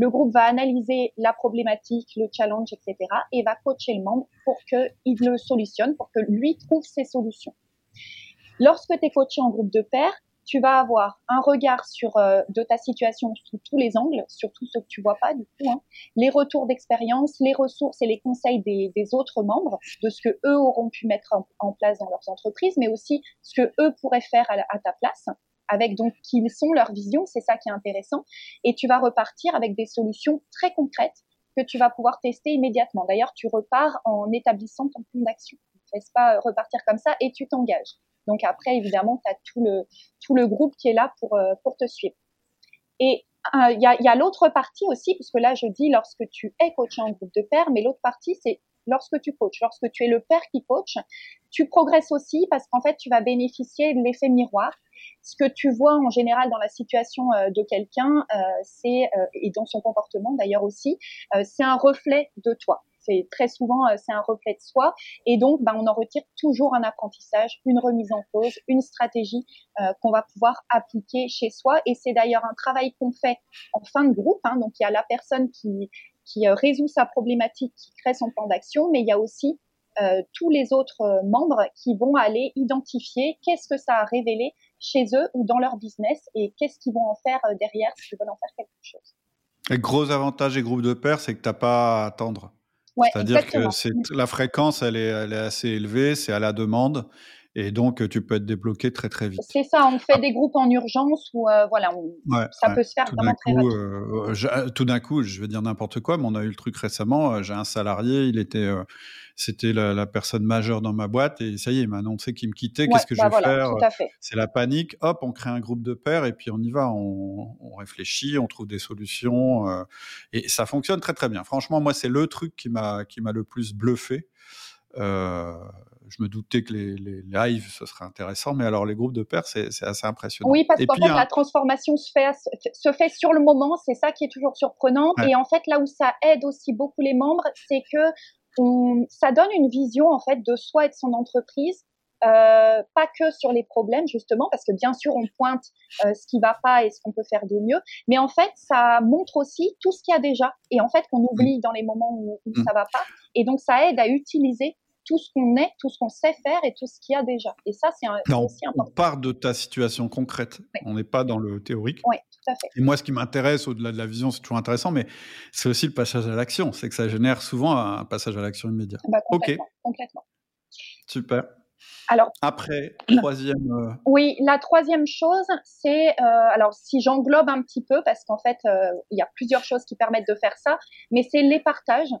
Le groupe va analyser la problématique, le challenge, etc. et va coacher le membre pour qu'il le solutionne, pour que lui trouve ses solutions. Lorsque tu es coaché en groupe de pairs, tu vas avoir un regard sur euh, de ta situation sous tous les angles, surtout ceux que tu vois pas du coup, hein. les retours d'expérience, les ressources et les conseils des, autres membres, de ce que eux auront pu mettre en, place dans leurs entreprises, mais aussi ce que eux pourraient faire à ta place avec donc qui sont leurs visions, c'est ça qui est intéressant, et tu vas repartir avec des solutions très concrètes que tu vas pouvoir tester immédiatement. D'ailleurs, tu repars en établissant ton plan d'action. Tu ne laisses pas repartir comme ça et tu t'engages. Donc après, évidemment, tu as tout le, tout le groupe qui est là pour, euh, pour te suivre. Et euh, il y a, y a l'autre partie aussi, puisque là, je dis lorsque tu es coaché en groupe de pairs, mais l'autre partie, c'est lorsque tu coaches, lorsque tu es le père qui coach, tu progresses aussi parce qu'en fait, tu vas bénéficier de l'effet miroir ce que tu vois en général dans la situation euh, de quelqu'un, euh, c'est euh, et dans son comportement d'ailleurs aussi, c'est un reflet de toi. C'est très souvent c'est un reflet de soi et donc ben, on en retire toujours un apprentissage, une remise en cause, une stratégie qu'on va pouvoir appliquer chez soi et c'est d'ailleurs un travail qu'on fait en fin de groupe. Hein, donc il y a la personne qui qui résout sa problématique, qui crée son plan d'action, mais il y a aussi euh, tous les autres membres qui vont aller identifier qu'est-ce que ça a révélé chez eux ou dans leur business et qu'est-ce qu'ils vont en faire euh, derrière s'ils veulent en faire quelque chose. Le gros avantage des groupes de pairs, c'est que tu n'as pas à attendre. C'est-à-dire que la fréquence, elle est, elle est assez élevée, c'est à la demande. Et donc, tu peux être débloqué très très vite. C'est ça, on fait ah. des groupes en urgence où euh, voilà, ça peut se faire vraiment très coup, euh, tout d'un coup, je vais dire n'importe quoi, mais on a eu le truc récemment. J'ai un salarié, il était c'était la, personne majeure dans ma boîte et ça y est, il m'a annoncé qu'il me quittait. Qu'est-ce que je bah vais faire C'est la panique. Hop, on crée un groupe de pairs et puis on y va. On, réfléchit, on trouve des solutions euh, et ça fonctionne très très bien. Franchement, moi, c'est le truc qui m'a qui m'a le plus bluffé. Euh, je me doutais que les, les, lives, ce serait intéressant, mais alors les groupes de pairs, c'est assez impressionnant. Oui, parce qu'en fait, la transformation se fait, se fait sur le moment, c'est ça qui est toujours surprenant. Et en fait, là où ça aide aussi beaucoup les membres, c'est que on, ça donne une vision en fait de soi et de son entreprise euh, pas que sur les problèmes justement, parce que bien sûr on pointe euh, ce qui va pas et ce qu'on peut faire de mieux, mais en fait ça montre aussi tout ce qu'il y a déjà et en fait qu'on oublie dans les moments où, où mm. ça va pas, et donc ça aide à utiliser tout ce qu'on est, tout ce qu'on sait faire et tout ce qu'il y a déjà. Et ça, c'est aussi important. On part de ta situation concrète. On n'est pas dans le théorique. Oui, tout à fait. Et moi, ce qui m'intéresse, au-delà de la vision, c'est toujours intéressant, mais c'est aussi le passage à l'action. C'est que ça génère souvent un passage à l'action immédiat. Bah, complètement, ok. Complètement. Super. Alors, après, troisième. Euh, oui, la troisième chose, c'est euh, alors si j'englobe un petit peu parce qu'en fait, euh, il y a plusieurs choses qui permettent de faire ça, mais c'est les partages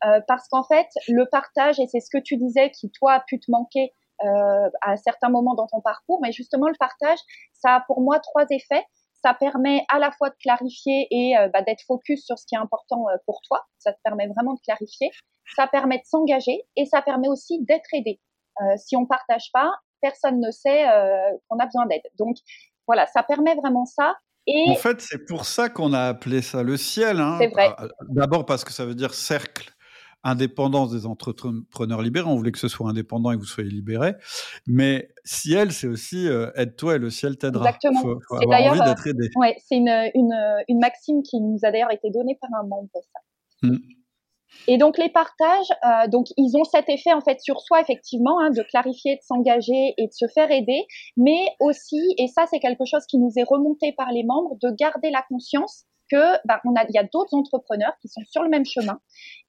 parce qu'en fait, le partage et c'est ce que tu disais qui toi a pu te manquer à certains moments dans ton parcours, mais justement le partage, ça a pour moi trois effets. Ça permet à la fois de clarifier et bah, d'être focus sur ce qui est important pour toi. Ça te permet vraiment de clarifier. Ça permet de s'engager et ça permet aussi d'être aidé. Euh, si on partage pas, personne ne sait euh, qu'on a besoin d'aide. Donc voilà, ça permet vraiment ça. Et... En fait, c'est pour ça qu'on a appelé ça le ciel. Hein. C'est vrai. Euh, d'abord parce que ça veut dire cercle indépendance des entrepreneurs libérés. On voulait que ce soit indépendant et que vous soyez libérés. Mais ciel, c'est aussi aide-toi et le ciel t'aidera. Exactement. Faut, avoir envie d'être aidé. Ouais, c'est une, une, une, maxime qui nous a d'ailleurs été donnée par un membre. Ça. Mmh. Et donc les partages, euh, donc ils ont cet effet en fait sur soi effectivement hein, de clarifier, de s'engager et de se faire aider, mais aussi et ça c'est quelque chose qui nous est remonté par les membres de garder la conscience que bah, on a il y a d'autres entrepreneurs qui sont sur le même chemin.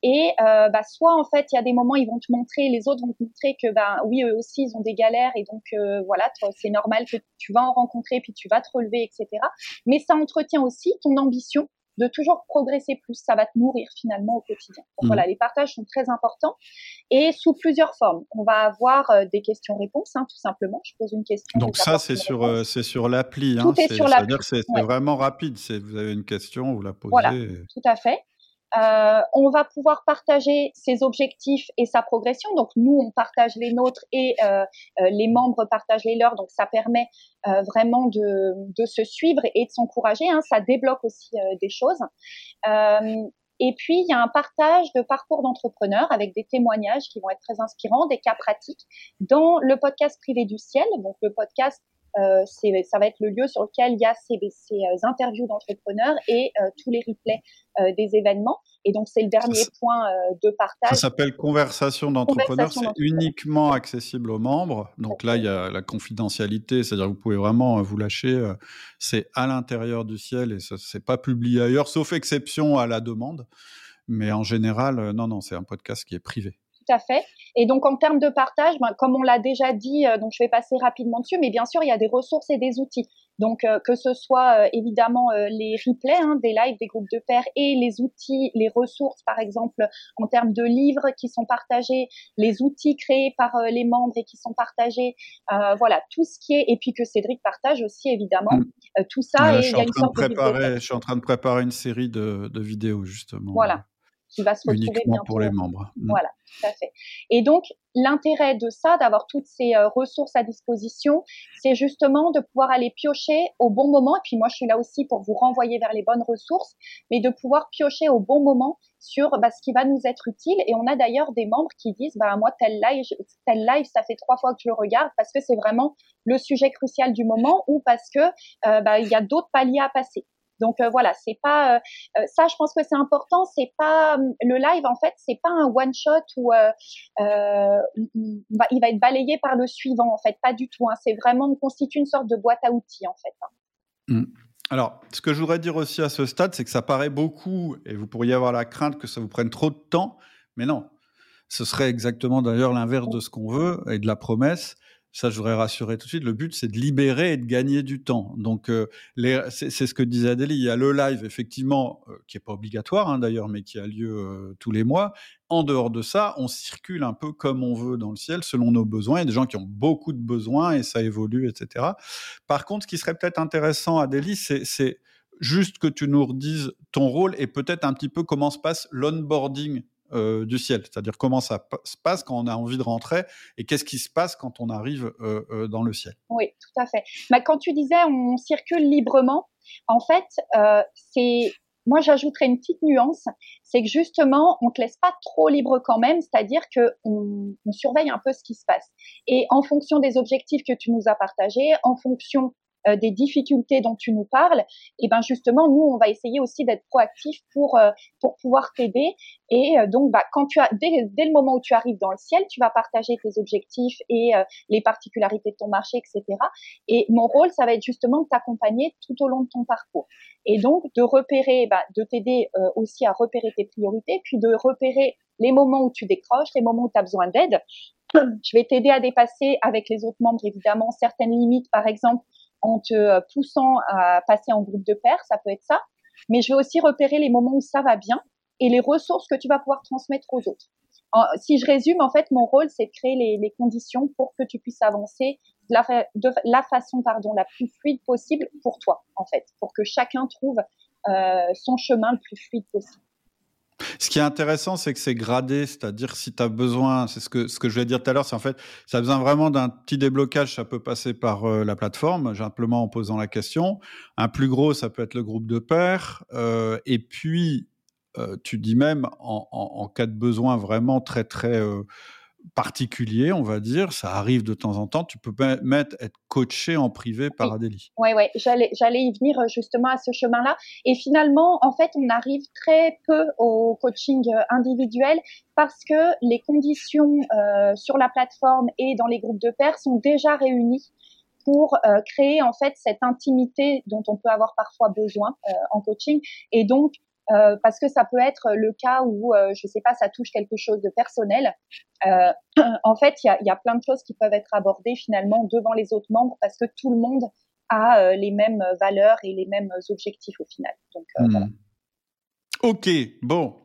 Et euh, bah, soit en fait il y a des moments ils vont te montrer les autres vont te montrer que bah oui eux aussi ils ont des galères et donc euh, voilà c'est normal que tu vas en rencontrer puis tu vas te relever etc mais ça entretient aussi ton ambition de toujours progresser plus. Ça va te nourrir finalement au quotidien. Donc, Voilà, mm. les partages sont très importants et sous plusieurs formes. On va avoir euh, des questions-réponses, hein, tout simplement. Je pose une question. Donc ça, c'est sur, euh, c'est sur l'appli. Hein. Tout est, sur l'appli. C'est vraiment rapide. Vous avez une question, vous la posez. Voilà, tout à fait. Euh, on va pouvoir partager ses objectifs et sa progression. Donc nous, on partage les nôtres et euh, euh, les membres partagent les leurs. Donc ça permet vraiment de, de, se suivre et de s'encourager. Hein. Ça débloque aussi des choses. et puis, il y a un partage de parcours d'entrepreneurs avec des témoignages qui vont être très inspirants, des cas pratiques dans le podcast privé du ciel. Donc, le podcast euh, ça va être le lieu sur lequel il y a ces, euh, interviews d'entrepreneurs et euh, tous les replays des événements. Et donc, c'est le dernier point de partage. Ça s'appelle Conversation d'entrepreneurs. C'est uniquement accessible aux membres. Donc là, il y a la confidentialité, c'est-à-dire que vous pouvez vraiment vous lâcher. c'est à l'intérieur du ciel et ce n'est pas publié ailleurs, sauf exception à la demande. Mais en général, non, non, c'est un podcast qui est privé à fait. Et donc en termes de partage, ben, comme on l'a déjà dit, euh, donc je vais passer rapidement dessus, mais bien sûr il y a des ressources et des outils. Donc euh, que ce soit euh, évidemment les replays hein, des lives des groupes de pairs et les outils, les ressources par exemple en termes de livres qui sont partagés, les outils créés par les membres et qui sont partagés, voilà tout ce qui est et puis que Cédric partage aussi évidemment mm. tout ça. et je, suis en train de préparer, je suis en train de préparer une série de, de vidéos justement. Voilà qui va se retrouver Uniquement pour les membres. Mm. Voilà, tout à fait. Et donc, l'intérêt de ça, d'avoir toutes ces euh, ressources à disposition, c'est justement de pouvoir aller piocher au bon moment. Et puis moi, je suis là aussi pour vous renvoyer vers les bonnes ressources, mais de pouvoir piocher au bon moment sur bah, ce qui va nous être utile. Et on a d'ailleurs des membres qui disent, bah moi tel live, tel live, ça fait trois fois que je le regarde parce que c'est vraiment le sujet crucial du moment ou parce que euh, bah, il y a d'autres paliers à passer. Donc euh, voilà, c'est pas euh, euh, ça. Je pense que c'est important. C'est pas le live en fait, c'est pas un one shot où il va être balayé par le suivant en fait, pas du tout. Hein. C'est vraiment on constitue une sorte de boîte à outils en fait. Hein. Mmh. Alors, ce que je voudrais dire aussi à ce stade, c'est que ça paraît beaucoup, et vous pourriez avoir la crainte que ça vous prenne trop de temps, mais non. Ce serait exactement d'ailleurs l'inverse de ce qu'on veut et de la promesse ça, je voudrais rassurer tout de suite. Le but, c'est de libérer et de gagner du temps. Donc, euh, c'est ce que disait Adélie. Il y a le live, effectivement, euh, qui est pas obligatoire hein, d'ailleurs, mais qui a lieu euh, tous les mois. En dehors de ça, on circule un peu comme on veut dans le ciel, selon nos besoins. Il y a des gens qui ont beaucoup de besoins et ça évolue, etc. Par contre, ce qui serait peut-être intéressant, Adélie, c'est juste que tu nous redises ton rôle et peut-être un petit peu comment se passe l'onboarding du ciel, c'est-à-dire comment ça se passe quand on a envie de rentrer et qu'est-ce qui se passe quand on arrive dans le ciel. Oui, tout à fait. Mais quand tu disais on circule librement, en fait, c'est moi, j'ajouterais une petite nuance, c'est que justement, on te laisse pas trop libre quand même, c'est-à-dire que on, surveille un peu ce qui se passe. Et en fonction des objectifs que tu nous as partagés, en fonction euh, des difficultés dont tu nous parles, et ben justement nous on va essayer aussi d'être proactif pour euh, pour pouvoir t'aider. Et euh, donc bah quand tu as dès, dès, le moment où tu arrives dans le ciel, tu vas partager tes objectifs et les particularités de ton marché, etc. Et mon rôle ça va être justement de t'accompagner tout au long de ton parcours. Et donc de repérer, bah, de t'aider aussi à repérer tes priorités, puis de repérer les moments où tu décroches, les moments où tu as besoin d'aide. Je vais t'aider à dépasser avec les autres membres évidemment certaines limites, par exemple en te poussant à passer en groupe de pairs, ça peut être ça. Mais je vais aussi repérer les moments où ça va bien et les ressources que tu vas pouvoir transmettre aux autres. si je résume, en fait, mon rôle, c'est de créer les, conditions pour que tu puisses avancer de la, de la, façon pardon, la plus fluide possible pour toi, en fait, pour que chacun trouve euh, son chemin le plus fluide possible. Ce qui est intéressant, c'est que c'est gradé, c'est-à-dire si tu as besoin, c'est ce que, ce que je voulais dire tout à l'heure, c'est en fait, ça a besoin vraiment d'un petit déblocage, ça peut passer par euh, la plateforme, simplement en posant la question. Un plus gros, ça peut être le groupe de pairs. Euh, et puis, euh, tu dis même, en, en, cas de besoin vraiment très, très particulier, on va dire. Ça arrive de temps en temps. Tu peux mettre être coaché en privé par Adélie. Oui, oui. J'allais, j'allais y venir euh, justement à ce chemin-là. Et finalement, en fait, on arrive très peu au coaching euh, individuel parce que les conditions euh, sur la plateforme et dans les groupes de pairs sont déjà réunies pour créer en fait cette intimité dont on peut avoir parfois besoin en coaching. Et donc, euh, parce que ça peut être le cas où, euh, je sais pas, ça touche quelque chose de personnel. Euh, en fait, il y a, y a, plein de choses qui peuvent être abordées finalement devant les autres membres parce que tout le monde a euh, les mêmes valeurs et les mêmes objectifs au final. Donc, voilà. Hmm. Ok, bon.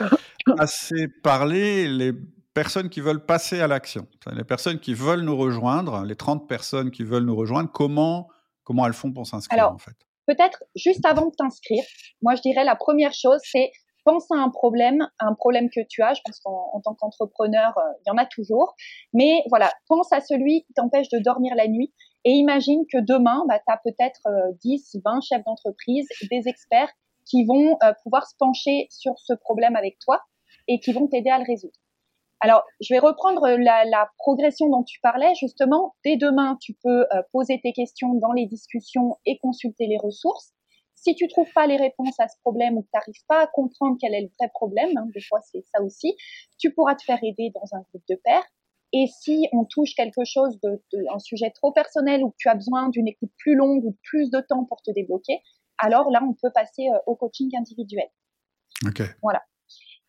Assez parlé, les personnes qui veulent passer à l'action, les personnes qui veulent nous rejoindre, les 30 personnes qui veulent nous rejoindre, comment, comment elles font pour s'inscrire en fait? Peut-être juste avant de t'inscrire, moi je dirais la première chose, c'est pense à un problème, un problème que tu as. Je pense qu'en tant qu'entrepreneur, euh, il y en a toujours. Mais voilà, pense à celui qui t'empêche de dormir la nuit et imagine que demain, bah, tu as peut-être 10, euh, 20 chefs d'entreprise, des experts qui vont euh, pouvoir se pencher sur ce problème avec toi et qui vont t'aider à le résoudre. Alors, je vais reprendre la, la, progression dont tu parlais. Justement, dès demain, tu peux euh, poser tes questions dans les discussions et consulter les ressources. Si tu trouves pas les réponses à ce problème ou que tu n'arrives pas à comprendre quel est le vrai problème, hein, des fois c'est ça aussi, tu pourras te faire aider dans un groupe de pairs. Et si on touche quelque chose de, de un sujet trop personnel ou que tu as besoin d'une écoute plus longue ou plus de temps pour te débloquer, alors là, on peut passer euh, au coaching individuel. Ok. Voilà.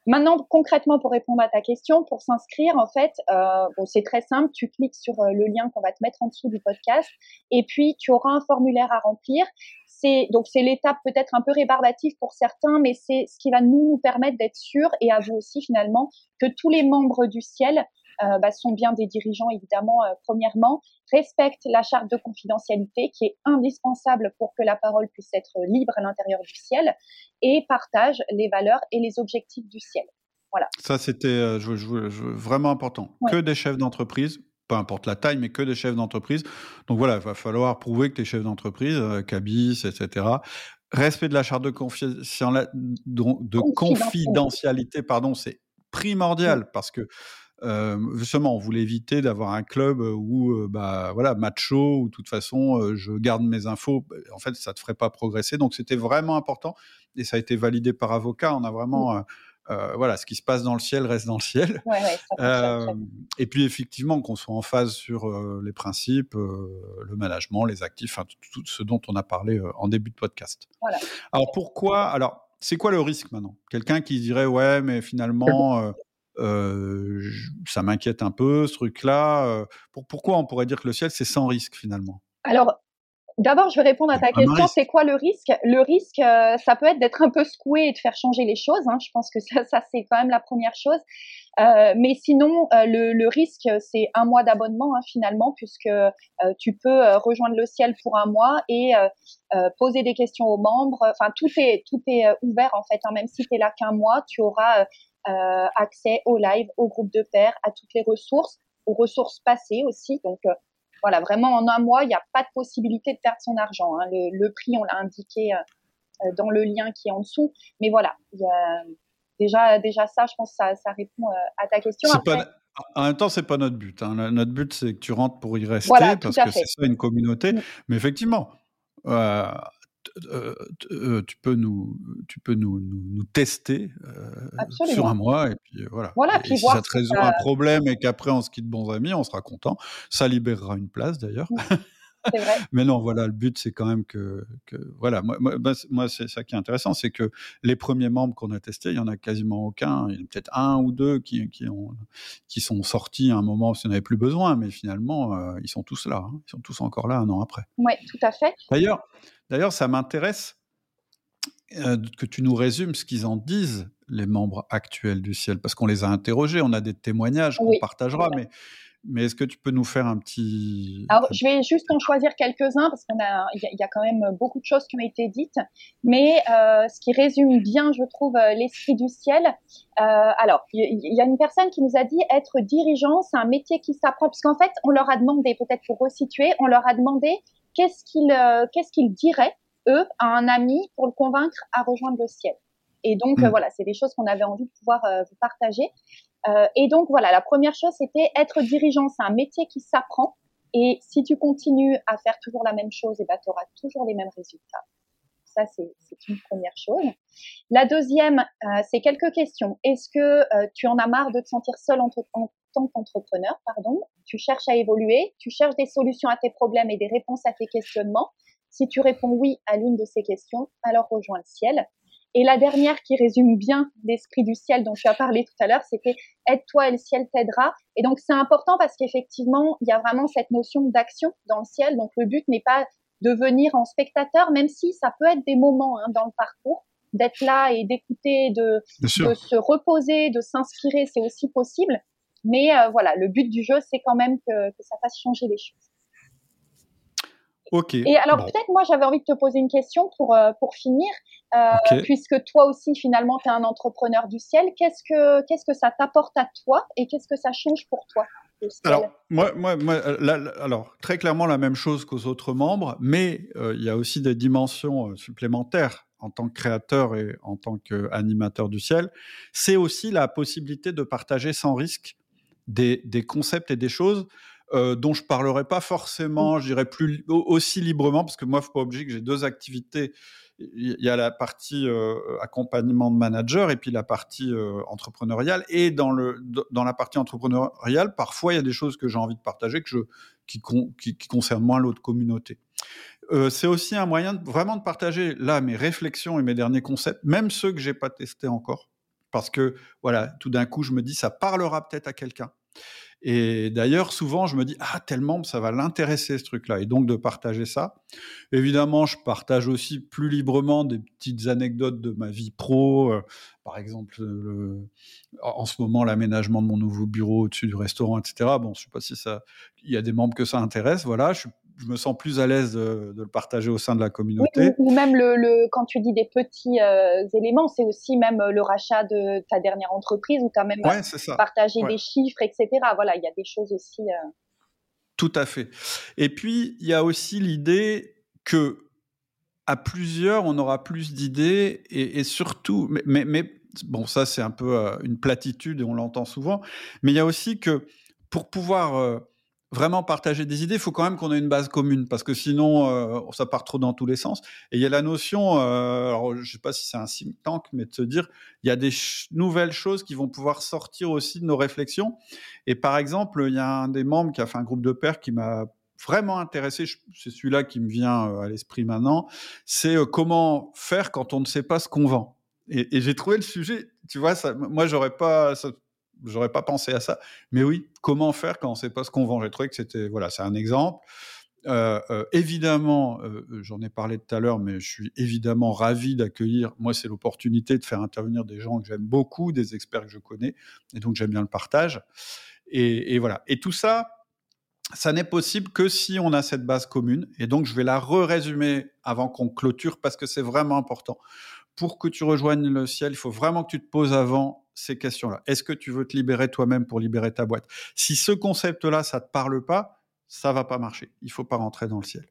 Maintenant, concrètement, pour répondre à ta question, pour s'inscrire, en fait, euh, bon, c'est très simple. Tu cliques sur euh, le lien qu'on va te mettre en dessous du podcast, et puis tu auras un formulaire à remplir. C'est donc c'est l'étape peut-être un peu rébarbative pour certains, mais c'est ce qui va nous nous permettre d'être sûrs et à vous aussi finalement que tous les membres du ciel bah, sont bien des dirigeants, évidemment, euh, premièrement, respectent la charte de confidentialité qui est indispensable pour que la parole puisse être libre à l'intérieur du ciel et partagent les valeurs et les objectifs du ciel. Voilà. Ça, c'était euh, vraiment important. Que des chefs d'entreprise, peu importe la taille, mais que des chefs d'entreprise. Donc voilà, il va falloir prouver que tu es chef d'entreprise, euh, CABIS, etc. Respect de la charte de, de confidentialité, pardon, c'est primordial parce que justement, on voulait éviter d'avoir un club où, bah, voilà, macho, où de toute façon, je garde mes infos. Bah, en fait, ça te ferait pas progresser. Donc, c'était vraiment important. Et ça a été validé par avocat. On a vraiment, voilà, ce qui se passe dans le ciel reste dans le ciel. et puis, effectivement, qu'on soit en phase sur les principes, le management, les actifs, tout, ce dont on a parlé en début de podcast. Alors, pourquoi Alors, c'est quoi le risque maintenant? Quelqu'un qui dirait, ouais, mais finalement euh, ça m'inquiète un peu, ce truc-là. Euh, pour, pourquoi on pourrait dire que le ciel, c'est sans risque finalement? Alors, D'abord, je vais répondre à ta question. C'est quoi le risque? Le risque, euh, ça peut être d'être un peu secoué et de faire changer les choses. Hein. Je pense que ça, ça c'est quand même la première chose. Euh, mais sinon, euh, le, le, risque, c'est un mois d'abonnement hein, finalement, puisque tu peux rejoindre le ciel pour un mois et poser des questions aux membres. Enfin, tout est tout est ouvert en fait. Hein. Même si tu es là qu'un mois, tu auras accès au live, au groupe de pairs, à toutes les ressources, aux ressources passées aussi. Donc voilà, vraiment en un mois, il n'y a pas de possibilité de perdre son argent. Hein. Le, prix, on l'a indiqué dans le lien qui est en dessous. Mais voilà, y a, déjà, déjà ça, je pense que ça, ça répond à ta question. En même temps, c'est pas notre but. Hein. Notre but, c'est que tu rentres pour y rester, parce que c'est ça une communauté. Mm. Mais effectivement, euh, euh, euh, tu peux nous, tu peux nous, nous, tester sur un mois et puis voilà. voilà et si ça te résout un problème et qu'après on se quitte bons amis, on sera content. Ça libérera une place d'ailleurs. Mais non, voilà, le but, c'est quand même que, voilà, moi, c'est ça qui est intéressant, c'est que les premiers membres qu'on a testés, il y en a quasiment aucun, il y en a peut-être un ou deux qui, qui, ont, qui sont sortis à un moment où on n'avait plus besoin, mais finalement, euh, ils sont tous là, hein. ils sont tous encore là un an après. Oui, tout à fait. D'ailleurs, d'ailleurs, ça m'intéresse euh, que tu nous résumes ce qu'ils en disent, les membres actuels du ciel, parce qu'on les a interrogés, on a des témoignages qu'on partagera, mais mais est-ce que tu peux nous faire un petit... Alors, je vais juste en choisir quelques-uns parce qu'il y, y, a quand même beaucoup de choses qui ont été dites. Mais euh, ce qui résume bien, je trouve, euh, l'esprit du ciel. Euh, alors, il y, a une personne qui nous a dit être dirigeant, c'est un métier qui s'apprend. Parce qu'en fait, on leur a demandé, peut-être pour resituer, on leur a demandé qu'est-ce qu'ils euh, qu'est-ce qu'ils diraient, eux, à un ami pour le convaincre à rejoindre le ciel. Et donc, mmh. voilà, c'est des choses qu'on avait envie de pouvoir vous partager. Euh, et donc voilà, la première chose, c'était être dirigeant, c'est un métier qui s'apprend. Et si tu continues à faire toujours la même chose, eh ben, tu auras toujours les mêmes résultats. Ça, c'est une première chose. La deuxième, euh, c'est quelques questions. Est-ce que euh, tu en as marre de te sentir seul en, en tant qu'entrepreneur pardon? Tu cherches à évoluer, tu cherches des solutions à tes problèmes et des réponses à tes questionnements. Si tu réponds oui à l'une de ces questions, alors rejoins le ciel. Et la dernière qui résume bien l'esprit du ciel dont tu as parlé tout à l'heure, c'était aide-toi et le ciel t'aidera. Et donc c'est important parce qu'effectivement, il y a vraiment cette notion d'action dans le ciel. Donc le but n'est pas de venir en spectateur, même si ça peut être des moments hein, dans le parcours, d'être là et d'écouter, de, de, se reposer, de s'inspirer, c'est aussi possible. Mais euh, voilà, le but du jeu, c'est quand même que, que ça fasse changer les choses. Et alors peut-être moi j'avais envie de te poser une question pour, euh, pour finir, euh, puisque toi aussi finalement tu es un entrepreneur du ciel, qu'est-ce que, qu'est-ce que ça t'apporte à toi et qu'est-ce que ça change pour toi alors, moi, moi, moi euh, alors, très clairement la même chose qu'aux autres membres, mais il y a aussi des dimensions supplémentaires en tant que créateur et en tant qu'animateur du ciel. C'est aussi la possibilité de partager sans risque des, des concepts et des choses euh, dont je parlerai pas forcément, mmh. je dirais plus aussi librement, parce que moi, faut pas oublier que j'ai deux activités. Il y a la partie euh, accompagnement de manager et puis la partie euh, entrepreneuriale. Et dans, le, dans la partie entrepreneuriale, parfois, il y a des choses que j'ai envie de partager que je, qui, qui, qui concernent moins l'autre communauté. Euh, c'est aussi un moyen de, vraiment de partager là mes réflexions et mes derniers concepts, même ceux que j'ai pas testés encore, parce que voilà, tout d'un coup, je me dis ça parlera peut-être à quelqu'un. Et d'ailleurs, souvent, je me dis, ah, tel membre, ça va l'intéresser, ce truc-là. Et donc, de partager ça. Évidemment, je partage aussi plus librement des petites anecdotes de ma vie pro. Euh, par exemple, en ce moment, l'aménagement de mon nouveau bureau au-dessus du restaurant, etc. Bon, je sais pas si ça, il y a des membres que ça intéresse. Voilà, je je me sens plus à l'aise de, le partager au sein de la communauté. ou, même le, quand tu dis des petits euh, éléments, c'est aussi même euh, le rachat de ta dernière entreprise où tu as même partagé des chiffres, etc. Voilà, il y a des choses aussi. Euh, Tout à fait. Et puis, il y a aussi l'idée que à plusieurs, on aura plus d'idées et, surtout, mais, mais, bon, ça c'est un peu une platitude et on l'entend souvent, mais il y a aussi que pour pouvoir vraiment partager des idées, il faut quand même qu'on ait une base commune, parce que sinon, euh, ça part trop dans tous les sens. Et il y a la notion, euh, alors je ne sais pas si c'est un think tank, mais de se dire, il y a des nouvelles choses qui vont pouvoir sortir aussi de nos réflexions. Et par exemple, il y a un des membres qui a fait un groupe de pairs qui m'a vraiment intéressé, c'est celui-là qui me vient euh, à l'esprit maintenant, c'est comment faire quand on ne sait pas ce qu'on vend. Et, et j'ai trouvé le sujet, tu vois, ça, moi j'aurais pas, ça, j'aurais pas pensé à ça. Mais oui, comment faire quand on sait pas ce qu'on vend? J'ai trouvé que c'était, voilà, c'est un exemple. Euh, euh, évidemment, euh, j'en ai parlé tout à l'heure, mais je suis évidemment ravi d'accueillir. Moi, c'est l'opportunité de faire intervenir des gens que j'aime beaucoup, des experts que je connais, et donc j'aime bien le partage. Et, voilà. Et tout ça, ça n'est possible que si on a cette base commune. Et donc, je vais la re-résumer avant qu'on clôture parce que c'est vraiment important pour que tu rejoignes le ciel, il faut vraiment que tu te poses avant ces questions-là. Est-ce que tu veux te libérer toi-même pour libérer ta boîte? Si ce concept-là, ça te parle pas, ça va pas marcher. Il faut pas rentrer dans le ciel.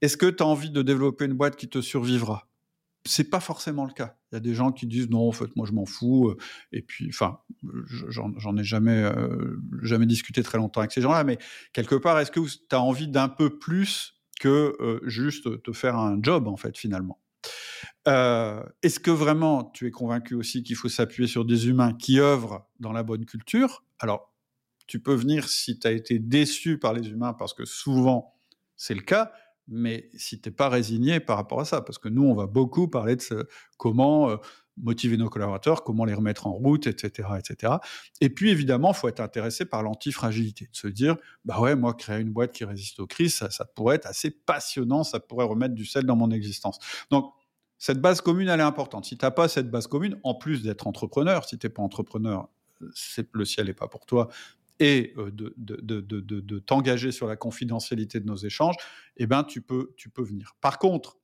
Est-ce que tu as envie de développer une boîte qui te survivra? C'est pas forcément le cas. Il y a des gens qui disent non, en fait, moi je m'en fous. Euh, et puis, enfin, j'en ai jamais, euh, jamais discuté très longtemps avec ces gens-là, mais quelque part, est-ce que tu as envie d'un peu plus que euh, juste te faire un job, en fait, finalement? Est-ce que vraiment tu es convaincu aussi qu'il faut s'appuyer sur des humains qui œuvrent dans la bonne culture? Alors, tu peux venir si tu as été déçu par les humains, parce que souvent c'est le cas, mais si tu n'es pas résigné par rapport à ça, parce que nous, on va beaucoup parler de comment euh, motiver nos collaborateurs, comment les remettre en route, etc. etc. Et puis, évidemment, faut être intéressé par l'antifragilité, de se dire, bah ouais, moi, créer une boîte qui résiste aux crises, ça, pourrait être assez passionnant, ça pourrait remettre du sel dans mon existence. Donc, cette base commune, elle est importante. Si tu n'as pas cette base commune, en plus d'être entrepreneur, si tu n'es pas entrepreneur, le ciel n'est pas pour toi, et de, de, t'engager sur la confidentialité de nos échanges, eh ben, tu, peux, tu peux venir. Par contre,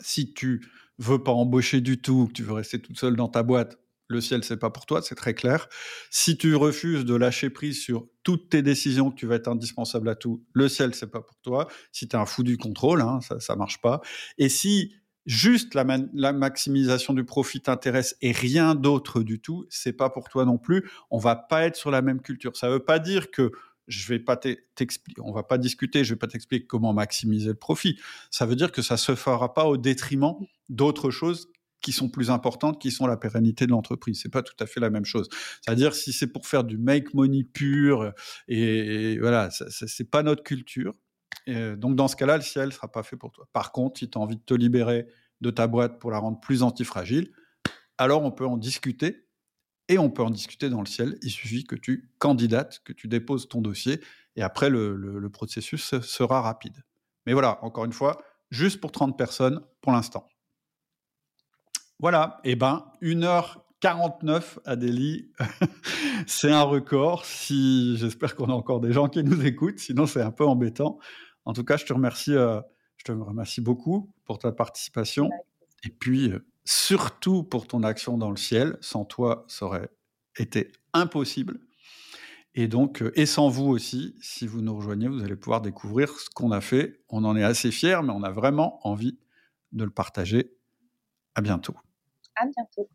si tu veux pas embaucher du tout, que tu veux rester toute seule dans ta boîte, le ciel, c'est pas pour toi, c'est très clair. Si tu refuses de lâcher prise sur toutes tes décisions, que tu vas être indispensable à tout, le ciel, c'est pas pour toi. Si tu es un fou du contrôle, hein, ça, ça marche pas. Et si juste la, maximisation du profit t'intéresse et rien d'autre du tout, c'est pas pour toi non plus. On va pas être sur la même culture. Ça veut pas dire que je vais pas t'expliquer, on va pas discuter, je vais pas t'expliquer comment maximiser le profit. Ça veut dire que ça se fera pas au détriment d'autres choses qui sont plus importantes, qui sont la pérennité de l'entreprise. C'est pas tout à fait la même chose. C'est-à-dire si c'est pour faire du make money pur et, et voilà, c'est pas notre culture. Donc dans ce cas-là, le ciel ne sera pas fait pour toi. Par contre, si tu as envie de te libérer de ta boîte pour la rendre plus antifragile, alors on peut en discuter. Et on peut en discuter dans le ciel. Il suffit que tu candidates, que tu déposes ton dossier, et après le, processus sera rapide. Mais voilà, encore une fois, juste pour 30 personnes pour l'instant. Voilà, et eh ben 1h49 Adélie, c'est un record. Si j'espère qu'on a encore des gens qui nous écoutent, sinon c'est un peu embêtant. En tout cas, je te remercie, euh, je te remercie beaucoup pour ta participation. Et puis, euh, surtout pour ton action dans le ciel. Sans toi, ça aurait été impossible. Et donc, euh, et sans vous aussi, si vous nous rejoignez, vous allez pouvoir découvrir ce qu'on a fait. On en est assez fiers, mais on a vraiment envie de le partager. À bientôt. À bientôt.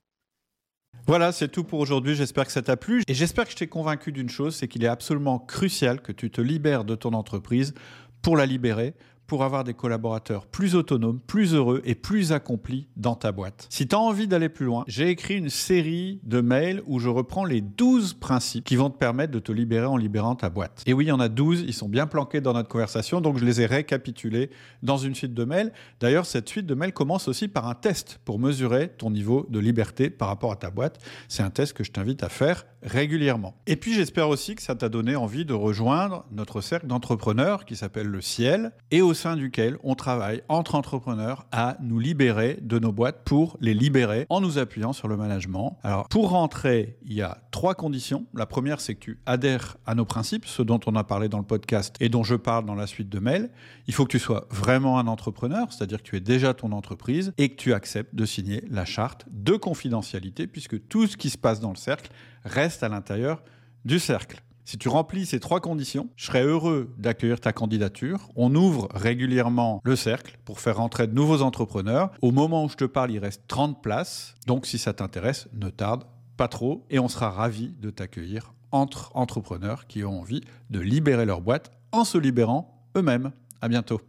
Voilà, c'est tout pour aujourd'hui. J'espère que ça t'a plu. Et j'espère que je t'ai convaincu d'une chose, c'est qu'il est absolument crucial que tu te libères de ton entreprise pour la libérer, pour avoir des collaborateurs plus autonomes, plus heureux et plus accomplis dans ta boîte. Si tu as envie d'aller plus loin, j'ai écrit une série de mails où je reprends les 12 principes qui vont te permettre de te libérer en libérant ta boîte. Et oui, il y en a 12, ils sont bien planqués dans notre conversation, donc je les ai récapitulés dans une suite de mails. D'ailleurs, cette suite de mails commence aussi par un test pour mesurer ton niveau de liberté par rapport à ta boîte. C'est un test que je t'invite à faire régulièrement. Et puis j'espère aussi que ça t'a donné envie de rejoindre notre cercle d'entrepreneurs qui s'appelle le Ciel et au sein duquel on travaille entre entrepreneurs à nous libérer de nos boîtes pour les libérer en nous appuyant sur le management. Alors pour rentrer, il y a trois conditions. La première, c'est que tu adhères à nos principes, ce dont on a parlé dans le podcast et dont je parle dans la suite de mails. Il faut que tu sois vraiment un entrepreneur, c'est-à-dire que tu es déjà ton entreprise et que tu acceptes de signer la charte de confidentialité puisque tout ce qui se passe dans le cercle reste à l'intérieur du cercle. Si tu remplis ces trois conditions, je serai heureux d'accueillir ta candidature. On ouvre régulièrement le cercle pour faire rentrer de nouveaux entrepreneurs. Au moment où je te parle, il reste 30 places. Donc si ça t'intéresse, ne tarde pas trop et on sera ravis de t'accueillir entre entrepreneurs qui ont envie de libérer leur boîte en se libérant eux-mêmes. À bientôt.